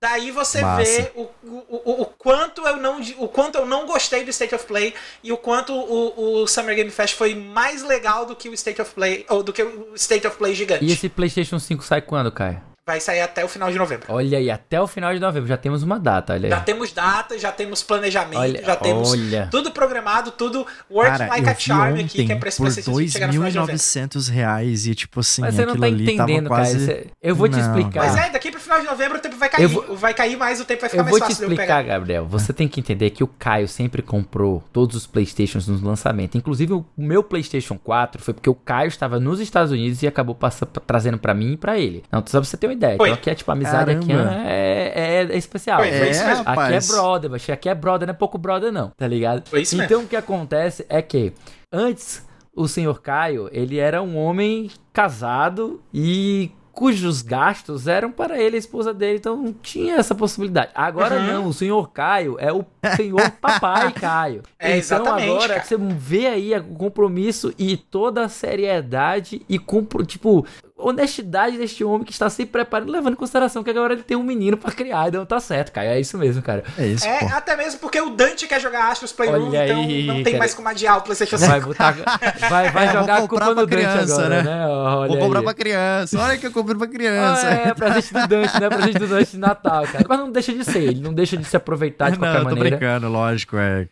Daí você Massa. vê o, o, o, quanto eu não, o quanto eu não gostei do State of Play e o quanto o, o Summer Game Fest foi mais legal do que o State of Play, ou do que o State of Play gigante. E esse PlayStation 5 sai quando, Caio? Vai sair até o final de novembro. Olha aí, até o final de novembro. Já temos uma data, olha aí. Já temos data, já temos planejamento, olha, já temos olha. tudo programado, tudo work Cara, like a charm aqui, que é pra esse por chegar no final de novembro. reais e tipo assim, Mas você não tá entendendo, quase... cara. Eu vou não. te explicar. Mas é, daqui pro final de novembro o tempo vai cair. Vou... Vai cair mais, o tempo vai ficar mais fácil. Eu vou te explicar, Gabriel. Você tem que entender que o Caio sempre comprou todos os Playstations no lançamento. Inclusive o meu Playstation 4 foi porque o Caio estava nos Estados Unidos e acabou passando, trazendo para mim e para ele. Não, só pra você ter uma ideia. Foi. Então aqui é tipo amizade aqui é, é, é especial. Foi, foi isso mesmo. Aqui é brother, mas aqui é brother, não é pouco brother, não, tá ligado? Foi isso então mesmo. o que acontece é que antes o senhor Caio, ele era um homem casado e cujos gastos eram para ele, a esposa dele, então não tinha essa possibilidade. Agora uhum. não, o senhor Caio é o senhor papai Caio. É, então agora cara. você vê aí o compromisso e toda a seriedade e tipo, honestidade deste homem que está se preparando, levando em consideração que agora ele tem um menino para criar. Então tá certo, cara. É isso mesmo, cara. É isso. É, pô. até mesmo porque o Dante quer jogar Astros Playroom, então aí, não tem cara. mais como adiar o PlayStation 5. Vai, botar, vai, vai é, jogar a culpa no criança, Dante agora, né? né? Olha vou comprar aí. pra criança. Olha que eu comprei pra criança. Ah, é, presente do Dante, né? Presente do Dante de Natal, cara. Mas não deixa de ser, ele não deixa de se aproveitar de não, qualquer maneira. Não, eu tô brincando, lógico. É.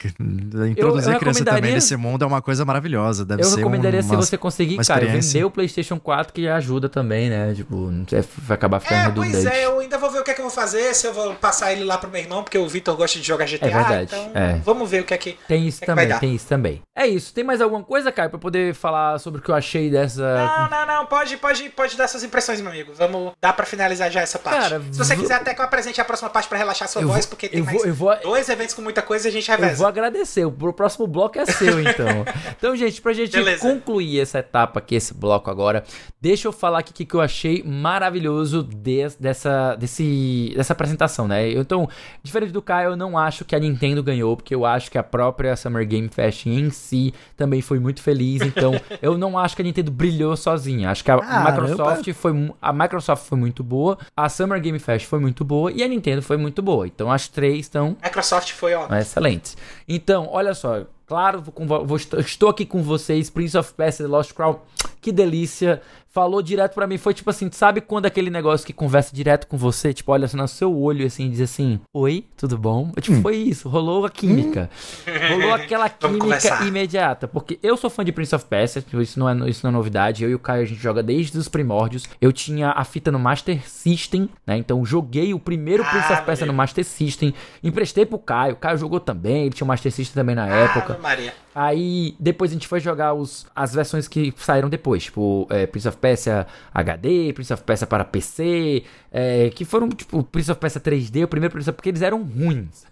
Introduzir eu, eu criança também nesse mundo é uma coisa maravilhosa. Deve eu ser recomendaria um, se você conseguir, cara, vender o PlayStation 4 que ajuda também, né? Tipo, vai acabar ficando é, redundante. Pois é, eu ainda vou ver o que é que eu vou fazer, se eu vou passar ele lá pro meu irmão, porque o Vitor gosta de jogar GTA. É verdade. Então, é. vamos ver o que é que. Tem isso que também, é tem isso também. É isso. Tem mais alguma coisa, Caio, pra poder falar sobre o que eu achei dessa. Não, não, não. Pode, pode, pode dar suas impressões, meu amigo. Vamos dar pra finalizar já essa parte. Cara, se você quiser até que eu apresente a próxima parte pra relaxar sua voz, vou, porque tem mais vou, dois eventos com muita coisa e a gente reveza. Eu vou agradecer. O próximo bloco é seu, então. então, gente, pra gente Beleza. concluir essa etapa aqui, esse bloco agora, deixa eu falar aqui o que eu achei maravilhoso de, dessa, desse, dessa apresentação, né? Então, diferente do Caio, eu não acho que a Nintendo ganhou, porque eu acho que a própria Summer Game Fest em si também foi muito feliz. Então, eu não acho que a Nintendo brilhou sozinha. Acho que a ah, Microsoft foi a Microsoft foi muito boa, a Summer Game Fest foi muito boa e a Nintendo foi muito boa. Então, as três estão Microsoft foi ó excelentes. Então, olha só, Claro, vou, vou, estou aqui com vocês, Prince of Persia The Lost Crown. Que delícia falou direto para mim. Foi tipo assim, sabe quando aquele negócio que conversa direto com você, tipo, olha assim, no seu olho assim, diz assim: Oi, tudo bom? Tipo, hum. foi isso, rolou a química. Hum. Rolou aquela química imediata. Porque eu sou fã de Prince of Persia, tipo, isso não, é, isso não é novidade. Eu e o Caio a gente joga desde os primórdios. Eu tinha a fita no Master System, né? Então joguei o primeiro ah, Prince of Persia no Master System. Emprestei pro Caio. O Caio jogou também, ele tinha o Master System também na ah, época. Maria. Aí depois a gente foi jogar os, as versões que saíram depois, tipo é, Prince of Persia HD, Prince of Persia para PC, é, que foram tipo Prince of Persia 3D, o primeiro Prince of porque eles eram ruins.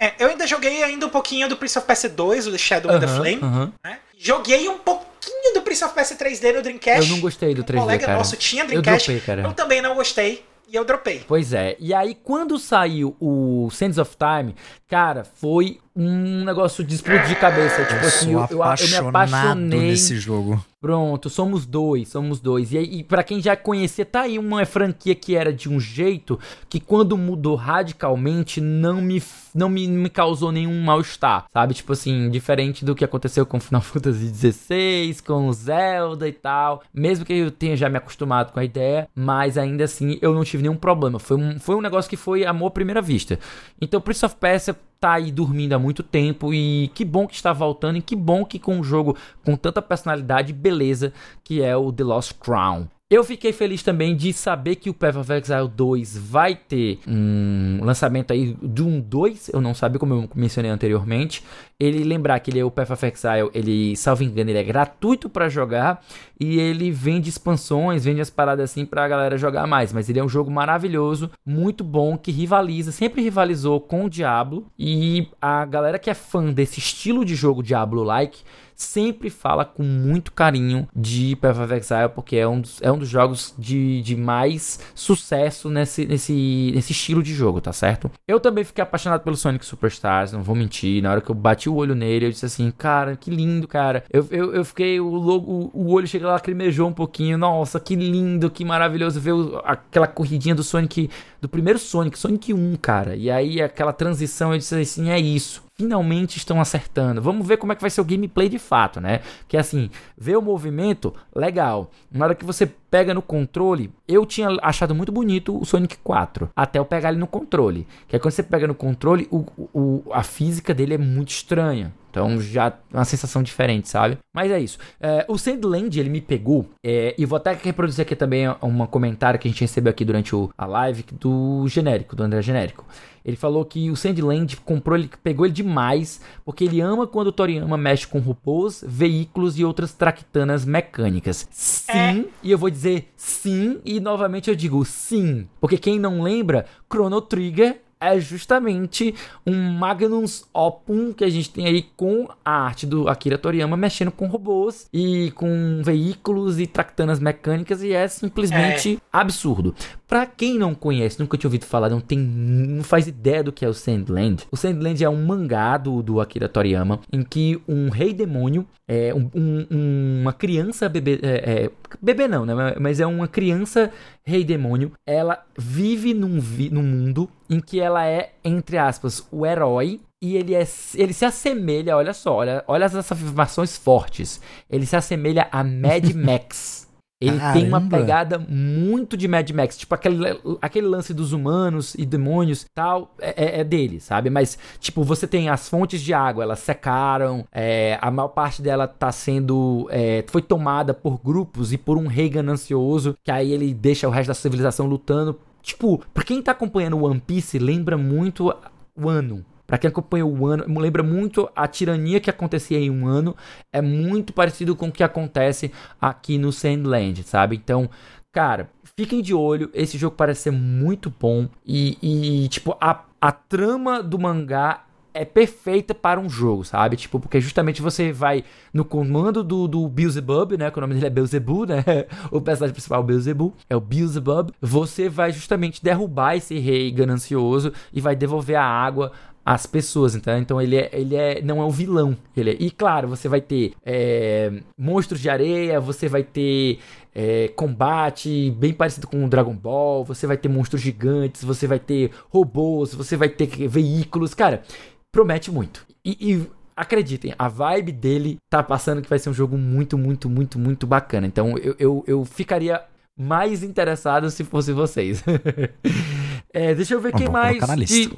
é, eu ainda joguei ainda um pouquinho do Prince of Persia 2, o Shadow uh -huh, the Flame, uh -huh. né? Joguei um pouquinho do Prince of Persia 3D no Dreamcast. Eu não gostei do 3D, um colega cara. nosso tinha Dreamcast. Eu, dropei, eu também não gostei e eu dropei. Pois é. E aí, quando saiu o Sands of Time, cara, foi um negócio de explodir de cabeça. Tipo eu assim, eu, eu, eu, me apaixonei. nesse jogo. Pronto, somos dois, somos dois. E, e para quem já conhecia, tá aí uma franquia que era de um jeito que quando mudou radicalmente não me, não me, me causou nenhum mal-estar, sabe? Tipo assim, diferente do que aconteceu com Final Fantasy XVI, com Zelda e tal. Mesmo que eu tenha já me acostumado com a ideia, mas ainda assim eu não tive nenhum problema. Foi um, foi um negócio que foi amor à primeira vista. Então, Prince of Persia tá aí dormindo há muito tempo e que bom que está voltando e que bom que com um jogo com tanta personalidade beleza que é o The Lost Crown. Eu fiquei feliz também de saber que o Path of Exile 2 vai ter um lançamento aí de um 2, eu não sabia como eu mencionei anteriormente. Ele lembrar que ele é o Path of Exile, ele, salvo engano, ele é gratuito para jogar e ele vende expansões, vende as paradas assim pra galera jogar mais, mas ele é um jogo maravilhoso, muito bom, que rivaliza, sempre rivalizou com o Diablo e a galera que é fã desse estilo de jogo Diablo-like sempre fala com muito carinho de Path Exile, porque é um dos, é um dos jogos de, de mais sucesso nesse, nesse, nesse estilo de jogo, tá certo? Eu também fiquei apaixonado pelo Sonic Superstars, não vou mentir. Na hora que eu bati o olho nele, eu disse assim, cara, que lindo, cara. Eu, eu, eu fiquei, o, logo, o olho chega lá, lacrimejou um pouquinho. Nossa, que lindo, que maravilhoso ver o, aquela corridinha do Sonic, do primeiro Sonic, Sonic 1, cara. E aí aquela transição, eu disse assim, é isso finalmente estão acertando. Vamos ver como é que vai ser o gameplay de fato, né? Que assim, ver o movimento, legal. Na hora que você pega no controle, eu tinha achado muito bonito o Sonic 4, até eu pegar ele no controle. Que é quando você pega no controle, o, o, a física dele é muito estranha. Então já uma sensação diferente, sabe? Mas é isso. É, o Sandland, ele me pegou. É, e vou até reproduzir aqui também um comentário que a gente recebeu aqui durante o, a live do genérico, do André Genérico. Ele falou que o Sandland comprou ele, pegou ele demais, porque ele ama quando o Toriyama mexe com robôs, veículos e outras tractanas mecânicas. Sim, é. e eu vou dizer sim, e novamente eu digo sim. Porque quem não lembra, Chrono Trigger é justamente um Magnus Opum que a gente tem aí com a arte do Akira Toriyama mexendo com robôs e com veículos e tractanas mecânicas e é simplesmente é. absurdo. Para quem não conhece, nunca tinha ouvido falar, não tem, não faz ideia do que é o Sandland. O Sandland é um mangá do, do Akira Toriyama em que um rei demônio, é, um, um, uma criança bebê, é, é, bebê não, né? Mas é uma criança rei demônio. Ela vive num, vi, num mundo em que ela é, entre aspas, o herói e ele, é, ele se assemelha, olha só, olha, olha essas afirmações fortes. Ele se assemelha a Mad Max. Ele Caramba. tem uma pegada muito de Mad Max, tipo aquele, aquele lance dos humanos e demônios tal, é, é, é dele, sabe? Mas, tipo, você tem as fontes de água, elas secaram, é, a maior parte dela tá sendo. É, foi tomada por grupos e por um rei ganancioso, que aí ele deixa o resto da civilização lutando. Tipo, pra quem tá acompanhando One Piece, lembra muito o ano Pra quem acompanha o ano, lembra muito a tirania que acontecia em um ano. É muito parecido com o que acontece aqui no Sandland, sabe? Então, cara, fiquem de olho. Esse jogo parece ser muito bom. E, e tipo, a, a trama do mangá é perfeita para um jogo, sabe? Tipo, porque justamente você vai no comando do, do Beelzebub, né? Que o nome dele é Beelzebub, né? O personagem principal é o Beelzebub, é o Beelzebub. Você vai justamente derrubar esse rei ganancioso e vai devolver a água as pessoas, então, então ele, é, ele é, não é o vilão. Ele é, e claro, você vai ter é, monstros de areia, você vai ter é, combate bem parecido com o Dragon Ball, você vai ter monstros gigantes, você vai ter robôs, você vai ter veículos. Cara, promete muito. E, e acreditem, a vibe dele tá passando que vai ser um jogo muito, muito, muito, muito bacana. Então eu, eu, eu ficaria mais interessado se fosse vocês. é, deixa eu ver quem mais. De,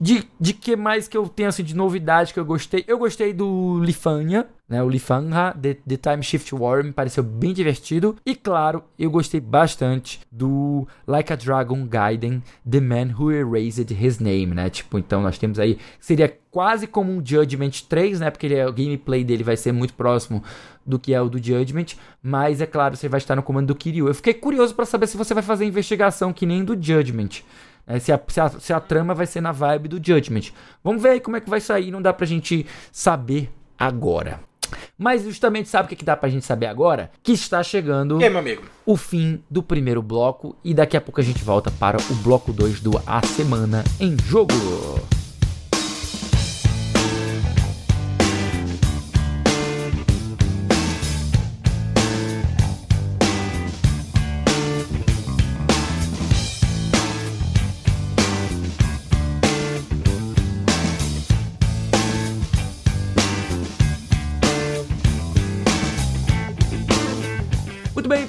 de, de que mais que eu tenho assim de novidade que eu gostei? Eu gostei do Lifania, né? O Lifanga, The, The Time Shift War, me pareceu bem divertido. E claro, eu gostei bastante do Like a Dragon Gaiden, The Man Who Erased His Name, né? Tipo, então nós temos aí. Seria quase como um Judgment 3, né? Porque ele, é, o gameplay dele vai ser muito próximo do que é o do Judgment, mas é claro, você vai estar no comando do Kiryu. Eu fiquei curioso para saber se você vai fazer investigação que nem do Judgment. É, se, a, se, a, se, a, trama vai ser na vibe do Judgment. Vamos ver aí como é que vai sair, não dá pra gente saber agora. Mas justamente sabe o que, que dá pra gente saber agora? Que está chegando aí, o fim do primeiro bloco e daqui a pouco a gente volta para o bloco 2 do A Semana em Jogo.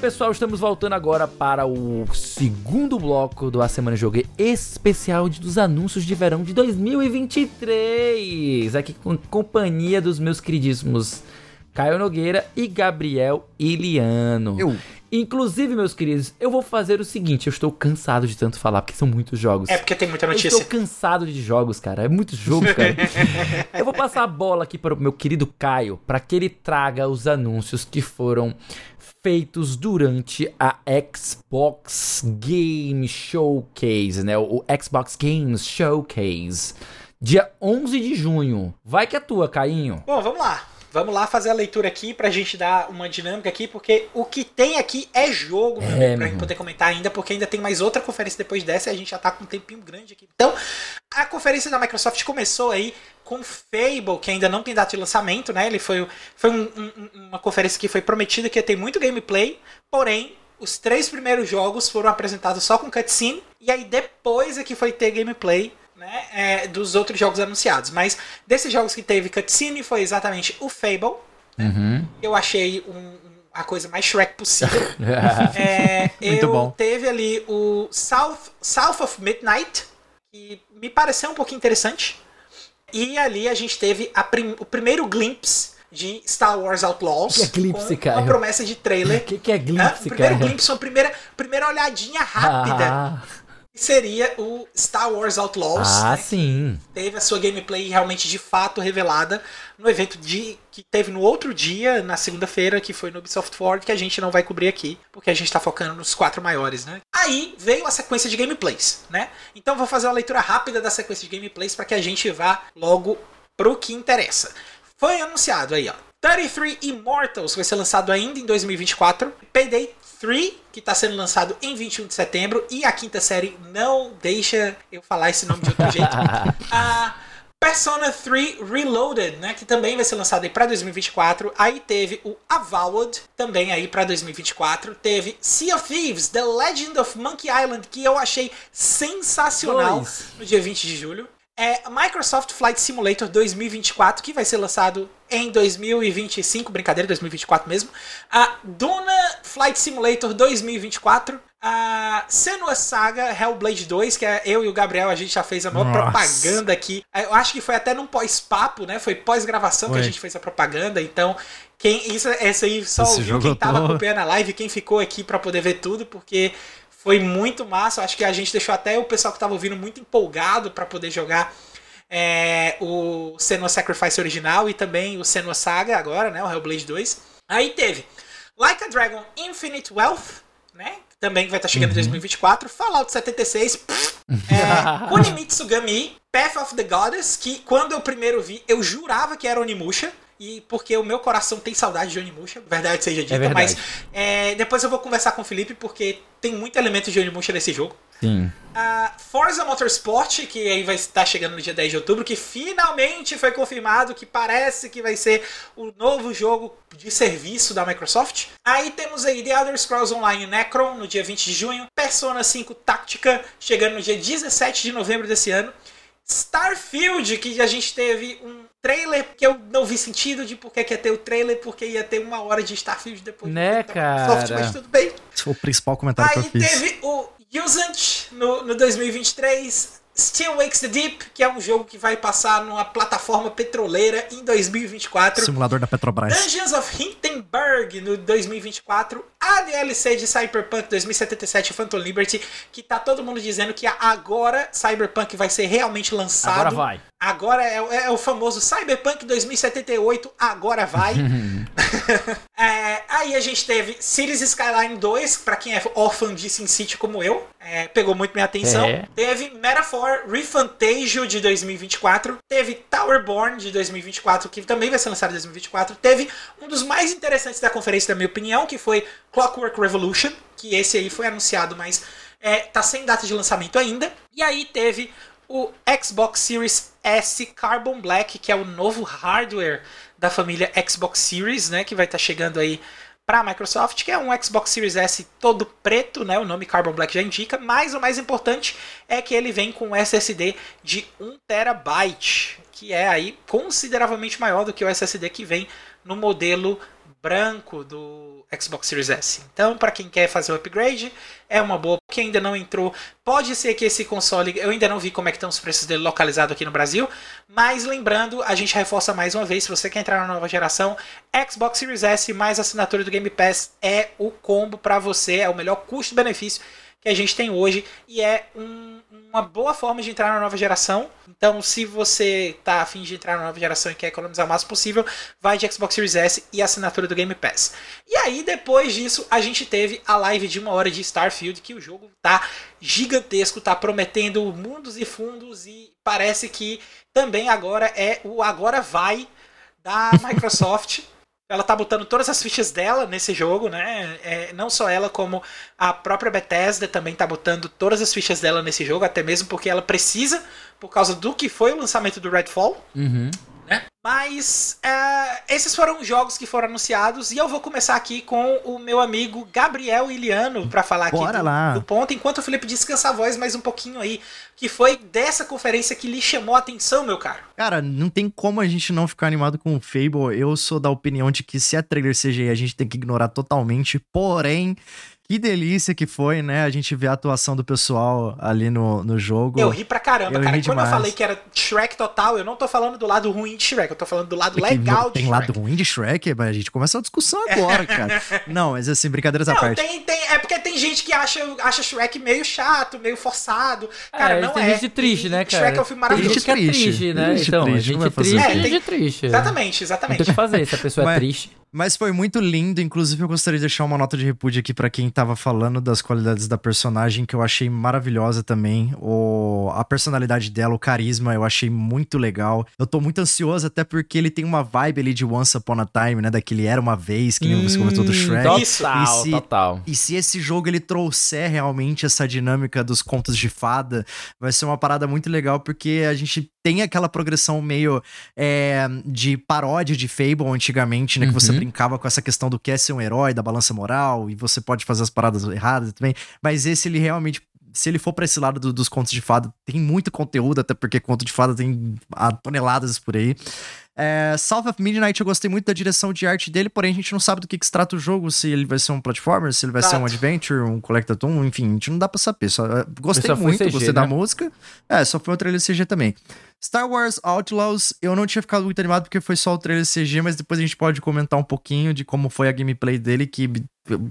Pessoal, estamos voltando agora para o segundo bloco do A Semana Joguei especial dos anúncios de verão de 2023. Aqui com companhia dos meus queridíssimos Caio Nogueira e Gabriel Iliano. Eu. Inclusive, meus queridos, eu vou fazer o seguinte: eu estou cansado de tanto falar, porque são muitos jogos. É porque tem muita notícia. Eu estou cansado de jogos, cara. É muitos jogos, cara. eu vou passar a bola aqui para o meu querido Caio, para que ele traga os anúncios que foram feitos durante a Xbox Game Showcase, né? O Xbox Games Showcase. Dia 11 de junho. Vai que é tua, Cainho. Bom, vamos lá. Vamos lá fazer a leitura aqui pra gente dar uma dinâmica aqui, porque o que tem aqui é jogo, meu é, pra gente poder comentar ainda, porque ainda tem mais outra conferência depois dessa e a gente já tá com um tempinho grande aqui. Então, a conferência da Microsoft começou aí com Fable, que ainda não tem data de lançamento, né? Ele foi, foi um, um, uma conferência que foi prometida que ia ter muito gameplay, porém, os três primeiros jogos foram apresentados só com cutscene, e aí depois é que foi ter gameplay né, é, dos outros jogos anunciados. Mas desses jogos que teve cutscene foi exatamente o Fable. Né? Uhum. Eu achei um, a coisa mais Shrek possível. é, Muito eu bom. teve ali o South, South of Midnight, que me pareceu um pouquinho interessante. E ali a gente teve prim o primeiro glimpse de Star Wars Outlaws. Que é glimpse, com uma promessa de trailer. O que, que é glimpse, ah, primeiro glimpse, uma primeira, primeira olhadinha rápida. Ah seria o Star Wars Outlaws. Ah, né, sim. Teve a sua gameplay realmente de fato revelada no evento de que teve no outro dia, na segunda-feira, que foi no Ubisoft Forward, que a gente não vai cobrir aqui, porque a gente está focando nos quatro maiores, né? Aí veio a sequência de gameplays, né? Então vou fazer uma leitura rápida da sequência de gameplays para que a gente vá logo pro que interessa. Foi anunciado aí, ó. 33 Immortals vai ser lançado ainda em 2024. Payday 3, que está sendo lançado em 21 de setembro, e a quinta série não deixa eu falar esse nome de outro jeito. a Persona 3 Reloaded, né, que também vai ser lançado aí para 2024. Aí teve o Avowed, também aí para 2024. Teve Sea of Thieves, The Legend of Monkey Island, que eu achei sensacional Dois. no dia 20 de julho é Microsoft Flight Simulator 2024, que vai ser lançado em 2025, brincadeira, 2024 mesmo. A Duna Flight Simulator 2024. A Senua Saga Hellblade 2, que é eu e o Gabriel, a gente já fez a maior Nossa. propaganda aqui. É, eu acho que foi até num pós-papo, né? Foi pós-gravação que a gente fez a propaganda. Então, quem isso, esse aí só Esse ouviu quem tava tô... acompanhando a live, quem ficou aqui para poder ver tudo, porque foi muito massa. Acho que a gente deixou até o pessoal que estava ouvindo muito empolgado para poder jogar é, o Senua Sacrifice original e também o Senua Saga agora, né? O Hellblade 2. Aí teve Like a Dragon Infinite Wealth, né? Também vai estar tá chegando uhum. em 2024. Fallout 76. Pff, é, Kunimitsu Gami, Path of the Goddess, que quando eu primeiro vi, eu jurava que era Onimusha e porque o meu coração tem saudade de Onimusha, verdade seja dita, é verdade. mas é, depois eu vou conversar com o Felipe porque tem muito elemento de Onimusha nesse jogo. Sim. A Forza Motorsport, que aí vai estar chegando no dia 10 de outubro, que finalmente foi confirmado que parece que vai ser o novo jogo de serviço da Microsoft. Aí temos aí The Elder Scrolls Online Necron no dia 20 de junho, Persona 5 Táctica chegando no dia 17 de novembro desse ano. Starfield, que a gente teve um trailer que eu não vi sentido de porque que ia ter o trailer, porque ia ter uma hora de Starfield depois. Né, cara? Soft, mas tudo bem. Esse foi o principal comentário Aí que eu fiz. teve o Usant no, no 2023. Still Wakes the Deep, que é um jogo que vai passar numa plataforma petroleira em 2024. Simulador da Petrobras. Dungeons of Hindenburg no 2024. A DLC de Cyberpunk 2077 Phantom Liberty, que tá todo mundo dizendo que agora Cyberpunk vai ser realmente lançado. Agora vai. Agora é, é, o famoso Cyberpunk 2078, agora vai. é, aí a gente teve Cities Skyline 2, para quem é órfão de SimCity como eu, é, pegou muito minha atenção. É. Teve Metaphor Refantasio de 2024. Teve Towerborn de 2024, que também vai ser lançado em 2024. Teve um dos mais interessantes da conferência, na minha opinião, que foi Clockwork Revolution, que esse aí foi anunciado, mas é, tá sem data de lançamento ainda. E aí teve o Xbox Series S Carbon Black, que é o novo hardware da família Xbox Series, né, que vai estar tá chegando aí para a Microsoft, que é um Xbox Series S todo preto, né? O nome Carbon Black já indica, mas o mais importante é que ele vem com um SSD de 1 terabyte, que é aí consideravelmente maior do que o SSD que vem no modelo branco do Xbox Series S. Então, para quem quer fazer o upgrade, é uma boa. Quem ainda não entrou, pode ser que esse console, eu ainda não vi como é que estão os preços dele localizado aqui no Brasil, mas lembrando, a gente reforça mais uma vez, se você quer entrar na nova geração, Xbox Series S mais assinatura do Game Pass é o combo para você, é o melhor custo-benefício que a gente tem hoje e é um, uma boa forma de entrar na nova geração. Então, se você tá afim de entrar na nova geração e quer economizar o máximo possível, vai de Xbox Series S e assinatura do Game Pass. E aí, depois disso, a gente teve a live de uma hora de Starfield, que o jogo tá gigantesco, tá prometendo mundos e fundos e parece que também agora é o agora vai da Microsoft. Ela tá botando todas as fichas dela nesse jogo, né? É, não só ela, como a própria Bethesda também tá botando todas as fichas dela nesse jogo, até mesmo porque ela precisa, por causa do que foi o lançamento do Redfall. Uhum. Né? Mas é, esses foram os jogos que foram anunciados e eu vou começar aqui com o meu amigo Gabriel Iliano para falar aqui do, do, ponto, enquanto o Felipe descansa a voz mais um pouquinho aí, que foi dessa conferência que lhe chamou a atenção, meu caro. Cara, não tem como a gente não ficar animado com o Fable. Eu sou da opinião de que se é trailer CGI a gente tem que ignorar totalmente, porém que delícia que foi, né? A gente vê a atuação do pessoal ali no, no jogo. Eu ri pra caramba, eu cara. Quando demais. eu falei que era Shrek total, eu não tô falando do lado ruim de Shrek, eu tô falando do lado Porque legal de tem Shrek. Tem lado ruim de Shrek? Mas a gente começa a discussão agora, cara. Não, mas assim, brincadeiras à parte. Tem, tem, é porque tem gente que acha, acha Shrek meio chato, meio forçado. Cara, é, não tem é. gente triste, né, cara? Shrek é um filme maravilhoso. Gente triste, triste né? Triste, então, triste, gente triste, é, tem... gente triste. Exatamente, exatamente. Não tem o que fazer, se a pessoa é mas, é triste. Mas foi muito lindo, inclusive eu gostaria de deixar uma nota de repúdio aqui para quem tava falando das qualidades da personagem, que eu achei maravilhosa também. O, a personalidade dela, o carisma, eu achei muito legal. Eu tô muito ansioso, até porque ele tem uma vibe ali de Once Upon a Time, né? Daquele Era Uma Vez, que nem hum, você comentou do Shrek. Total, e se, total. E se esse jogo ele trouxer realmente essa dinâmica dos contos de fada, vai ser uma parada muito legal, porque a gente tem aquela progressão meio é, de paródia de Fable antigamente, né? Uhum. Que você uhum. brincava com essa questão do que é ser um herói, da balança moral, e você pode fazer as paradas erradas também. Mas esse, ele realmente se ele for para esse lado do, dos contos de fada, tem muito conteúdo, até porque conto de fada tem toneladas por aí. É, South of Midnight eu gostei muito da direção de arte dele, porém a gente não sabe do que, que se trata o jogo, se ele vai ser um platformer, se ele vai ser um adventure, um collectathon, enfim, a gente não dá pra saber. Só, é, gostei só muito, CG, gostei né? da música. É, só foi um trailer CG também. Star Wars Outlaws, eu não tinha ficado muito animado porque foi só o trailer CG, mas depois a gente pode comentar um pouquinho de como foi a gameplay dele, que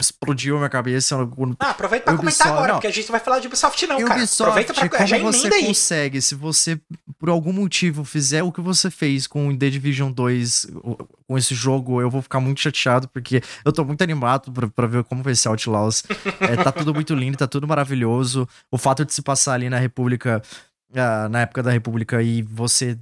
explodiu a minha cabeça. Ah, aproveita pra Ubisoft, comentar agora, não. porque a gente não vai falar de Ubisoft não, cara. Ubisoft, aproveita pra como já você aí. consegue, se você, por algum motivo, fizer o que você fez com o The Division 2, com esse jogo, eu vou ficar muito chateado, porque eu tô muito animado pra, pra ver como vai ser Outlaws. é, tá tudo muito lindo, tá tudo maravilhoso. O fato de se passar ali na República uh, na época da República e você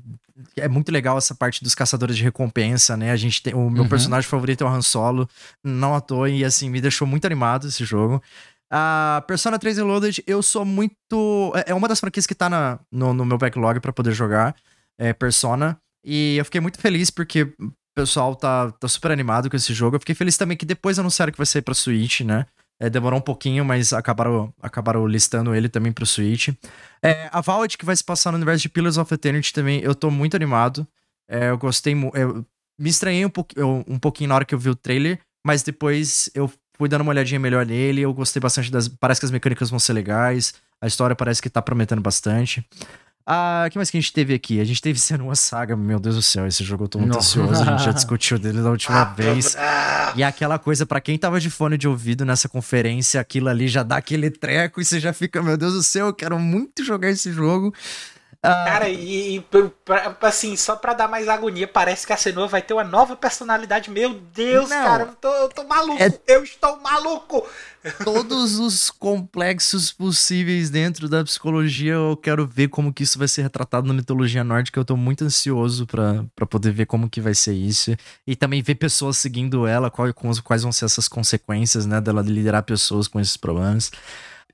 é muito legal essa parte dos caçadores de recompensa, né? A gente tem o meu uhum. personagem favorito é o Han Solo, não à toa e assim me deixou muito animado esse jogo. A Persona 3 Reloaded, eu sou muito é, é uma das franquias que tá na, no, no meu backlog para poder jogar, é Persona, e eu fiquei muito feliz porque o pessoal tá, tá super animado com esse jogo. Eu fiquei feliz também que depois anunciaram que vai sair pra Switch, né? É, demorou um pouquinho, mas acabaram, acabaram listando ele também pro Switch. É, a Vault, que vai se passar no universo de Pillars of Eternity também, eu tô muito animado. É, eu gostei Eu me estranhei um, pouquinho, um pouquinho na hora que eu vi o trailer, mas depois eu fui dando uma olhadinha melhor nele. Eu gostei bastante das. Parece que as mecânicas vão ser legais. A história parece que tá prometendo bastante. Ah, o que mais que a gente teve aqui? A gente teve sendo uma saga, meu Deus do céu, esse jogo eu tô muito ansioso, a gente já discutiu dele da última ah, vez. E aquela coisa, para quem tava de fone de ouvido nessa conferência, aquilo ali já dá aquele treco e você já fica, meu Deus do céu, eu quero muito jogar esse jogo. Ah, Cara, e, e pra, assim, só pra dar mais agonia, parece que a Senua vai ter uma nova personalidade. Meu Deus, não, cara, eu tô, eu tô maluco. É... Eu estou maluco. Todos os complexos possíveis dentro da psicologia, eu quero ver como que isso vai ser retratado na mitologia nórdica. Eu tô muito ansioso para poder ver como que vai ser isso. E também ver pessoas seguindo ela, quais, quais vão ser essas consequências, né, dela liderar pessoas com esses problemas.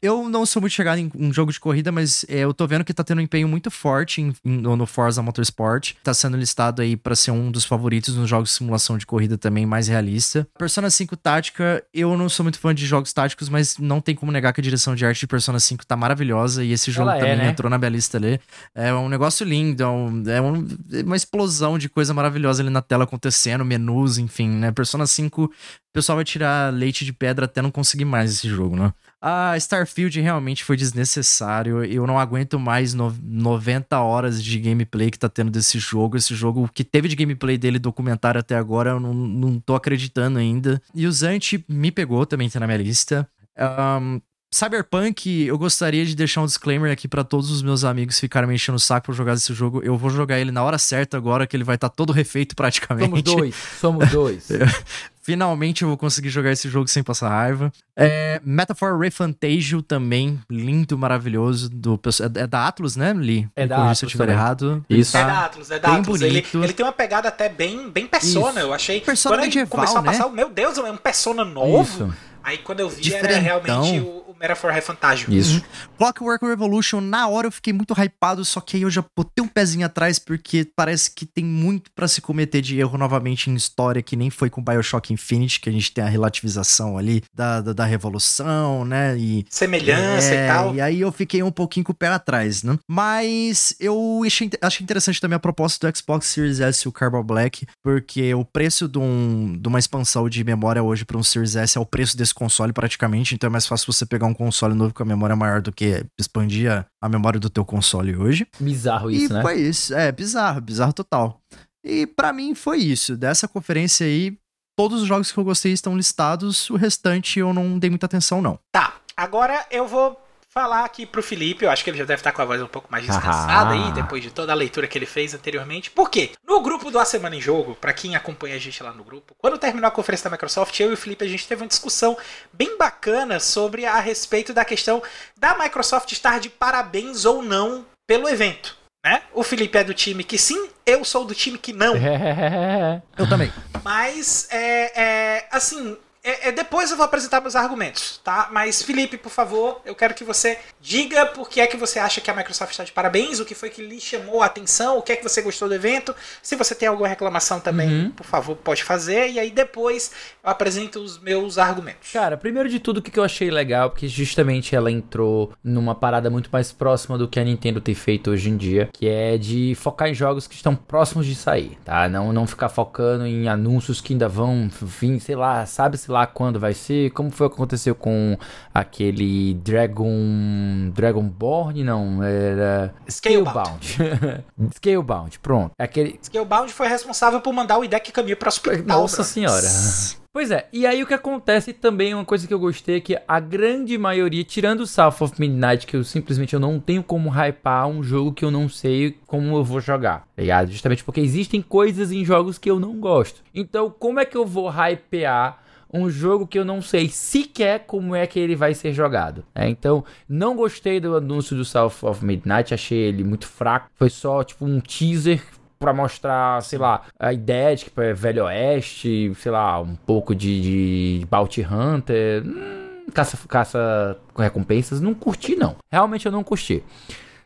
Eu não sou muito chegado em um jogo de corrida, mas é, eu tô vendo que tá tendo um empenho muito forte em, em, no Forza Motorsport. Tá sendo listado aí para ser um dos favoritos nos jogos de simulação de corrida também mais realista. Persona 5 Tática, eu não sou muito fã de jogos táticos, mas não tem como negar que a direção de arte de Persona 5 tá maravilhosa e esse jogo Ela é, também é, né? entrou na minha lista ali. É um negócio lindo, é, um, é um, uma explosão de coisa maravilhosa ali na tela acontecendo, menus, enfim, né? Persona 5 o pessoal vai tirar leite de pedra até não conseguir mais esse jogo, né? A Starfield realmente foi desnecessário. Eu não aguento mais no 90 horas de gameplay que tá tendo desse jogo. Esse jogo que teve de gameplay dele documentário até agora, eu não, não tô acreditando ainda. E o Zant me pegou, também tá na minha lista. Um, Cyberpunk, eu gostaria de deixar um disclaimer aqui para todos os meus amigos ficarem me enchendo o saco pra jogar esse jogo. Eu vou jogar ele na hora certa agora, que ele vai estar tá todo refeito praticamente. Somos dois, somos dois. Finalmente eu vou conseguir jogar esse jogo sem passar raiva. É, Metaphor Refantasio também, lindo, maravilhoso. Do, é, é da Atlus, né, Lee? É da Atlus. Se eu estiver errado. Isso. Tá é da Atlus, é da Atlus. Ele, ele, tem uma pegada até bem, bem persona, Isso. eu achei. Persona Quando medieval, começou né? a passar, meu Deus, é um persona novo. Isso. Aí quando eu vi Diferentão. era realmente o, o Metaphor Refantasio. Isso. Uhum. Clockwork Revolution, na hora eu fiquei muito hypado, só que aí eu já botei um pezinho atrás porque parece que tem muito para se cometer de erro novamente em história, que nem foi com Bioshock Infinite, que a gente tem a relativização ali da, da, da revolução, né? E, Semelhança é, e tal. E aí eu fiquei um pouquinho com o pé atrás, né? Mas eu achei, achei interessante também a proposta do Xbox Series S e o Carbon Black, porque o preço de, um, de uma expansão de memória hoje para um Series S é o preço desse console praticamente, então é mais fácil você pegar um console novo com a memória maior do que expandir a, a memória do teu console hoje. Bizarro isso, e né? foi isso. É, bizarro, bizarro total. E para mim foi isso. Dessa conferência aí, todos os jogos que eu gostei estão listados, o restante eu não dei muita atenção não. Tá, agora eu vou falar aqui pro Felipe, eu acho que ele já deve estar com a voz um pouco mais descansada aí, depois de toda a leitura que ele fez anteriormente. Por quê? No grupo do A Semana em Jogo, para quem acompanha a gente lá no grupo, quando terminou a conferência da Microsoft, eu e o Felipe a gente teve uma discussão bem bacana sobre a respeito da questão da Microsoft estar de parabéns ou não pelo evento. Né? O Felipe é do time que sim, eu sou do time que não. eu também. Mas, é, é, assim, é, é, depois eu vou apresentar meus argumentos, tá? Mas, Felipe, por favor, eu quero que você diga por que é que você acha que a Microsoft está de parabéns, o que foi que lhe chamou a atenção, o que é que você gostou do evento. Se você tem alguma reclamação também, uhum. por favor, pode fazer. E aí depois eu apresento os meus argumentos. Cara, primeiro de tudo, o que eu achei legal, porque justamente ela entrou numa parada muito mais próxima do que a Nintendo tem feito hoje em dia, que é de focar em jogos que estão próximos de sair, tá? Não, não ficar focando em anúncios que ainda vão vir, sei lá, sabe-se lá quando vai ser, como foi que aconteceu com aquele Dragon. Dragonborn? Não, era. Scalebound. Scalebound, pronto. Aquele... Scalebound foi responsável por mandar o Idek caminho para hospital. Nossa senhora. Pois é, e aí o que acontece também, uma coisa que eu gostei é que a grande maioria, tirando o South of Midnight, que eu simplesmente eu não tenho como hypar um jogo que eu não sei como eu vou jogar, tá ligado? Justamente porque existem coisas em jogos que eu não gosto. Então, como é que eu vou hypear um jogo que eu não sei sequer como é que ele vai ser jogado. Né? Então, não gostei do anúncio do South of Midnight, achei ele muito fraco. Foi só tipo um teaser para mostrar, sei lá, a ideia de que é Velho Oeste, sei lá, um pouco de, de Bounty Hunter. Hum, caça, caça com recompensas, não curti não. Realmente eu não curti.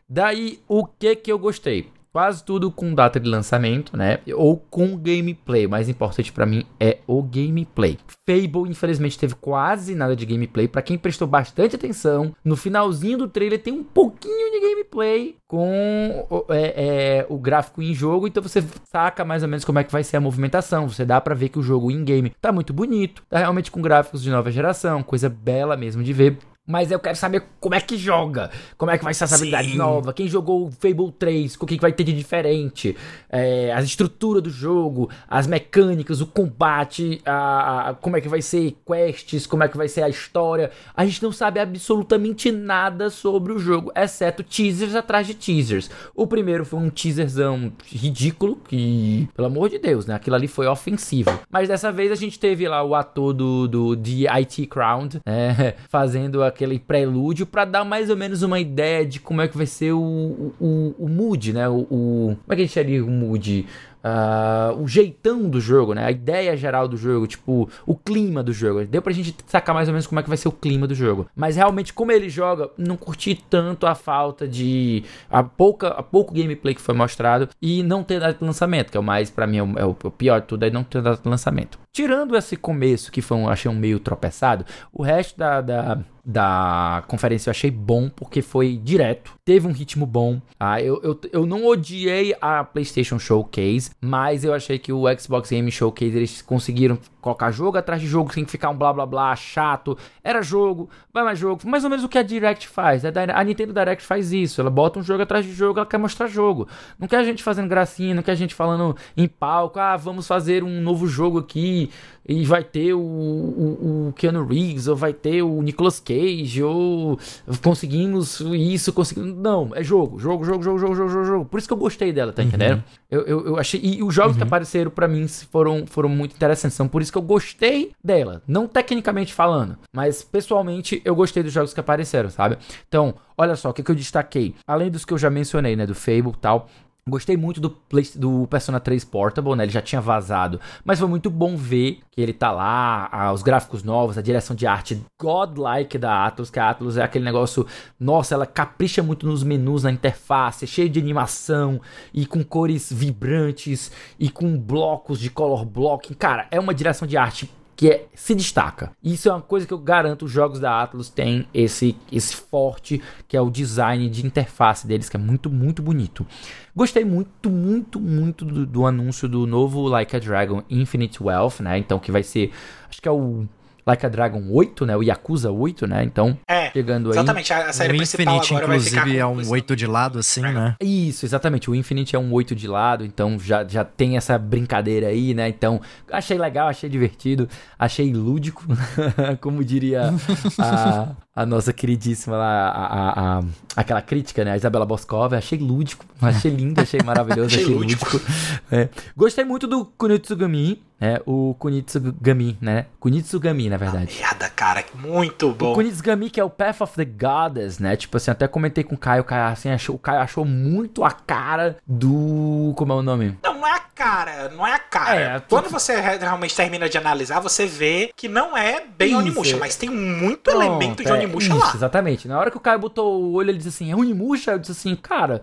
Daí, o que que eu gostei? Quase tudo com data de lançamento, né? Ou com gameplay. O mais importante para mim é o gameplay. Fable, infelizmente, teve quase nada de gameplay. Para quem prestou bastante atenção, no finalzinho do trailer tem um pouquinho de gameplay com é, é, o gráfico em jogo. Então você saca mais ou menos como é que vai ser a movimentação. Você dá para ver que o jogo in game tá muito bonito, tá realmente com gráficos de nova geração, coisa bela mesmo de ver. Mas eu quero saber como é que joga, como é que vai ser essa habilidade Sim. nova, quem jogou Fable 3, o que vai ter de diferente, é, a estrutura do jogo, as mecânicas, o combate, a, a, como é que vai ser quests, como é que vai ser a história. A gente não sabe absolutamente nada sobre o jogo, exceto teasers atrás de teasers. O primeiro foi um teaserzão ridículo, que, pelo amor de Deus, né? Aquilo ali foi ofensivo. Mas dessa vez a gente teve lá o ator do, do de IT Crown, né? fazendo a aquele prelúdio para dar mais ou menos uma ideia de como é que vai ser o, o, o mood, né? O, o, como é que a gente chamaria o mood? uh, o jeitão do jogo, né? A ideia geral do jogo, tipo, o clima do jogo. Deu pra gente sacar mais ou menos como é que vai ser o clima do jogo. Mas realmente, como ele joga, não curti tanto a falta de. a pouca a pouco gameplay que foi mostrado e não ter data de lançamento, que é o mais, para mim, é o, é o, pior de tudo, é não ter data de lançamento. Tirando esse começo, que foi um, achei um meio tropeçado, o resto da, da da conferência eu achei bom porque foi direto, teve um ritmo bom. Ah, eu, eu, eu não odiei a PlayStation Showcase, mas eu achei que o Xbox Game Showcase eles conseguiram colocar jogo atrás de jogo sem ficar um blá blá blá chato. Era jogo, vai mais jogo. Mais ou menos o que a Direct faz. A Nintendo Direct faz isso. Ela bota um jogo atrás de jogo, ela quer mostrar jogo. Não quer a gente fazendo gracinha, não quer a gente falando em palco. Ah, vamos fazer um novo jogo aqui e vai ter o, o, o Keanu Reeves, ou vai ter o Nicolas Cage, ou conseguimos isso, conseguimos. Não, é jogo, jogo, jogo, jogo, jogo, jogo, jogo. Por isso que eu gostei dela, tá uhum. entendendo? Eu, eu, eu achei. E os jogos uhum. que apareceram para mim foram, foram muito interessantes. Então, por isso que eu gostei dela. Não tecnicamente falando, mas pessoalmente eu gostei dos jogos que apareceram, sabe? Então, olha só, o que, que eu destaquei. Além dos que eu já mencionei, né? Do Fable e tal. Gostei muito do, do Persona 3 Portable, né? Ele já tinha vazado, mas foi muito bom ver que ele tá lá, os gráficos novos, a direção de arte godlike da Atlus, que a Atlus é aquele negócio, nossa, ela capricha muito nos menus, na interface, cheio de animação e com cores vibrantes e com blocos de color blocking. Cara, é uma direção de arte que é, se destaca. Isso é uma coisa que eu garanto, os jogos da Atlus têm esse, esse forte, que é o design de interface deles, que é muito, muito bonito. Gostei muito, muito, muito do, do anúncio do novo Like a Dragon Infinite Wealth, né? Então, que vai ser, acho que é o Like a Dragon 8, né? O Yakuza 8, né? Então, é, chegando aí. Exatamente, a, série o principal Infinite, agora inclusive, vai ficar é um 8 de lado, assim, É. né? Isso, exatamente. O Infinite é um 8 de lado, então já, já tem essa brincadeira aí, né? Então, achei legal, achei divertido, achei lúdico, como diria a, a nossa queridíssima lá, a, a, a- aquela crítica, né? A Isabela Boscov. Achei lúdico, achei lindo, achei maravilhoso, Achei achei, lúdico. lúdico. É. Gostei muito do Kunitsugami, né? O Kunitsugami, né? Kunitsugami, na verdade. Merda, cara, muito O bom. Kunitsugami, que é o Path of the Goddess, né? Tipo assim, até comentei com o Caio, o Caio, assim, achou, o Caio achou muito a cara do... Como é o nome? Não, não é a cara, não é a cara. É, tu- Quando você re- realmente termina de analisar, você vê que não é bem. Onimusha, mas tem muito elemento de Pronto, lá. Exatamente. Na hora que o Caio botou o olho, ele disse assim, é Onimusha? Eu disse assim, cara...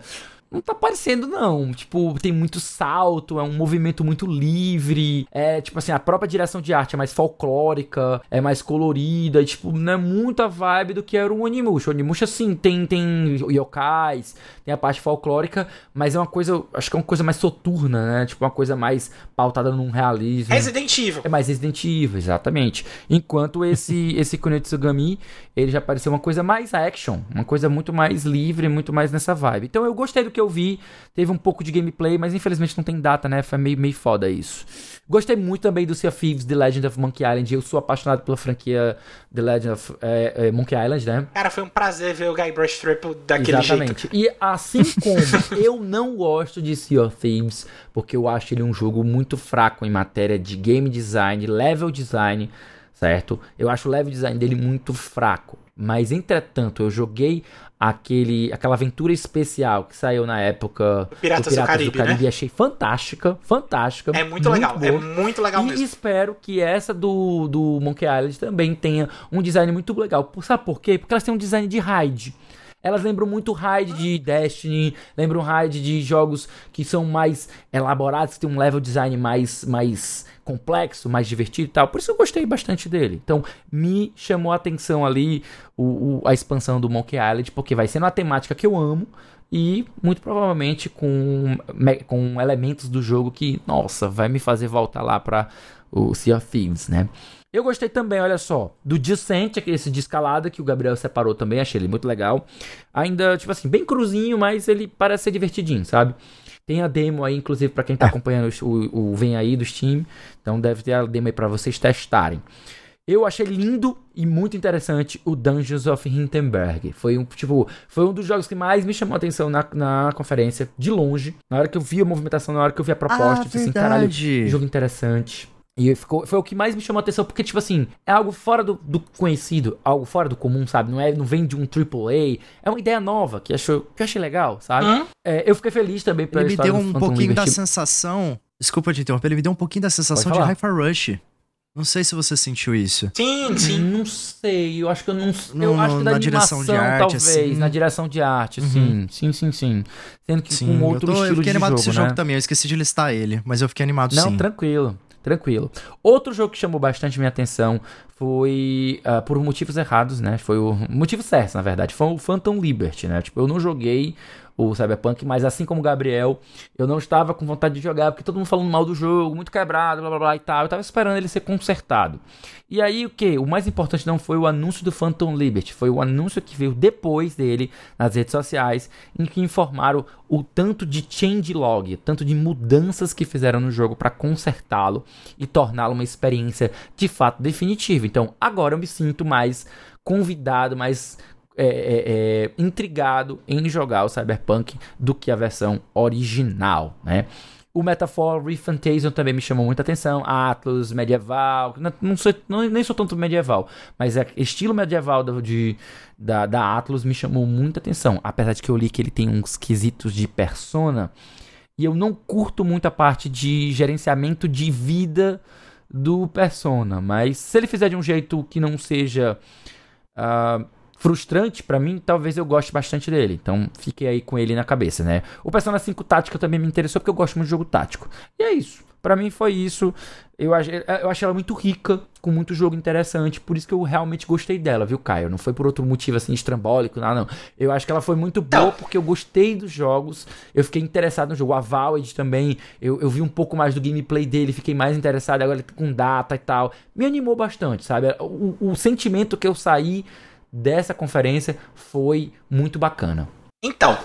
Não tá parecendo, não. Tipo, tem muito salto, é um movimento muito livre. É, tipo assim, a própria direção de arte é mais folclórica, é mais colorida. E, tipo, não é muita vibe do que era o Onimusha. O Onimusha, sim, tem, tem yokais, tem a parte folclórica, mas é uma coisa, acho que é uma coisa mais soturna, né? Tipo, uma coisa mais pautada num realismo. Resident Evil. É mais Resident Evil, exatamente. Enquanto esse esse Kunetsugami, ele já pareceu uma coisa mais action, uma coisa muito mais livre, muito mais nessa vibe. Então eu gostei do que eu vi, teve um pouco de gameplay, mas infelizmente não tem data, né? Foi meio, meio foda isso. Gostei muito também do Sea of Thieves The Legend of Monkey Island. Eu sou apaixonado pela franquia The Legend of é, é, Monkey Island, né? Cara, foi um prazer ver o Guybrush Threepwood daquele jeito. Exatamente. E assim como eu não gosto de Sea of Thieves, porque eu acho ele um jogo muito fraco em matéria de game design, level design, certo? Eu acho o level design dele muito fraco. Mas entretanto, eu joguei aquele, aquela aventura especial que saiu na época Piratas do Caribe, né? e achei fantástica, fantástica. É muito, legal, é boa. muito legal E mesmo. espero que essa do, do Monkey Island também tenha um design muito legal. Sabe por quê? Porque elas têm um design de raid. Elas lembram muito raid de Destiny, lembram raid de jogos que são mais elaborados, que tem um level design mais, mais complexo, mais divertido e tal. Por isso eu gostei bastante dele. Então, me chamou a atenção ali o, o- a expansão do Monkey Island, porque vai ser uma temática que eu amo e muito provavelmente com, com elementos do jogo que, nossa, vai me fazer voltar lá para o Sea of Thieves, né? Eu gostei também, olha só, do Descent, aquele esse de escalada que o Gabriel separou também, achei ele muito legal. Ainda, tipo assim, bem cruzinho, mas ele parece ser divertidinho, sabe? Tem a demo aí, inclusive, pra quem tá acompanhando o, o, Vem Aí do Steam. Então deve ter a demo aí pra vocês testarem. Eu achei lindo e muito interessante o Dungeons of Hindenburg. Foi um, tipo, foi um dos jogos que mais me chamou a atenção na, na conferência, de longe. Na hora que eu vi a movimentação, na hora que eu vi a proposta, eu disse assim, caralho, jogo interessante. E ficou, foi o que mais me chamou a atenção, porque, tipo assim, é algo fora do, do conhecido, algo fora do comum, sabe? Não, é, não vem de um AAA. É uma ideia nova que, achou, que eu achei legal, sabe? Hum? É, eu fiquei feliz também pela Ele me história deu um Phantom pouquinho da sensação. Desculpa te interromper, ele me deu um pouquinho da sensação de. Hi-Fi Rush. Não sei se você sentiu isso. Sim, sim. Não sei, eu acho que eu não. No- eu acho que da na direção de animação, arte, talvez. assim. Na direção de arte, sim. Sim, sim, sim. Sendo que Sim, com outro eu, tô, eu estilo fiquei de animado jogo, com esse né? jogo também. Eu esqueci de listar ele, mas eu fiquei animado Não, sim. tranquilo, tranquilo. Outro jogo que chamou bastante minha atenção foi, ah, por motivos errados, né? Foi o motivo certo, na verdade. Foi o Phantom Liberty, né? Tipo, eu não joguei o Cyberpunk, mas assim como o Gabriel, eu não estava com vontade de jogar, porque todo mundo falando mal do jogo, muito quebrado, blá blá blá e tal. Eu tava esperando ele ser consertado. E aí, o que? O mais importante não foi o anúncio do Phantom Liberty, foi o anúncio que veio depois dele nas redes sociais, em que informaram o tanto de changelog, tanto de mudanças que fizeram no jogo para consertá-lo e torná-lo uma experiência de fato definitiva. Então, agora eu me sinto mais convidado, mais é, é, é, intrigado em jogar o Cyberpunk do que a versão original, né? O Metaphor Refantasia também me chamou muita atenção. Atlas, medieval. Não, sou, não, nem sou tanto medieval, mas é estilo medieval do, de, da, da Atlas me chamou muita atenção. Apesar de que eu li que ele tem uns quesitos de persona. E eu não curto muito a parte de gerenciamento de vida do persona. Mas se ele fizer de um jeito que não seja. Uh, frustrante para mim, talvez eu goste bastante dele. Então fiquei aí com ele na cabeça, né? O Persona 5 Tática também me interessou porque eu gosto muito de jogo tático. E é isso. Para mim foi isso. Eu achei, eu achei ela muito rica, com muito jogo interessante, por isso que eu realmente gostei dela, viu, Caio? Não foi por outro motivo assim estrambólico, nada, não. Eu acho que ela foi muito boa porque eu gostei dos jogos, eu fiquei interessado no jogo. A Valid também, eu, eu vi um pouco mais do gameplay dele, fiquei mais interessado agora com data e tal. Me animou bastante, sabe? O, o sentimento que eu saí dessa conferência foi muito bacana. Então,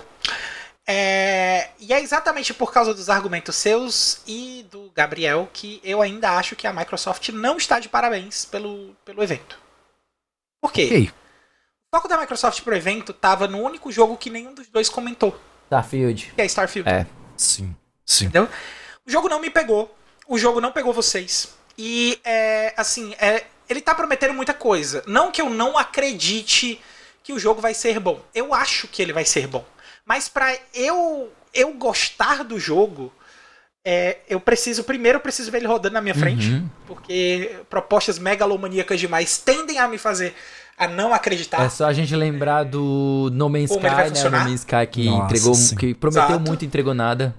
é... e é exatamente por causa dos argumentos seus e do Gabriel que eu ainda acho que a Microsoft não está de parabéns pelo, pelo evento. Por quê? Ei. O foco da Microsoft pro evento estava no único jogo que nenhum dos dois comentou. Starfield. Que é Starfield. É. Sim. Sim. Entendeu? O jogo não me pegou. O jogo não pegou vocês. E é assim, é, ele tá prometendo muita coisa. Não que eu não acredite que o jogo vai ser bom. Eu acho que ele vai ser bom. Mas para eu eu gostar do jogo, é, eu preciso primeiro eu preciso ver ele rodando na minha frente, uhum. porque propostas megalomaníacas demais tendem a me fazer a não acreditar. É só a gente lembrar do No Man's Sky, né? O No Man's Sky que Nossa, entregou, sim. que prometeu Exato. muito, entregou nada.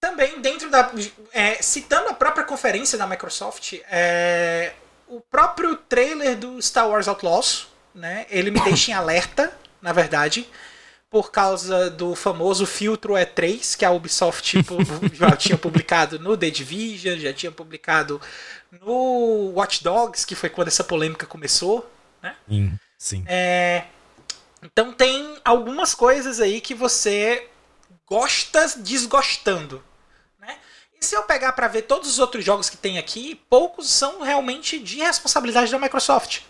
Também dentro da é, citando a própria conferência da Microsoft, é, o próprio trailer do Star Wars Outlaws, né? Ele me deixa em alerta, na verdade, por causa do famoso filtro E3 que a Ubisoft já tinha publicado no The Division, já tinha publicado no Watch Dogs, que foi quando essa polêmica começou, né? Sim. sim. É, então tem algumas coisas aí que você gosta desgostando. E se eu pegar para ver todos os outros jogos que tem aqui, poucos são realmente de responsabilidade da Microsoft.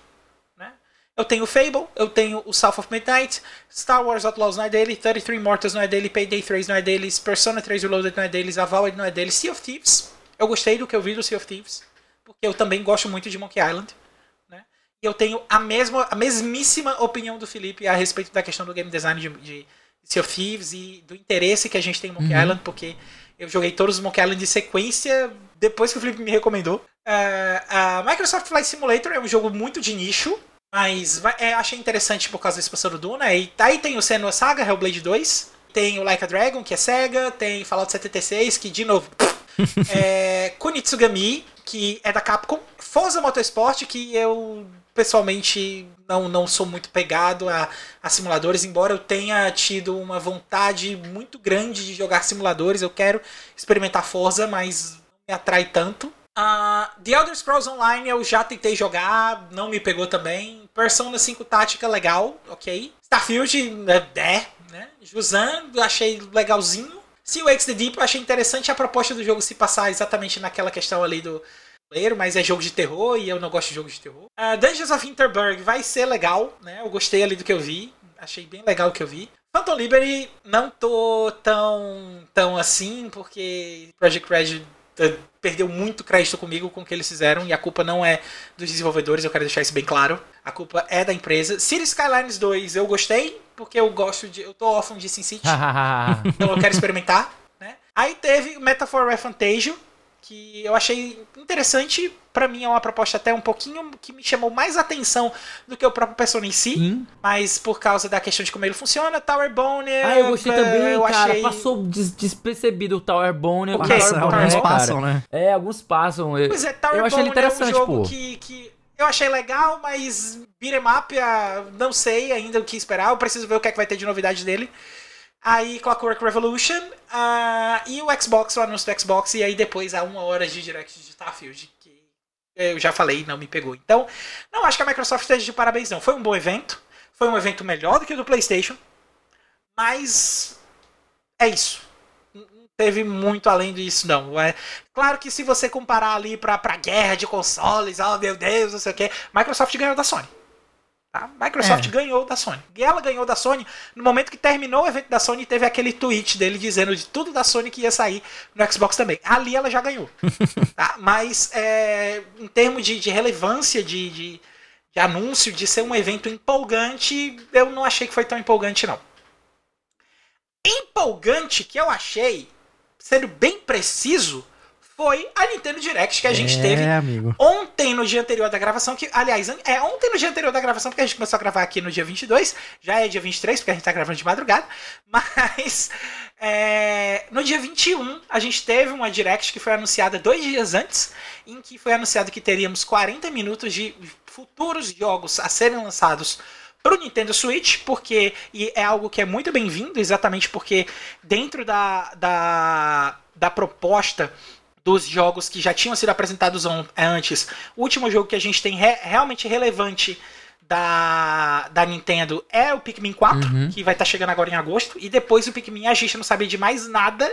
Né? Eu tenho Fable, eu tenho o South of Midnight, Star Wars Outlaws não é dele, 33 Mortals não é dele, Payday 3 não é deles, Persona 3 Reloaded não é deles, Avowed não é deles, Sea of Thieves. Eu gostei do que eu vi do Sea of Thieves, porque eu também gosto muito de Monkey Island. Né? E eu tenho a, mesma, a mesmíssima opinião do Felipe a respeito da questão do game design de, de Sea of Thieves e do interesse que a gente tem em Monkey uhum. Island, porque eu joguei todos os Monkey Island de sequência depois que o Felipe me recomendou. Uh, a Microsoft Flight Simulator é um jogo muito de nicho, mas é, achei interessante por causa da expansão do Duna. E aí tem o Senua Saga, Hellblade 2. Tem o Like a Dragon, que é Sega. Tem Fallout 76, que de novo. é, Kunitsugami, que é da Capcom. Forza Motorsport, que eu pessoalmente não, não sou muito pegado a, a, simuladores, embora eu tenha tido uma vontade muito grande de jogar simuladores. Eu quero experimentar Forza, mas não me atrai tanto. Uh, The Elder Scrolls Online eu já tentei jogar, não me pegou também. Persona 5 Tática, legal, ok. Starfield, é, é né? Juzan, achei legalzinho. Sea Wakes the Deep, eu achei interessante a proposta do jogo se passar exatamente naquela questão ali do mas é jogo de terror e eu não gosto de jogos de terror. Uh, Dungeons of Interburg vai ser legal, né? Eu gostei ali do que eu vi. Achei bem legal o que eu vi. Phantom Liberty não tô tão, tão assim, porque Project Red eh, perdeu muito crédito comigo com o que eles fizeram e a culpa não é dos desenvolvedores, eu quero deixar isso bem claro. A culpa é da empresa. City Skylines 2 eu gostei, porque eu gosto de. Eu tô órfão de SimCity. então eu quero experimentar. Né? Aí teve Metaphor Refantasia, que eu achei interessante. Para mim é uma proposta até um pouquinho que me chamou mais atenção do que o próprio Persona em si. Sim. Mas por causa da questão de como ele funciona, Tower Bone. Ah, eu gostei também, eu cara. Achei... Passou des despercebido o Tower Bone. O okay, Tower alguns é, passam, né? É, alguns passam. Eu, pois é, Tower eu achei Bone interessante, é um jogo pô. que, que eu achei legal, mas beat'em up, não sei ainda o que esperar. Eu preciso ver o que, é que vai ter de novidade dele. Aí Clockwork Revolution uh, e o Xbox, o anúncio do Xbox, e aí depois há uma hora de direct de Starfield, que eu já falei, não me pegou. Então, não acho que a Microsoft esteja de parabéns, não. Foi um bom evento, foi um evento melhor do que o do PlayStation, mas é isso. Não teve muito além disso, não. É, claro que se você comparar ali pra, pra guerra de consoles, oh meu Deus, não sei o que, Microsoft ganhou da Sony. Tá? Microsoft é. ganhou da Sony. E ela ganhou da Sony no momento que terminou o evento da Sony, teve aquele tweet dele dizendo de tudo da Sony que ia sair no Xbox também. Ali ela já ganhou. tá? Mas é, em termos de, de relevância de, de, de anúncio, de ser um evento empolgante, eu não achei que foi tão empolgante, não. Empolgante que eu achei, sendo bem preciso, foi a Nintendo Direct que a gente é, teve amigo. ontem no dia anterior da gravação, que aliás, é ontem no dia anterior da gravação, porque a gente começou a gravar aqui no dia 22, já é dia 23, porque a gente tá gravando de madrugada, mas é, no dia 21 a gente teve uma Direct que foi anunciada dois dias antes, em que foi anunciado que teríamos 40 minutos de futuros jogos a serem lançados para o Nintendo Switch, porque e é algo que é muito bem-vindo, exatamente porque dentro da, da, da proposta dos jogos que já tinham sido apresentados antes. O último jogo que a gente tem re realmente relevante da, da Nintendo é o Pikmin 4, uhum. que vai estar tá chegando agora em agosto. E depois o Pikmin a gente não sabia de mais nada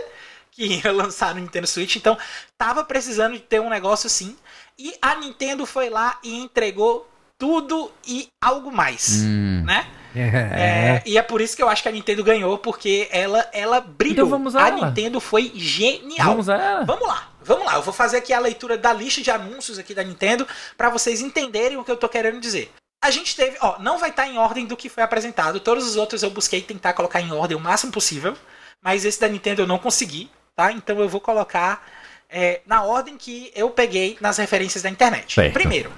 que ia lançar no Nintendo Switch. Então tava precisando de ter um negócio assim. E a Nintendo foi lá e entregou tudo e algo mais, hum. né? É. é. e é por isso que eu acho que a Nintendo ganhou, porque ela, ela brilhou. Então vamos a, a Nintendo foi genial. Vamos a ela. Vamos lá. Vamos lá, eu vou fazer aqui a leitura da lista de anúncios aqui da Nintendo para vocês entenderem o que eu tô querendo dizer. A gente teve, ó, não vai estar tá em ordem do que foi apresentado. Todos os outros eu busquei tentar colocar em ordem o máximo possível, mas esse da Nintendo eu não consegui, tá? Então eu vou colocar é, na ordem que eu peguei nas referências da internet. Certo. Primeiro,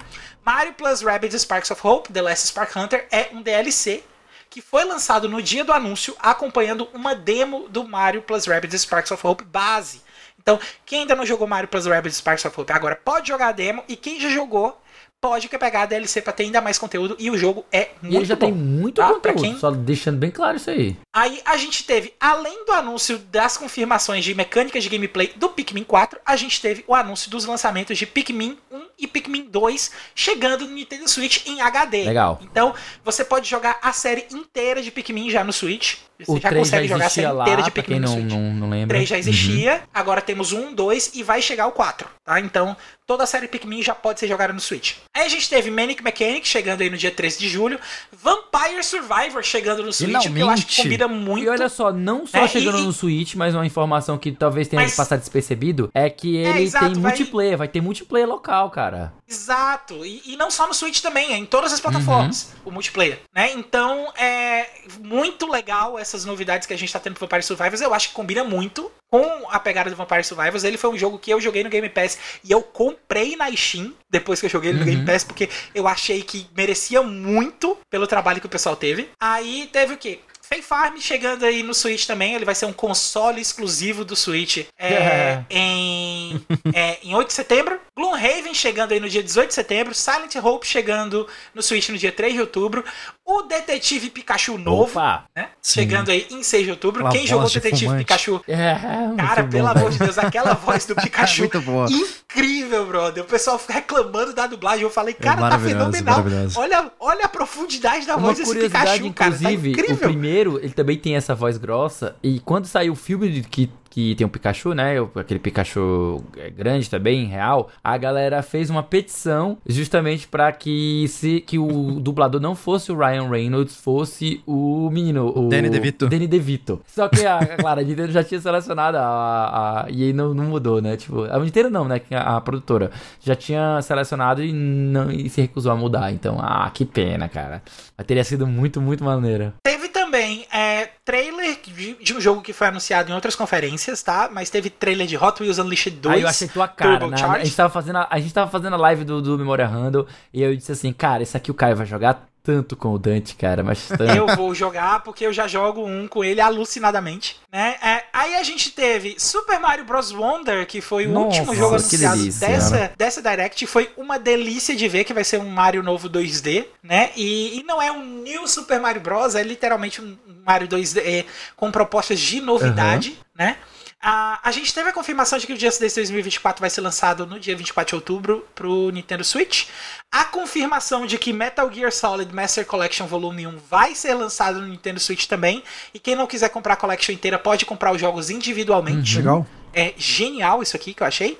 Mario Plus Rabbids Sparks of Hope, The Last Spark Hunter, é um DLC que foi lançado no dia do anúncio, acompanhando uma demo do Mario Plus Rabbids Sparks of Hope base. Então, quem ainda não jogou Mario Plus Rabbids Sparks of Hope agora pode jogar a demo e quem já jogou pode pegar a DLC pra ter ainda mais conteúdo e o jogo é muito bom. E ele já bom, tem muito tá? conteúdo, quem... só deixando bem claro isso aí. Aí a gente teve, além do anúncio das confirmações de mecânicas de gameplay do Pikmin 4, a gente teve o anúncio dos lançamentos de Pikmin 1 e Pikmin 2 chegando no Nintendo Switch em HD. Legal. Então, você pode jogar a série inteira de Pikmin já no Switch. Você o já consegue já jogar a série lá, inteira de Pikmin não, no Switch. Não, não lembra. 3 já existia, uhum. agora temos um, 2 e vai chegar o 4, tá? Então, toda a série Pikmin já pode ser jogada no Switch. Aí a gente teve Manic Mechanic chegando aí no dia 13 de julho, Vampire Survivor chegando no Switch, Finalmente. que eu acho que combina muito. E olha só, não só é, chegando e, no Switch, mas uma informação que talvez tenha mas, passado despercebido, é que é, ele é, exato, tem vai... multiplayer, vai ter multiplayer local, cara. Exato, e, e, não só no Switch também, é em todas as plataformas, uhum. o multiplayer, né? Então, é muito legal essas novidades que a gente tá tendo pro Vampire Survivors, eu acho que combina muito com a pegada do Vampire Survivors. Ele foi um jogo que eu joguei no Game Pass e eu comprei na Steam depois que eu joguei no uhum. Game Pass, porque eu achei que merecia muito pelo trabalho que o pessoal teve. Aí teve o quê? Fae Farm chegando aí no Switch também, ele vai ser um console exclusivo do Switch é, em, é, em 8 de setembro. Gloomhaven chegando aí no dia 18 de setembro. Silent Hope chegando no Switch no dia 3 de outubro. O Detetive Pikachu novo, né? Chegando aí em 6 de outubro. Aquela Quem jogou o Detetive fumante. Pikachu? É, cara, pelo bom. amor de Deus, aquela voz do Pikachu. muito boa. Incrível, brother. O pessoal reclamando da dublagem. Eu falei, cara, é tá fenomenal. Olha, olha a profundidade da Uma voz desse Pikachu, cara. Tá incrível. O primeiro, ele também tem essa voz grossa. E quando saiu o filme que que tem um Pikachu, né? Aquele Pikachu é, grande também, real. A galera fez uma petição justamente para que se que o dublador não fosse o Ryan Reynolds, fosse o menino, o Danny DeVito. Danny DeVito. Só que a, claro, a Nintendo já tinha selecionado a, a e aí não, não mudou, né? Tipo, a Nintendo não, né? A, a produtora já tinha selecionado e não e se recusou a mudar. Então, ah, que pena, cara. Mas teria sido muito, muito maneira. Teve também é, trailer de, de, um jogo que foi anunciado em outras conferências, tá? Mas teve trailer de Hot Wheels Unleashed 2. Aí eu achei tua cara, né? A gente, tava fazendo a, a gente tava fazendo a live do, do Memória Handle e eu disse assim, cara, esse aqui o Caio vai jogar tanto com o Dante, cara, mas tanto. Eu vou jogar porque eu já jogo um com ele alucinadamente, né? É, aí a gente teve Super Mario Bros. Wonder, que foi o Nossa, último jogo anunciado delícia, dessa, dessa Direct. Foi uma delícia de ver que vai ser um Mario novo 2D, né? E, e não é um New Super Mario Bros., é literalmente um Mario 2D é, com propostas de novidade, uhum. né? A, a gente teve a confirmação de que o Just Dance 2024 vai ser lançado no dia 24 de outubro pro Nintendo Switch. A confirmação de que Metal Gear Solid Master Collection Volume 1 vai ser lançado no Nintendo Switch também. E quem não quiser comprar a collection inteira pode comprar os jogos individualmente. Hum, legal. É genial isso aqui que eu achei.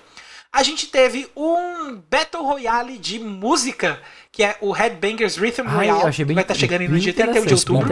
a gente teve um Battle Royale de música, que é o Headbangers Rhythm Royale, que vai estar tá chegando no dia 31 de outubro.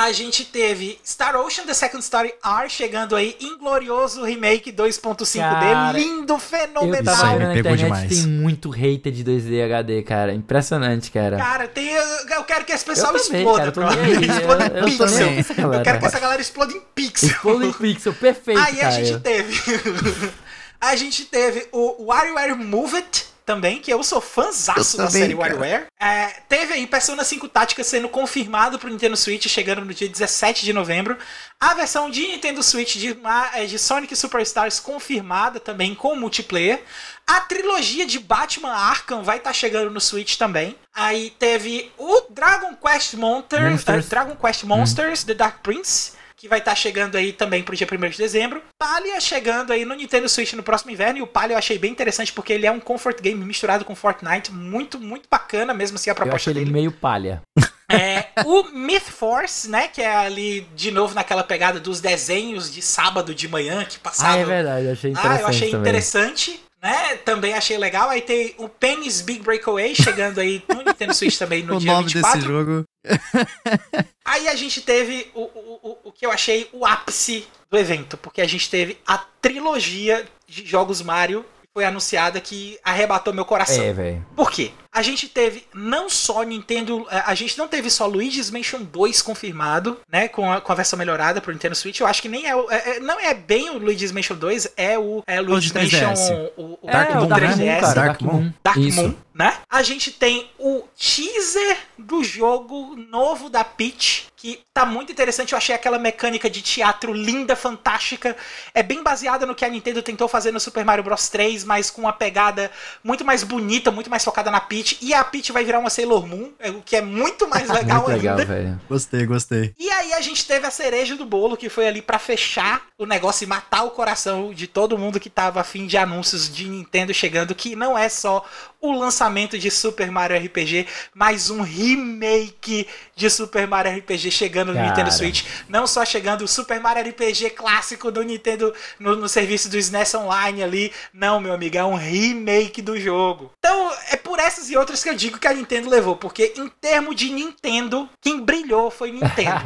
A gente teve Star Ocean The Second Story R chegando aí, inglorioso remake 2.5D, lindo, fenomenal. Eu tava na internet, demais. tem muito hater de 2D HD, cara, impressionante, cara. Cara, tem, eu quero que esse pessoal exploda, cara, exploda em pixel. Eu, eu, quero que essa galera exploda em pixel. Exploda em pixel, perfeito, Aí cara. a gente teve... a gente teve o WarioWare Move It, também, que eu sou fãzaço da série WarioWare. É, teve aí Persona 5 Tática sendo confirmado pro Nintendo Switch, chegando no dia 17 de novembro. A versão de Nintendo Switch de, é, de Sonic Superstars confirmada também com multiplayer. A trilogia de Batman Arkham vai estar tá chegando no Switch também. Aí teve o Dragon Quest Monster, uh, Dragon Quest Monsters, hum. The Dark Prince que vai estar tá chegando aí também pro dia 1 de dezembro. Palia chegando aí no Nintendo Switch no próximo inverno. E o Palia eu achei bem interessante porque ele é um comfort game misturado com Fortnite. Muito, muito bacana, mesmo assim a proposta eu achei dele. ele meio palha. É, o Myth Force, né? Que é ali, de novo, naquela pegada dos desenhos de sábado de manhã que passavam. Ah, é verdade, eu achei interessante. Ah, eu achei também. interessante. Né? Também achei legal. Aí tem o Penny's Big Breakaway chegando aí no Nintendo Switch também no o dia nome 24. desse jogo. aí a gente teve o, o, o, o que eu achei o ápice do evento, porque a gente teve a trilogia de jogos Mario foi anunciada que arrebatou meu coração. É, velho. Por quê? A gente teve não só Nintendo. É, a gente não teve só Luigi's Mansion 2 confirmado, né? Com a, com a versão melhorada pro Nintendo Switch. Eu acho que nem é, é, é Não é bem o Luigi's Mansion 2, é o é Luigi's Mansion. O, o, Dark, é, Moon, Dark 3DS. Moon, Dark Moon. Dark Moon, né? A gente tem o teaser do jogo novo da Peach que tá muito interessante. Eu achei aquela mecânica de teatro linda, fantástica. É bem baseada no que a Nintendo tentou fazer no Super Mario Bros 3, mas com uma pegada muito mais bonita, muito mais focada na Peach. E a Peach vai virar uma Sailor Moon, é, o que é muito mais legal muito ainda. Legal, velho. Gostei, gostei. E aí a gente teve a cereja do bolo, que foi ali para fechar o negócio e matar o coração de todo mundo que tava afim de anúncios de Nintendo chegando, que não é só o lançamento de Super Mario RPG, mas um remake de Super Mario RPG chegando no Nintendo Switch. Não só chegando o Super Mario RPG clássico do Nintendo no, no, serviço do SNES Online ali. Não, meu amigo, é um remake do jogo. Então, é por essas e outras que eu digo que a Nintendo levou. Porque em termos de Nintendo, quem brilhou foi Nintendo.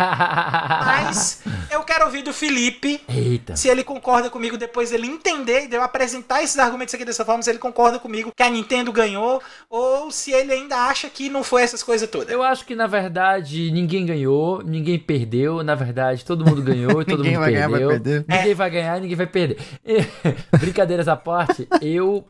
Mas eu quero ouvir do Felipe Eita. se ele concorda comigo depois ele entender e de eu apresentar esses argumentos aqui dessa forma, se ele concorda comigo que a Nintendo ganhou ou se ele ainda acha que não foi essas coisas todas. Eu acho que na verdade ninguém ganhou, ninguém perdeu, na verdade todo mundo ganhou e todo mundo vai perdeu. Ganhar, vai perder. Ninguém é. vai ganhar, ninguém vai perder. Brincadeiras à parte, eu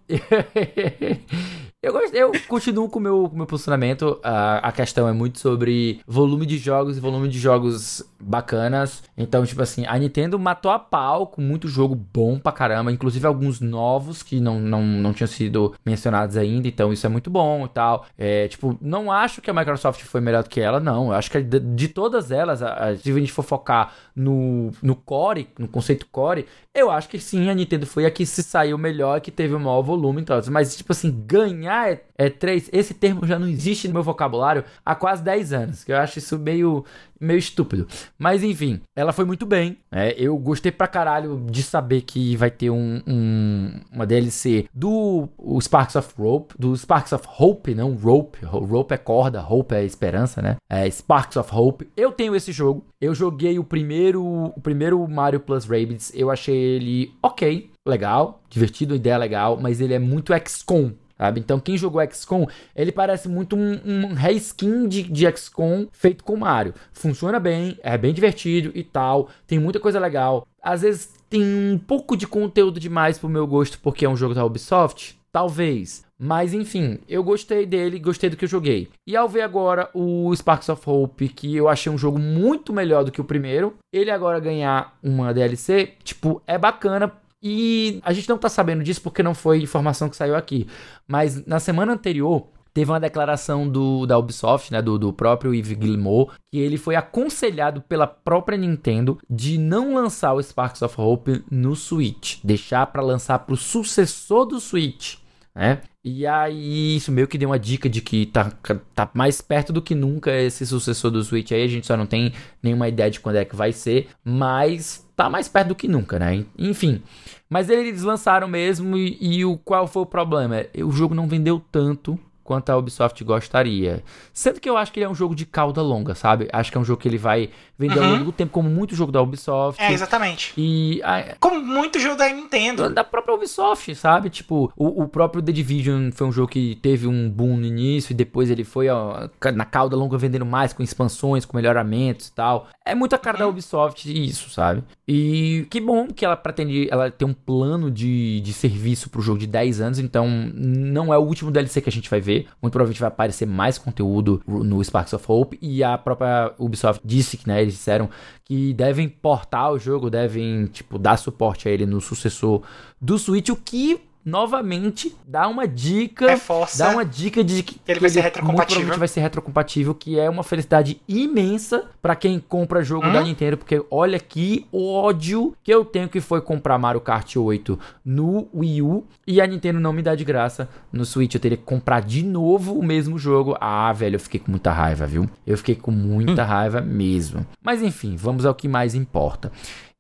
Eu, gosto, eu continuo com o meu, meu posicionamento. A, a questão é muito sobre volume de jogos e volume de jogos bacanas. Então, tipo assim, a Nintendo matou a pau com muito jogo bom pra caramba. Inclusive alguns novos que não, não, não tinham sido mencionados ainda. Então, isso é muito bom e tal. É, tipo, não acho que a Microsoft foi melhor do que ela, não. Eu acho que de, de todas elas, a, se a gente for focar no, no core, no conceito core, eu acho que sim, a Nintendo foi a que se saiu melhor, que teve o maior volume e tal. Mas, tipo assim, ganhar é, é três. Esse termo já não existe no meu vocabulário há quase 10 anos. Que eu acho isso meio meio estúpido. Mas enfim, ela foi muito bem. É, eu gostei pra caralho de saber que vai ter um, um, uma DLC do Sparks of Rope, do Sparks of Hope, não Rope. Rope é corda, Hope é esperança, né? É Sparks of Hope. Eu tenho esse jogo. Eu joguei o primeiro, o primeiro Mario Plus Rabbids. Eu achei ele ok, legal, divertido, ideia legal, mas ele é muito XCOM. Sabe? Então, quem jogou XCOM, ele parece muito um, um reskin de, de XCOM feito com Mario. Funciona bem, é bem divertido e tal, tem muita coisa legal. Às vezes tem um pouco de conteúdo demais pro meu gosto, porque é um jogo da Ubisoft, talvez. Mas enfim, eu gostei dele, gostei do que eu joguei. E ao ver agora o Sparks of Hope, que eu achei um jogo muito melhor do que o primeiro, ele agora ganhar uma DLC, tipo, é bacana e a gente não tá sabendo disso porque não foi informação que saiu aqui. Mas na semana anterior, teve uma declaração do, da Ubisoft, né, do, do próprio Yves Guillemot, que ele foi aconselhado pela própria Nintendo de não lançar o Sparks of Hope no Switch, deixar para lançar para o sucessor do Switch. Né? E aí, isso meio que deu uma dica de que tá, tá mais perto do que nunca esse sucessor do Switch aí. A gente só não tem nenhuma ideia de quando é que vai ser, mas tá mais perto do que nunca, né? Enfim. Mas eles lançaram mesmo e, e o qual foi o problema? O jogo não vendeu tanto quanto a Ubisoft gostaria. Sendo que eu acho que ele é um jogo de cauda longa, sabe? Acho que é um jogo que ele vai vender uhum. ao longo do tempo, como muito jogo da Ubisoft. É, exatamente. E. A, como muito jogo da Nintendo. Da própria Ubisoft, sabe? Tipo, o, o, próprio The Division foi um jogo que teve um boom no início e depois ele foi ó, na cauda longa vendendo mais, com expansões, com melhoramentos e tal. É muito a cara uhum. da Ubisoft isso, sabe? E que bom que ela pretende. Ela tem um plano de, de serviço pro jogo de 10 anos, então não é o último DLC que a gente vai ver muito provavelmente vai aparecer mais conteúdo no Sparks of Hope. E a própria Ubisoft disse que, né, eles disseram que devem portar o jogo, devem, tipo, dar suporte a ele no sucessor do Switch, o que novamente dá uma dica, Reforça dá uma dica de que, ele vai ser retrocompatível. Muito vai ser retrocompatível, que é uma felicidade imensa para quem compra jogo hum? da Nintendo, porque olha aqui o ódio que eu tenho que foi comprar Mario Kart 8 no Wii U e a Nintendo não me dá de graça no Switch, eu teria que comprar de novo o mesmo jogo. Ah, velho, eu fiquei com muita raiva, viu? Eu fiquei com muita hum. raiva mesmo. Mas enfim, vamos ao que mais importa.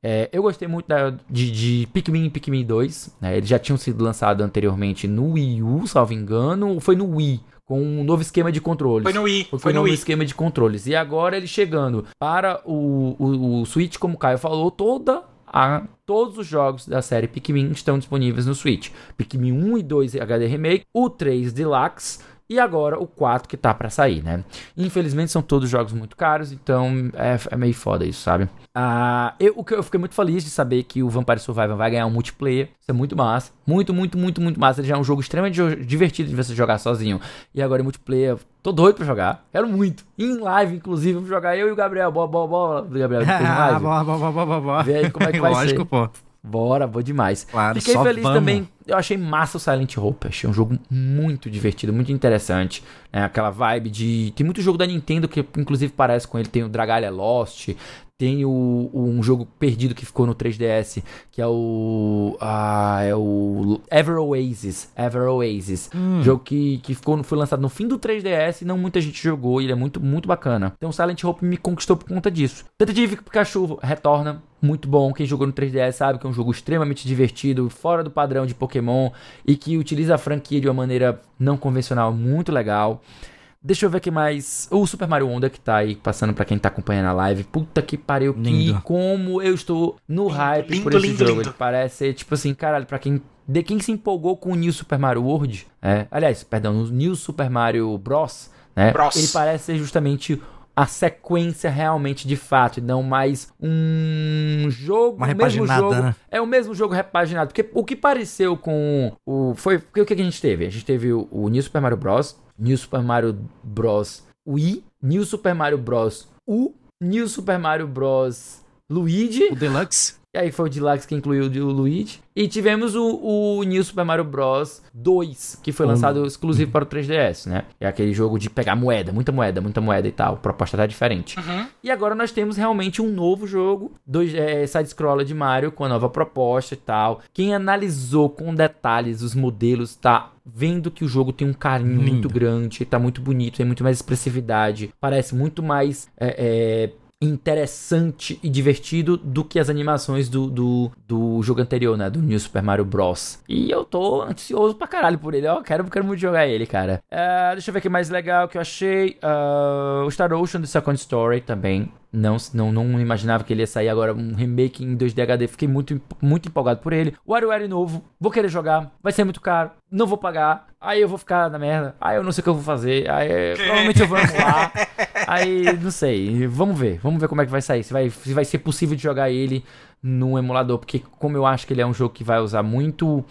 É, eu gostei muito da, de, de Pikmin e Pikmin 2. Né? Eles já tinham sido lançados anteriormente no Wii U, salvo engano. Ou foi no Wii? Com um novo esquema de controles. Foi no Wii. Foi, foi um no novo Wii. esquema de controles. E agora ele chegando para o, o, o Switch, como o Caio falou, toda a, todos os jogos da série Pikmin estão disponíveis no Switch. Pikmin 1 e 2 HD Remake, o 3 Deluxe e agora o 4 que tá para sair, né? Infelizmente são todos jogos muito caros, então é, é meio foda isso, sabe? Ah, eu, eu fiquei muito feliz de saber que o Vampire Survivor vai ganhar um multiplayer. Isso é muito massa. Muito, muito, muito, muito massa. Ele já é um jogo extremamente divertido de você jogar sozinho. E agora em multiplayer, tô doido pra jogar. Quero muito. Em live, inclusive, vamos jogar eu e o Gabriel. Bola, bola, bola. Gabriel, depois em live. bola, bola, bola, bola. Vê aí como é que vai Lógico, ser. pô. Bora, boa demais. Claro, Fiquei feliz vamos. também. Eu achei massa o Silent Hope. Achei um jogo muito divertido, muito interessante. É aquela vibe de. Tem muito jogo da Nintendo que, inclusive, parece com ele. Tem o Dragalia Lost. Tem o, um jogo perdido que ficou no 3DS, que é o. Ah, é o. Ever Oasis. Ever Oasis. Hum. Jogo que, que ficou, foi lançado no fim do 3DS e não muita gente jogou. E ele é muito, muito bacana. Então Silent Hope me conquistou por conta disso. Detetive Pikachu retorna. Muito bom. Quem jogou no 3DS sabe que é um jogo extremamente divertido, fora do padrão de Pokémon e que utiliza a franquia de uma maneira não convencional, muito legal. Deixa eu ver aqui mais. O Super Mario Wonder que tá aí passando pra quem tá acompanhando a live. Puta que pariu, que Lindo. como eu estou no hype lindo, por esse lindo, jogo. lindo. Ele parece ser, tipo assim, caralho, pra quem. De quem se empolgou com o New Super Mario World, é, aliás, perdão, o New Super Mario Bros, né? Bros. Ele parece ser justamente a sequência realmente de fato, e não mais um jogo, Uma o mesmo repaginada, jogo, né? é o mesmo jogo repaginado, porque o que pareceu com o foi, o que a gente teve? A gente teve o, o New Super Mario Bros, New Super Mario Bros. Wii, New Super Mario Bros. U, New Super Mario Bros. Luigi, O Deluxe. E aí foi o Deluxe que incluiu o Luigi. E tivemos o, o New Super Mario Bros 2, que foi lançado exclusivo para o 3DS, né? É aquele jogo de pegar moeda, muita moeda, muita moeda e tal. A proposta tá diferente. Uhum. E agora nós temos realmente um novo jogo, dois, é, side-scroller de Mario, com a nova proposta e tal. Quem analisou com detalhes os modelos tá vendo que o jogo tem um carinho Lindo. muito grande, tá muito bonito, tem muito mais expressividade, parece muito mais é, é, interessante e divertido do que as animações do, do, do jogo anterior, né? Do New Super Mario Bros. E eu tô ansioso pra caralho por ele, ó. Quero, quero muito jogar ele, cara. Ah, deixa eu ver o que mais legal que eu achei. Ah, o Star Ocean The Second Story também. Não, não, não imaginava que ele ia sair agora um remake em 2D HD. Fiquei muito, muito empolgado por ele. WarioWare novo, vou querer jogar. Vai ser muito caro, não vou pagar. Aí eu vou ficar na merda. Aí eu não sei o que eu vou fazer. Aí provavelmente eu vou emular. Aí não sei. Vamos ver, vamos ver como é que vai sair. Se vai, se vai ser possível de jogar ele no emulador. Porque, como eu acho que ele é um jogo que vai usar muito.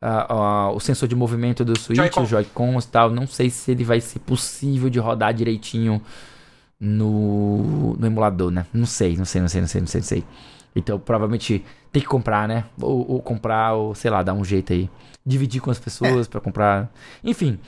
ah, ah, o sensor de movimento do Switch, Joy-Con. os Joy-Cons e tal. Não sei se ele vai ser possível de rodar direitinho no, no emulador, né? Não sei, não sei, não sei, não sei, não sei, não sei. Então, provavelmente tem que comprar, né? Ou, ou comprar, ou sei lá, dar um jeito aí. Dividir com as pessoas pra comprar. Enfim,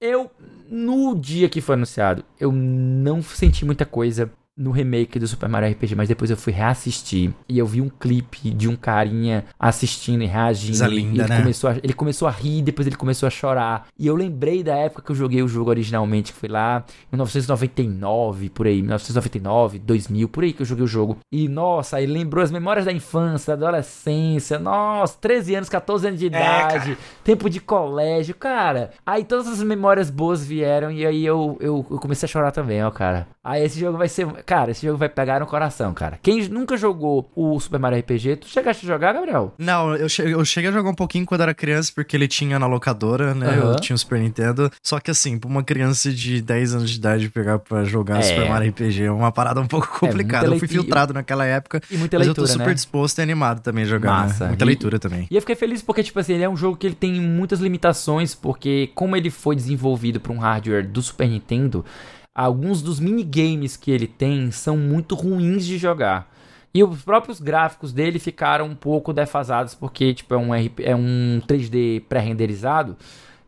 eu, no dia que foi anunciado, eu não senti muita coisa. No remake do Super Mario RPG, mas depois eu fui reassistir e eu vi um clipe de um carinha assistindo e reagindo. Coisa linda, ele, né? começou a, ele começou a rir, depois ele começou a chorar. E eu lembrei da época que eu joguei o jogo originalmente, que foi lá em 1999, por aí, 1999, 2000, por aí que eu joguei o jogo. E nossa, aí lembrou as memórias da infância, da adolescência, nossa, 13 anos, 14 anos de é, idade, é, tempo de colégio, cara. Aí todas as memórias boas vieram e aí eu, eu, eu comecei a chorar também, ó, cara. Aí esse jogo vai ser Cara, esse jogo vai pegar no coração, cara. Quem nunca jogou o Super Mario RPG, tu chegaste a jogar, Gabriel? Não, eu cheguei, eu cheguei a jogar um pouquinho quando era criança, porque ele tinha na locadora, né? Uhum. Eu tinha o Super Nintendo. Só que assim, pra uma criança de 10 anos de idade pegar pra jogar é. Super Mario RPG é uma parada um pouco é, complicada. É, eu fui filtrado naquela época. E muita leitura, mas eu tô super né? disposto e animado também a jogar. Né? Massa. Né? Muita e, leitura também. E eu fiquei feliz porque, tipo assim, ele é um jogo que ele tem muitas limitações, porque como ele foi desenvolvido pra um hardware do Super Nintendo alguns dos minigames que ele tem são muito ruins de jogar. E os próprios gráficos dele ficaram um pouco defasados, porque tipo, é, um, RP, é um 3D pré-renderizado.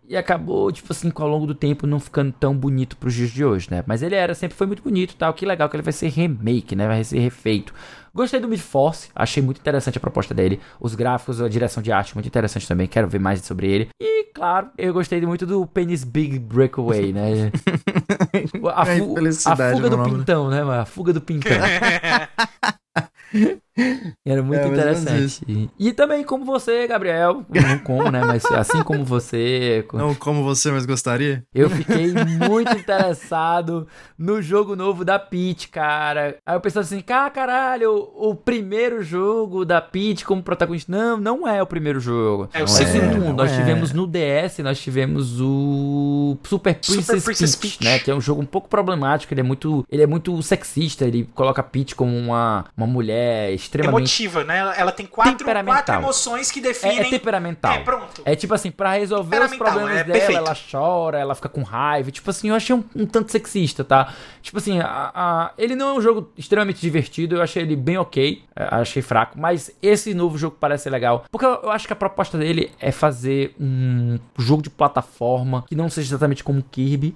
E acabou, tipo assim, ao longo do tempo não ficando tão bonito para os dias de hoje, né? Mas ele era, sempre foi muito bonito tal. Que legal que ele vai ser remake, né? Vai ser refeito. Gostei do Mid-Force, achei muito interessante a proposta dele. Os gráficos, a direção de arte, muito interessante também. Quero ver mais sobre ele. E, claro, eu gostei muito do Penis Big Breakaway, né? a, fu a fuga do pintão, né, mano? A fuga do pintão. Era muito é, interessante. E também como você, Gabriel, não como, né? Mas assim como você. Não como você, mas gostaria? Eu fiquei muito interessado no jogo novo da Peach, cara. Aí eu pensava assim, cara, caralho, o, o primeiro jogo da Peach como protagonista. Não, não é o primeiro jogo. É o segundo. É, nós é. tivemos no DS, nós tivemos o Super Princess, Super Princess Peach, Peach, né? Que é um jogo um pouco problemático. Ele é muito, ele é muito sexista. Ele coloca a Peach como uma, uma mulher extremamente. Emotiva, né? Ela tem quatro, quatro emoções que definem. É, é temperamental. É, pronto. É tipo assim, pra resolver os problemas é dela, perfeito. ela chora, ela fica com raiva. Tipo assim, eu achei um, um tanto sexista, tá? Tipo assim, a, a, ele não é um jogo extremamente divertido, eu achei ele bem ok, é, achei fraco, mas esse novo jogo parece legal. Porque eu, eu acho que a proposta dele é fazer um jogo de plataforma que não seja exatamente como Kirby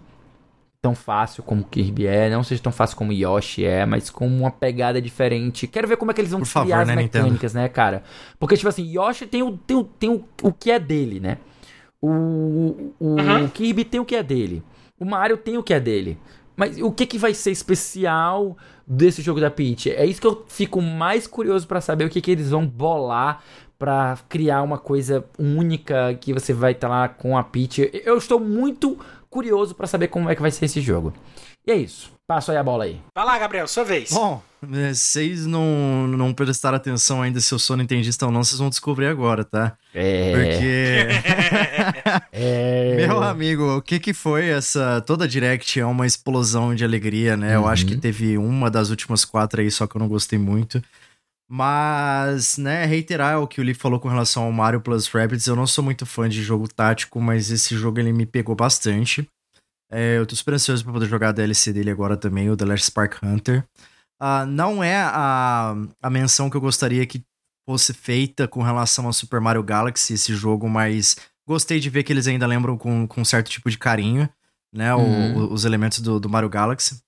tão fácil como Kirby é, não seja tão fácil como Yoshi é, mas com uma pegada diferente. Quero ver como é que eles vão Por criar favor, as né, mecânicas, Nintendo? né, cara? Porque, tipo assim, Yoshi tem o, tem o, tem o, o que é dele, né? O, o, uhum. o Kirby tem o que é dele. O Mario tem o que é dele. Mas o que, que vai ser especial desse jogo da Peach? É isso que eu fico mais curioso para saber o que, que eles vão bolar para criar uma coisa única que você vai estar tá lá com a Peach. Eu estou muito curioso para saber como é que vai ser esse jogo. E é isso. Passo aí a bola aí. Vai lá, Gabriel, sua vez. Bom, é, vocês não, não prestaram atenção ainda se eu sou nintendista ou não, vocês vão descobrir agora, tá? É. Porque. é. Meu amigo, o que que foi essa. Toda Direct é uma explosão de alegria, né? Uhum. Eu acho que teve uma das últimas quatro aí, só que eu não gostei muito. Mas, né, reiterar o que o Lee falou com relação ao Mario Plus Rabbids, eu não sou muito fã de jogo tático, mas esse jogo ele me pegou bastante. É, eu tô super ansioso pra poder jogar a DLC dele agora também, o The Last Spark Hunter. Uh, não é a, a menção que eu gostaria que fosse feita com relação ao Super Mario Galaxy, esse jogo, mas gostei de ver que eles ainda lembram com, com um certo tipo de carinho, né, uhum. o, os elementos do, do Mario Galaxy.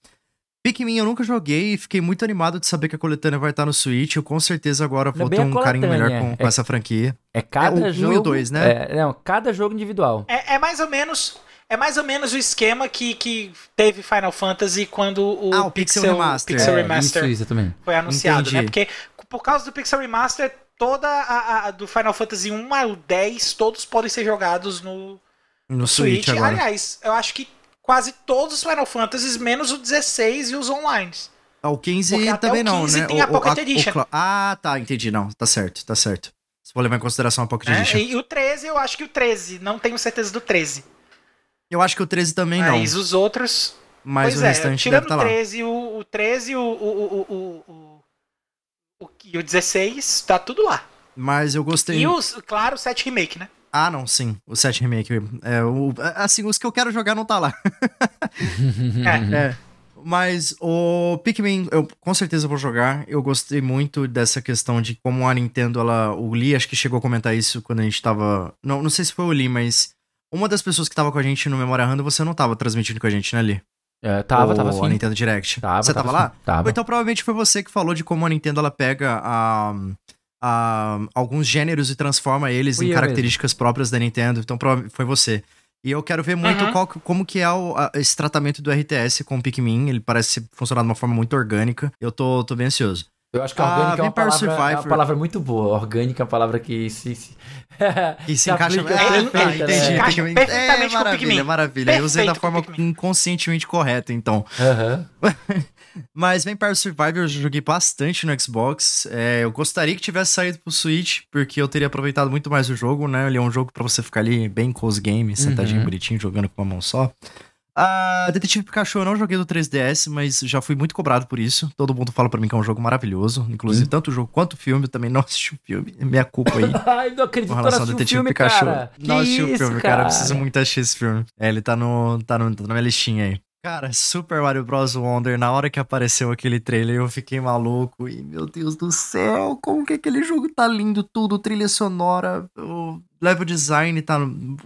Pikmin eu nunca joguei e fiquei muito animado de saber que a coletânea vai estar no Switch. Eu com certeza agora vou ter um carinho melhor com, com é, essa franquia. É cada é, o jogo. 1 e o 2, né? É, não, cada jogo individual. É, é, mais ou menos. É mais ou menos o esquema que, que teve Final Fantasy quando o, ah, o Pixel, Pixel Remaster, Pixel Remaster isso, isso foi anunciado, Entendi. né? Porque por causa do Pixel Remaster, toda a, a, do Final Fantasy 1 ao 10, todos podem ser jogados no, no Switch. Switch Aliás, eu acho que quase todos os Final Fantasies, menos o 16 e os online. Ah, o 15 também não, né? tem o, a Pocket a, Edition. O, ah, tá, entendi. Não, tá certo, tá certo. Você pode levar em consideração a Pocket é, Edition. E, o 13, eu acho que o 13. Não tenho certeza do 13. Eu acho que o 13 também Mas não. Mas os outros. Mas pois o é, restante tirando deve tá o 13, lá. O, o 13 o, o, o, o, o, e o 16, tá tudo lá. Mas eu gostei. E os, claro, o 7 Remake, né? Ah, não, sim. O 7 Remake. É, o, assim, os que eu quero jogar não tá lá. é. é. Mas o Pikmin, eu com certeza vou jogar. Eu gostei muito dessa questão de como a Nintendo, ela. O Lee acho que chegou a comentar isso quando a gente tava. Não, não sei se foi o Lee, mas. Uma das pessoas que tava com a gente no Memória Random, você não tava transmitindo com a gente, né, Lee? É, tava, tava sim. A Nintendo Direct. Tava, você tava, tava, lá? Tava. Então provavelmente foi você que falou de como a Nintendo ela pega a, a alguns gêneros e transforma eles Fui em características mesmo. próprias da Nintendo. Então foi você. E eu quero ver muito uhum. qual, como que é o, a, esse tratamento do RTS com o Pikmin. Ele parece funcionar de uma forma muito orgânica. Eu tô, tô bem ansioso. Eu acho que orgânica ah, é, uma palavra, é uma palavra muito boa. Orgânica é uma palavra que se... se... e se, se encaixa... É, é, entendi. Né? Encaixa é, maravilha, maravilha. Eu usei da forma inconscientemente correta, então. Uhum. Mas Vampire Survivor eu joguei bastante no Xbox. É, eu gostaria que tivesse saído pro Switch, porque eu teria aproveitado muito mais o jogo, né? Ele é um jogo para você ficar ali bem cozy game, sentadinho, uhum. bonitinho, jogando com uma mão só. A Detetive Pikachu eu não joguei do 3DS, mas já fui muito cobrado por isso. Todo mundo fala para mim que é um jogo maravilhoso. Inclusive, hum. tanto o jogo quanto o filme. Eu também não assisti o filme. É minha culpa aí. Ai, não acredito que relação ao Detetive filme, Pikachu. Cara. Não assisti o filme, cara. cara. Preciso muito assistir esse filme. É, ele tá, no, tá, no, tá na minha listinha aí. Cara, Super Mario Bros. Wonder, na hora que apareceu aquele trailer, eu fiquei maluco. E, meu Deus do céu, como que aquele jogo tá lindo, tudo, trilha sonora, o level design tá.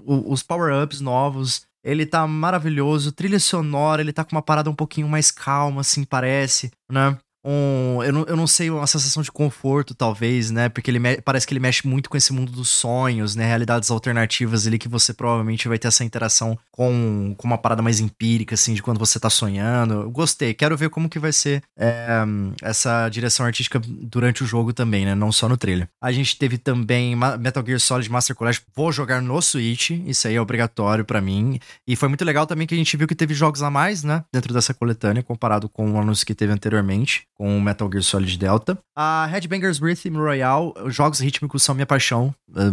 Os power-ups novos. Ele tá maravilhoso, trilha sonora, ele tá com uma parada um pouquinho mais calma, assim, parece, né? Um. Eu não, eu não sei, uma sensação de conforto, talvez, né? Porque ele me, parece que ele mexe muito com esse mundo dos sonhos, né? Realidades alternativas ali que você provavelmente vai ter essa interação com, com uma parada mais empírica, assim, de quando você tá sonhando. Eu gostei, quero ver como que vai ser é, essa direção artística durante o jogo também, né? Não só no trailer. A gente teve também Metal Gear Solid Master Collection. Vou jogar no Switch, isso aí é obrigatório para mim. E foi muito legal também que a gente viu que teve jogos a mais, né? Dentro dessa coletânea, comparado com o anúncio que teve anteriormente com Metal Gear Solid Delta. A Headbangers Rhythm Royale, jogos rítmicos são minha paixão, é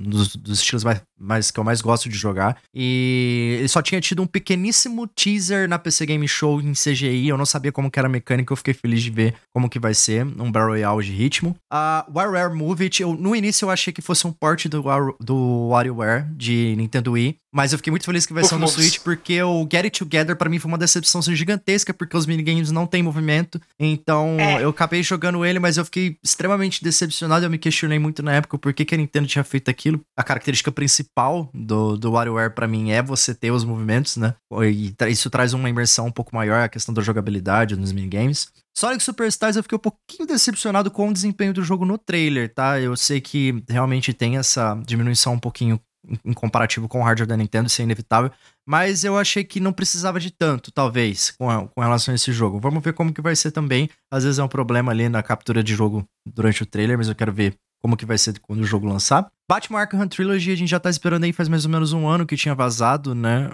dos, dos estilos mais, mais, que eu mais gosto de jogar. E ele só tinha tido um pequeníssimo teaser na PC Game Show em CGI, eu não sabia como que era a mecânica, eu fiquei feliz de ver como que vai ser, um Battle Royale de ritmo. A WarioWare Move It, eu, no início eu achei que fosse um port do, do WarioWare de Nintendo Wii, mas eu fiquei muito feliz que vai ser no Switch, porque o Get It Together para mim foi uma decepção gigantesca, porque os minigames não têm movimento. Então é. eu acabei jogando ele, mas eu fiquei extremamente decepcionado. Eu me questionei muito na época por que, que a Nintendo tinha feito aquilo. A característica principal do, do WarioWare para mim é você ter os movimentos, né? E isso traz uma imersão um pouco maior, a questão da jogabilidade nos minigames. Sonic Superstars eu fiquei um pouquinho decepcionado com o desempenho do jogo no trailer, tá? Eu sei que realmente tem essa diminuição um pouquinho em comparativo com o hardware da Nintendo, isso é inevitável. Mas eu achei que não precisava de tanto, talvez, com, com relação a esse jogo. Vamos ver como que vai ser também. Às vezes é um problema ali na captura de jogo durante o trailer, mas eu quero ver como que vai ser quando o jogo lançar. Batman Arkham Trilogy a gente já tá esperando aí faz mais ou menos um ano que tinha vazado, né?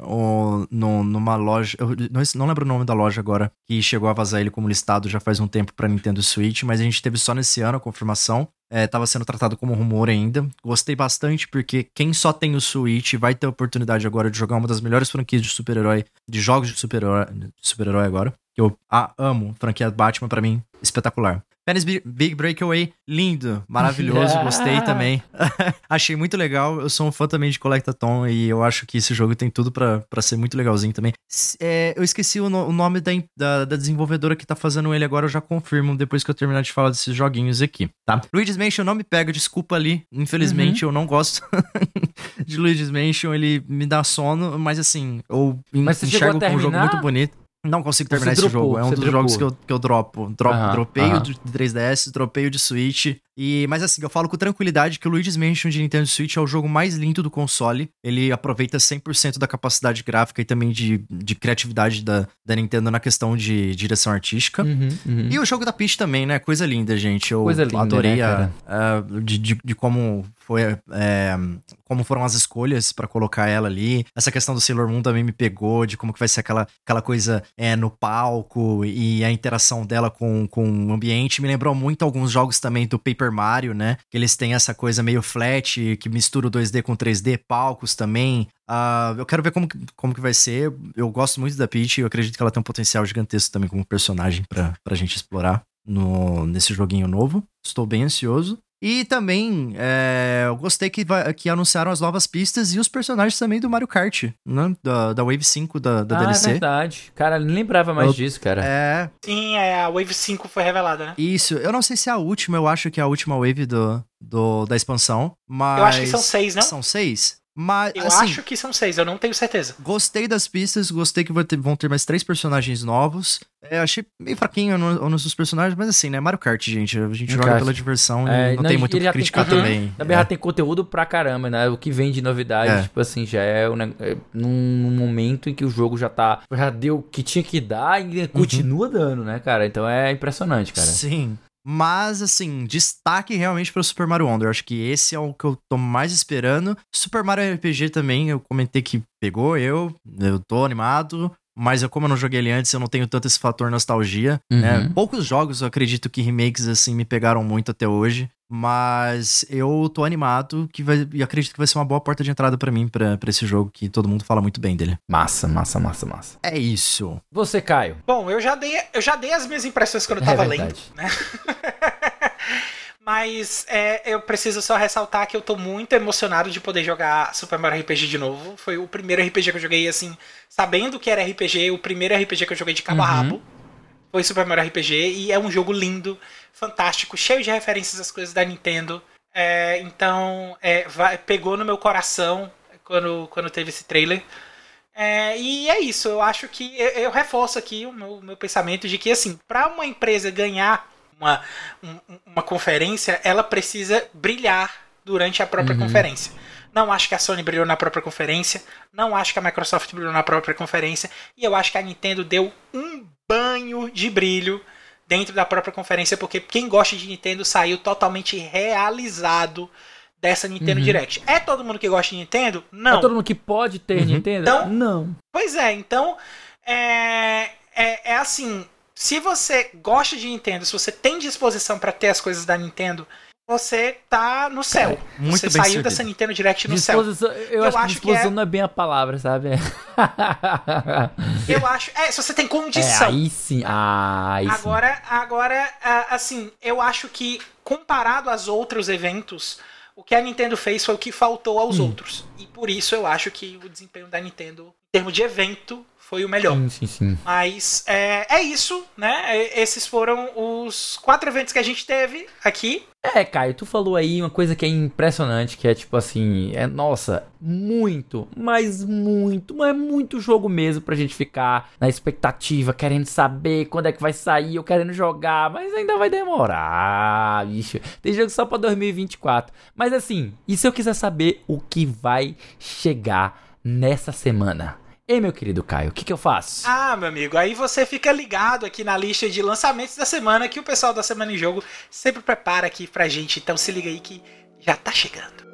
No, numa loja. Eu não, não lembro o nome da loja agora, que chegou a vazar ele como listado já faz um tempo pra Nintendo Switch, mas a gente teve só nesse ano a confirmação. É, tava sendo tratado como rumor ainda. Gostei bastante, porque quem só tem o Switch vai ter a oportunidade agora de jogar uma das melhores franquias de super-herói, de jogos de super-herói super agora. Que eu amo, franquia Batman, para mim, espetacular. Penis Big Breakaway, lindo, maravilhoso, gostei também. Achei muito legal. Eu sou um fã também de Collectathon e eu acho que esse jogo tem tudo para ser muito legalzinho também. É, eu esqueci o, no, o nome da, da, da, desenvolvedora que tá fazendo ele agora, eu já confirmo depois que eu terminar de falar desses joguinhos aqui, tá? Luigi's Mansion não me pega, desculpa ali. Infelizmente uhum. eu não gosto de Luigi's Mansion, ele me dá sono, mas assim, eu mas enxergo como um jogo muito bonito. Não consigo terminar esse jogo. É um dos dropou. jogos que eu, que eu dropo. Drop, uhum, dropei uhum. o de 3DS, dropei o de Switch. E, mas assim, eu falo com tranquilidade que o Luigi's Mansion de Nintendo Switch é o jogo mais lindo do console. Ele aproveita 100% da capacidade gráfica e também de, de criatividade da, da Nintendo na questão de direção artística. Uhum, uhum. E o jogo da Peach também, né? Coisa linda, gente. Eu Coisa linda, adorei né, a, a, de, de, de como foi é, como foram as escolhas para colocar ela ali. Essa questão do Sailor Moon também me pegou, de como que vai ser aquela, aquela coisa é, no palco e a interação dela com, com o ambiente. Me lembrou muito alguns jogos também do Paper Mario, né? Que eles têm essa coisa meio flat, que mistura o 2D com 3D, palcos também. Uh, eu quero ver como, como que vai ser. Eu gosto muito da Peach, eu acredito que ela tem um potencial gigantesco também como personagem pra, pra gente explorar no, nesse joguinho novo. Estou bem ansioso. E também é, eu gostei que, que anunciaram as novas pistas e os personagens também do Mario Kart, né? Da, da Wave 5 da, da ah, DLC. É verdade. Cara, nem lembrava mais eu, disso, cara. É. Sim, é, a Wave 5 foi revelada, né? Isso. Eu não sei se é a última, eu acho que é a última Wave do, do, da expansão. Mas. Eu acho que são seis, né? São seis? Mas, eu assim, acho que são seis, eu não tenho certeza. Gostei das pistas, gostei que ter, vão ter mais três personagens novos. É, achei meio fraquinho no, nos personagens, mas assim, né? Mario Kart, gente. A gente joga pela diversão é, e não, não tem muito o que criticar tem, também. Na verdade, é. tem conteúdo pra caramba, né? O que vem de novidade, é. tipo assim, já é, um, é num momento em que o jogo já tá. Já deu o que tinha que dar e uhum. continua dando, né, cara? Então é impressionante, cara. Sim. Mas, assim, destaque realmente para o Super Mario Wonder. Acho que esse é o que eu tô mais esperando. Super Mario RPG também, eu comentei que pegou eu, eu tô animado. Mas eu, como eu não joguei ele antes, eu não tenho tanto esse fator nostalgia, né? uhum. né? Poucos jogos, eu acredito que remakes, assim, me pegaram muito até hoje. Mas eu tô animado que vai, e acredito que vai ser uma boa porta de entrada para mim, para esse jogo que todo mundo fala muito bem dele. Massa, massa, massa, massa. É isso. Você, Caio? Bom, eu já dei, eu já dei as minhas impressões quando eu tava é lendo, né? Mas é, eu preciso só ressaltar que eu tô muito emocionado de poder jogar Super Mario RPG de novo. Foi o primeiro RPG que eu joguei, assim, sabendo que era RPG, o primeiro RPG que eu joguei de cabo uhum. a rabo. Foi Super Mario RPG e é um jogo lindo, fantástico, cheio de referências às coisas da Nintendo. É, então, é, vai, pegou no meu coração quando, quando teve esse trailer. É, e é isso, eu acho que eu, eu reforço aqui o meu, meu pensamento de que, assim, para uma empresa ganhar uma, um, uma conferência, ela precisa brilhar durante a própria uhum. conferência. Não acho que a Sony brilhou na própria conferência, não acho que a Microsoft brilhou na própria conferência, e eu acho que a Nintendo deu um banho de brilho dentro da própria conferência, porque quem gosta de Nintendo saiu totalmente realizado dessa Nintendo uhum. Direct. É todo mundo que gosta de Nintendo? Não. É todo mundo que pode ter uhum. Nintendo? Então, não. Pois é, então é, é, é assim, se você gosta de Nintendo, se você tem disposição para ter as coisas da Nintendo, você tá no céu. É, muito você bem saiu dessa Nintendo Direct no disposição, céu. Eu, eu acho, acho que disposição que é... não é bem a palavra, sabe? eu acho. É, se você tem condição. É, aí sim. Ah, aí agora, sim. agora, assim, eu acho que comparado aos outros eventos, o que a Nintendo fez foi o que faltou aos hum. outros. E por isso eu acho que o desempenho da Nintendo, em termos de evento, foi o melhor. Sim, sim, sim. Mas é, é isso, né? É, esses foram os quatro eventos que a gente teve aqui. É, Caio, tu falou aí uma coisa que é impressionante, que é tipo assim, é nossa, muito, mas muito, mas muito jogo mesmo pra gente ficar na expectativa, querendo saber quando é que vai sair, ou querendo jogar, mas ainda vai demorar, bicho. Tem jogo só pra 2024. Mas assim, e se eu quiser saber o que vai chegar nessa semana? Ei, meu querido Caio, o que, que eu faço? Ah, meu amigo, aí você fica ligado aqui na lista de lançamentos da semana que o pessoal da Semana em Jogo sempre prepara aqui pra gente. Então se liga aí que já tá chegando.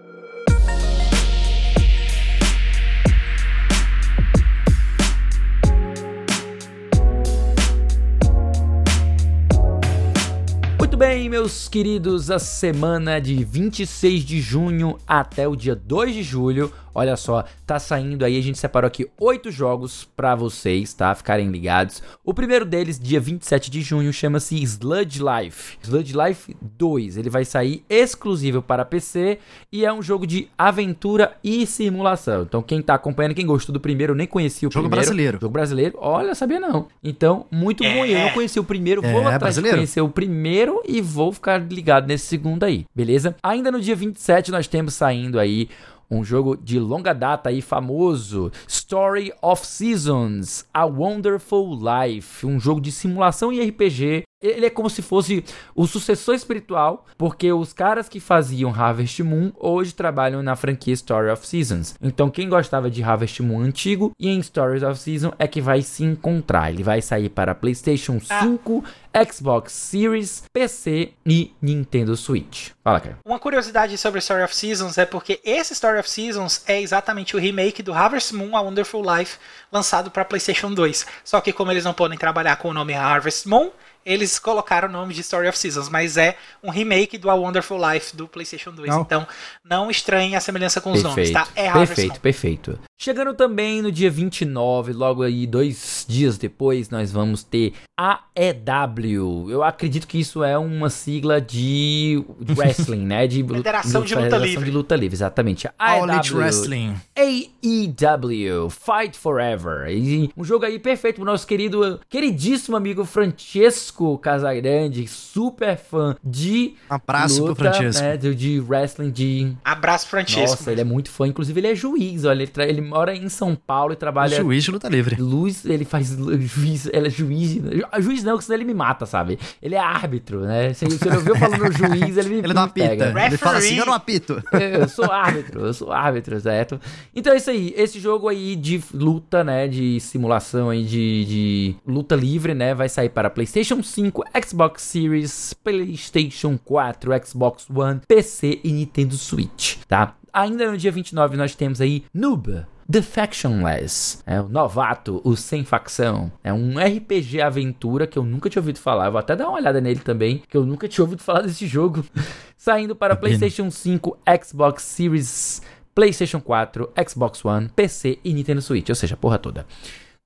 Muito bem, meus queridos, a semana de 26 de junho até o dia 2 de julho Olha só, tá saindo aí, a gente separou aqui oito jogos para vocês, tá? Ficarem ligados. O primeiro deles, dia 27 de junho, chama-se Sludge Life. Sludge Life 2, ele vai sair exclusivo para PC e é um jogo de aventura e simulação. Então, quem tá acompanhando, quem gostou do primeiro, nem conhecia o jogo primeiro. brasileiro. Jogo brasileiro. Olha, sabia não. Então, muito é. bom. Eu não conheci o primeiro, vou é, atrás brasileiro. de conhecer o primeiro e vou ficar ligado nesse segundo aí, beleza? Ainda no dia 27 nós temos saindo aí um jogo de longa data e famoso, Story of Seasons: A Wonderful Life, um jogo de simulação e RPG ele é como se fosse o sucessor espiritual, porque os caras que faziam Harvest Moon hoje trabalham na franquia Story of Seasons. Então, quem gostava de Harvest Moon antigo e em Stories of Season é que vai se encontrar. Ele vai sair para PlayStation 5, ah. Xbox Series, PC e Nintendo Switch. Fala, cara. Uma curiosidade sobre Story of Seasons é porque esse Story of Seasons é exatamente o remake do Harvest Moon A Wonderful Life lançado para PlayStation 2. Só que como eles não podem trabalhar com o nome Harvest Moon, eles colocaram o nome de Story of Seasons, mas é um remake do A Wonderful Life do PlayStation 2. Não. Então, não estranhe a semelhança com os perfeito, nomes, tá? É Perfeito, perfeito. Chegando também no dia 29, logo aí dois dias depois, nós vamos ter AEW. Eu acredito que isso é uma sigla de wrestling, né? De Federação de Luta Federação Livre. de Luta Livre, exatamente. AEW. All Elite Wrestling. AEW, Fight Forever. E um jogo aí perfeito pro nosso querido, queridíssimo amigo Francesco Casagrande, super fã de Abraço luta, pro Francesco. Né, de, de wrestling, de... Abraço, Francesco. Nossa, ele é muito fã. Inclusive, ele é juiz, olha. Ele, ele mora em São Paulo e trabalha... Juiz de luta livre. Luz, ele faz juiz... Ele é juiz... Juiz não, que senão ele me mata, sabe? Ele é árbitro, né? Se, se ele ouviu falando juiz, ele me Ele não apita. Ele fala assim, eu não apito. Eu sou árbitro, eu sou árbitro, certo? Então é isso aí. Esse jogo aí de luta, né? De simulação aí de, de luta livre, né? Vai sair para PlayStation 5, Xbox Series, PlayStation 4, Xbox One, PC e Nintendo Switch, tá? Ainda no dia 29 nós temos aí Noob, The Factionless, é o novato, o sem facção. É um RPG aventura que eu nunca tinha ouvido falar. Eu vou até dar uma olhada nele também, que eu nunca tinha ouvido falar desse jogo. Saindo para PlayStation 5, Xbox Series, PlayStation 4, Xbox One, PC e Nintendo Switch, ou seja, a porra toda.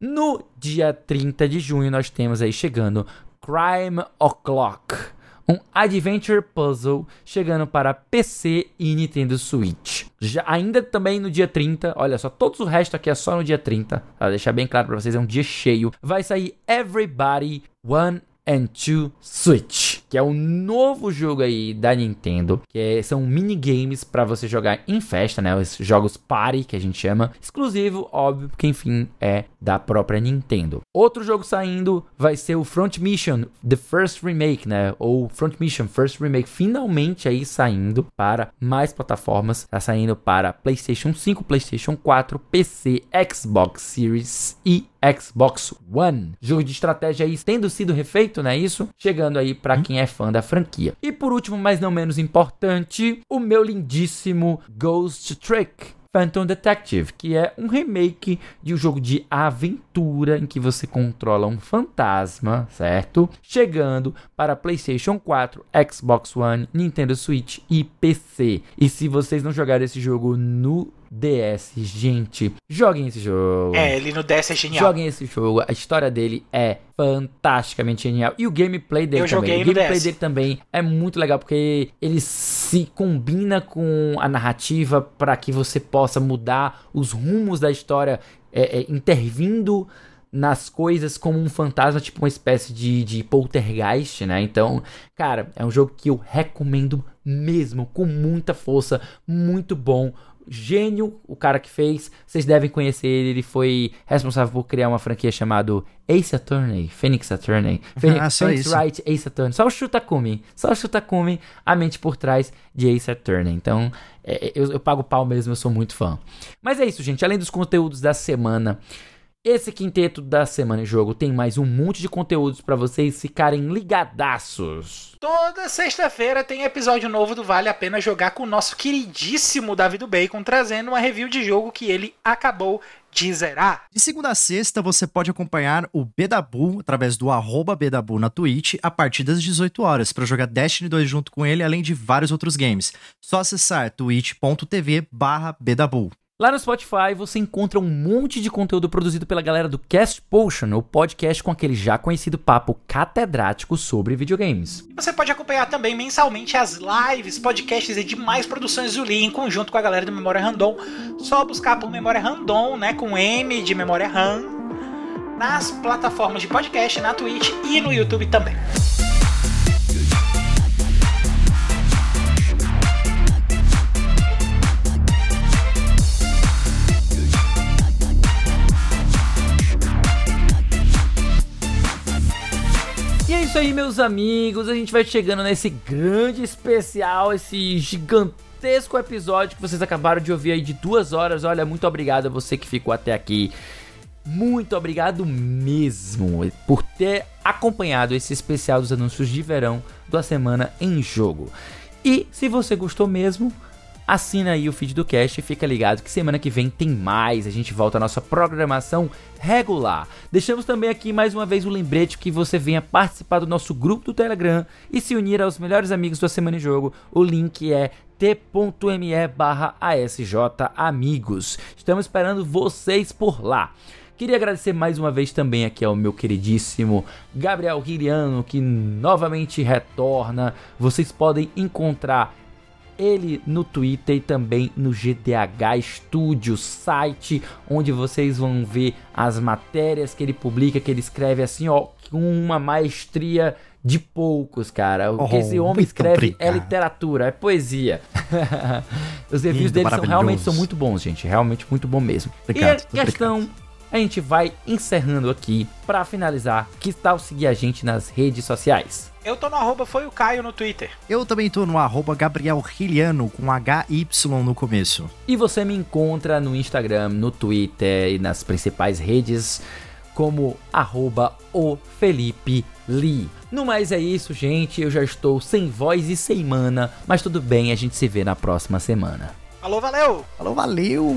No dia 30 de junho nós temos aí chegando Crime O'Clock um adventure puzzle chegando para PC e Nintendo Switch. Já, ainda também no dia 30, olha só, todos o resto aqui é só no dia 30, para deixar bem claro para vocês, é um dia cheio. Vai sair Everybody One and Two Switch, que é um novo jogo aí da Nintendo, que é, são minigames para você jogar em festa, né? Os jogos party que a gente chama, exclusivo, óbvio, porque enfim é da própria Nintendo. Outro jogo saindo vai ser o Front Mission The First Remake, né? Ou Front Mission First Remake, finalmente aí saindo para mais plataformas, tá saindo para PlayStation 5, PlayStation 4, PC, Xbox Series e Xbox One. Jogo de estratégia aí tendo sido refeito, não é isso? Chegando aí para quem é fã da franquia. E por último, mas não menos importante, o meu lindíssimo Ghost Trick. Phantom Detective, que é um remake de um jogo de aventura em que você controla um fantasma, certo? Chegando para PlayStation 4, Xbox One, Nintendo Switch e PC. E se vocês não jogaram esse jogo no DS, gente, joguem esse jogo. É, ele no DS é genial. Joguem esse jogo, a história dele é fantasticamente genial. E o gameplay dele Eu também. O gameplay dele também é muito legal porque ele se combina com a narrativa para que você possa mudar os rumos da história, é, é, intervindo nas coisas como um fantasma, tipo uma espécie de, de poltergeist, né? Então, cara, é um jogo que eu recomendo mesmo, com muita força, muito bom gênio o cara que fez. Vocês devem conhecer ele. Ele foi responsável por criar uma franquia chamada Ace Attorney, Phoenix Attorney, Phoenix, ah, Phoenix Wright Ace Attorney. Só o Shutakumi, só o Shutakumi, a mente por trás de Ace Attorney. Então, é, eu, eu pago pau mesmo, eu sou muito fã. Mas é isso, gente. Além dos conteúdos da semana. Esse quinteto da semana em jogo tem mais um monte de conteúdos para vocês ficarem ligadaços. Toda sexta-feira tem episódio novo do Vale a Pena Jogar com o nosso queridíssimo David Bacon, trazendo uma review de jogo que ele acabou de zerar. De segunda a sexta, você pode acompanhar o Bedabu através do arroba Bedabu na Twitch a partir das 18 horas para jogar Destiny 2 junto com ele, além de vários outros games. Só acessar twitch.tv barra Bedabu. Lá no Spotify você encontra um monte de conteúdo produzido pela galera do Cast Potion, o podcast com aquele já conhecido papo catedrático sobre videogames. Você pode acompanhar também mensalmente as lives, podcasts e demais produções do Lee em conjunto com a galera do Memória Random. Só buscar por Memória Random, né, com M de Memória RAM, nas plataformas de podcast, na Twitch e no YouTube também. Isso aí, meus amigos. A gente vai chegando nesse grande especial, esse gigantesco episódio que vocês acabaram de ouvir aí de duas horas. Olha, muito obrigado a você que ficou até aqui. Muito obrigado mesmo por ter acompanhado esse especial dos anúncios de verão da semana em jogo. E se você gostou mesmo, assina aí o feed do cast e fica ligado que semana que vem tem mais. A gente volta à nossa programação regular. Deixamos também aqui mais uma vez o um lembrete que você venha participar do nosso grupo do Telegram e se unir aos melhores amigos da Semana em Jogo. O link é t.me barra amigos. Estamos esperando vocês por lá. Queria agradecer mais uma vez também aqui ao meu queridíssimo Gabriel Ririano, que novamente retorna. Vocês podem encontrar ele no Twitter e também no GDH Studio, site onde vocês vão ver as matérias que ele publica, que ele escreve assim, ó, com uma maestria de poucos, cara. O que oh, esse homem escreve é literatura, é poesia. Os reviews dele são realmente são muito bons, gente, realmente muito bom mesmo. Obrigado, e a questão obrigado a gente vai encerrando aqui. Para finalizar, que tal seguir a gente nas redes sociais? Eu tô no arroba foi o Caio no Twitter. Eu também tô no arroba Gabriel Riliano com HY no começo. E você me encontra no Instagram, no Twitter e nas principais redes como arroba o Felipe Lee. No mais é isso, gente. Eu já estou sem voz e sem mana, mas tudo bem, a gente se vê na próxima semana. Falou, valeu! Falou, valeu!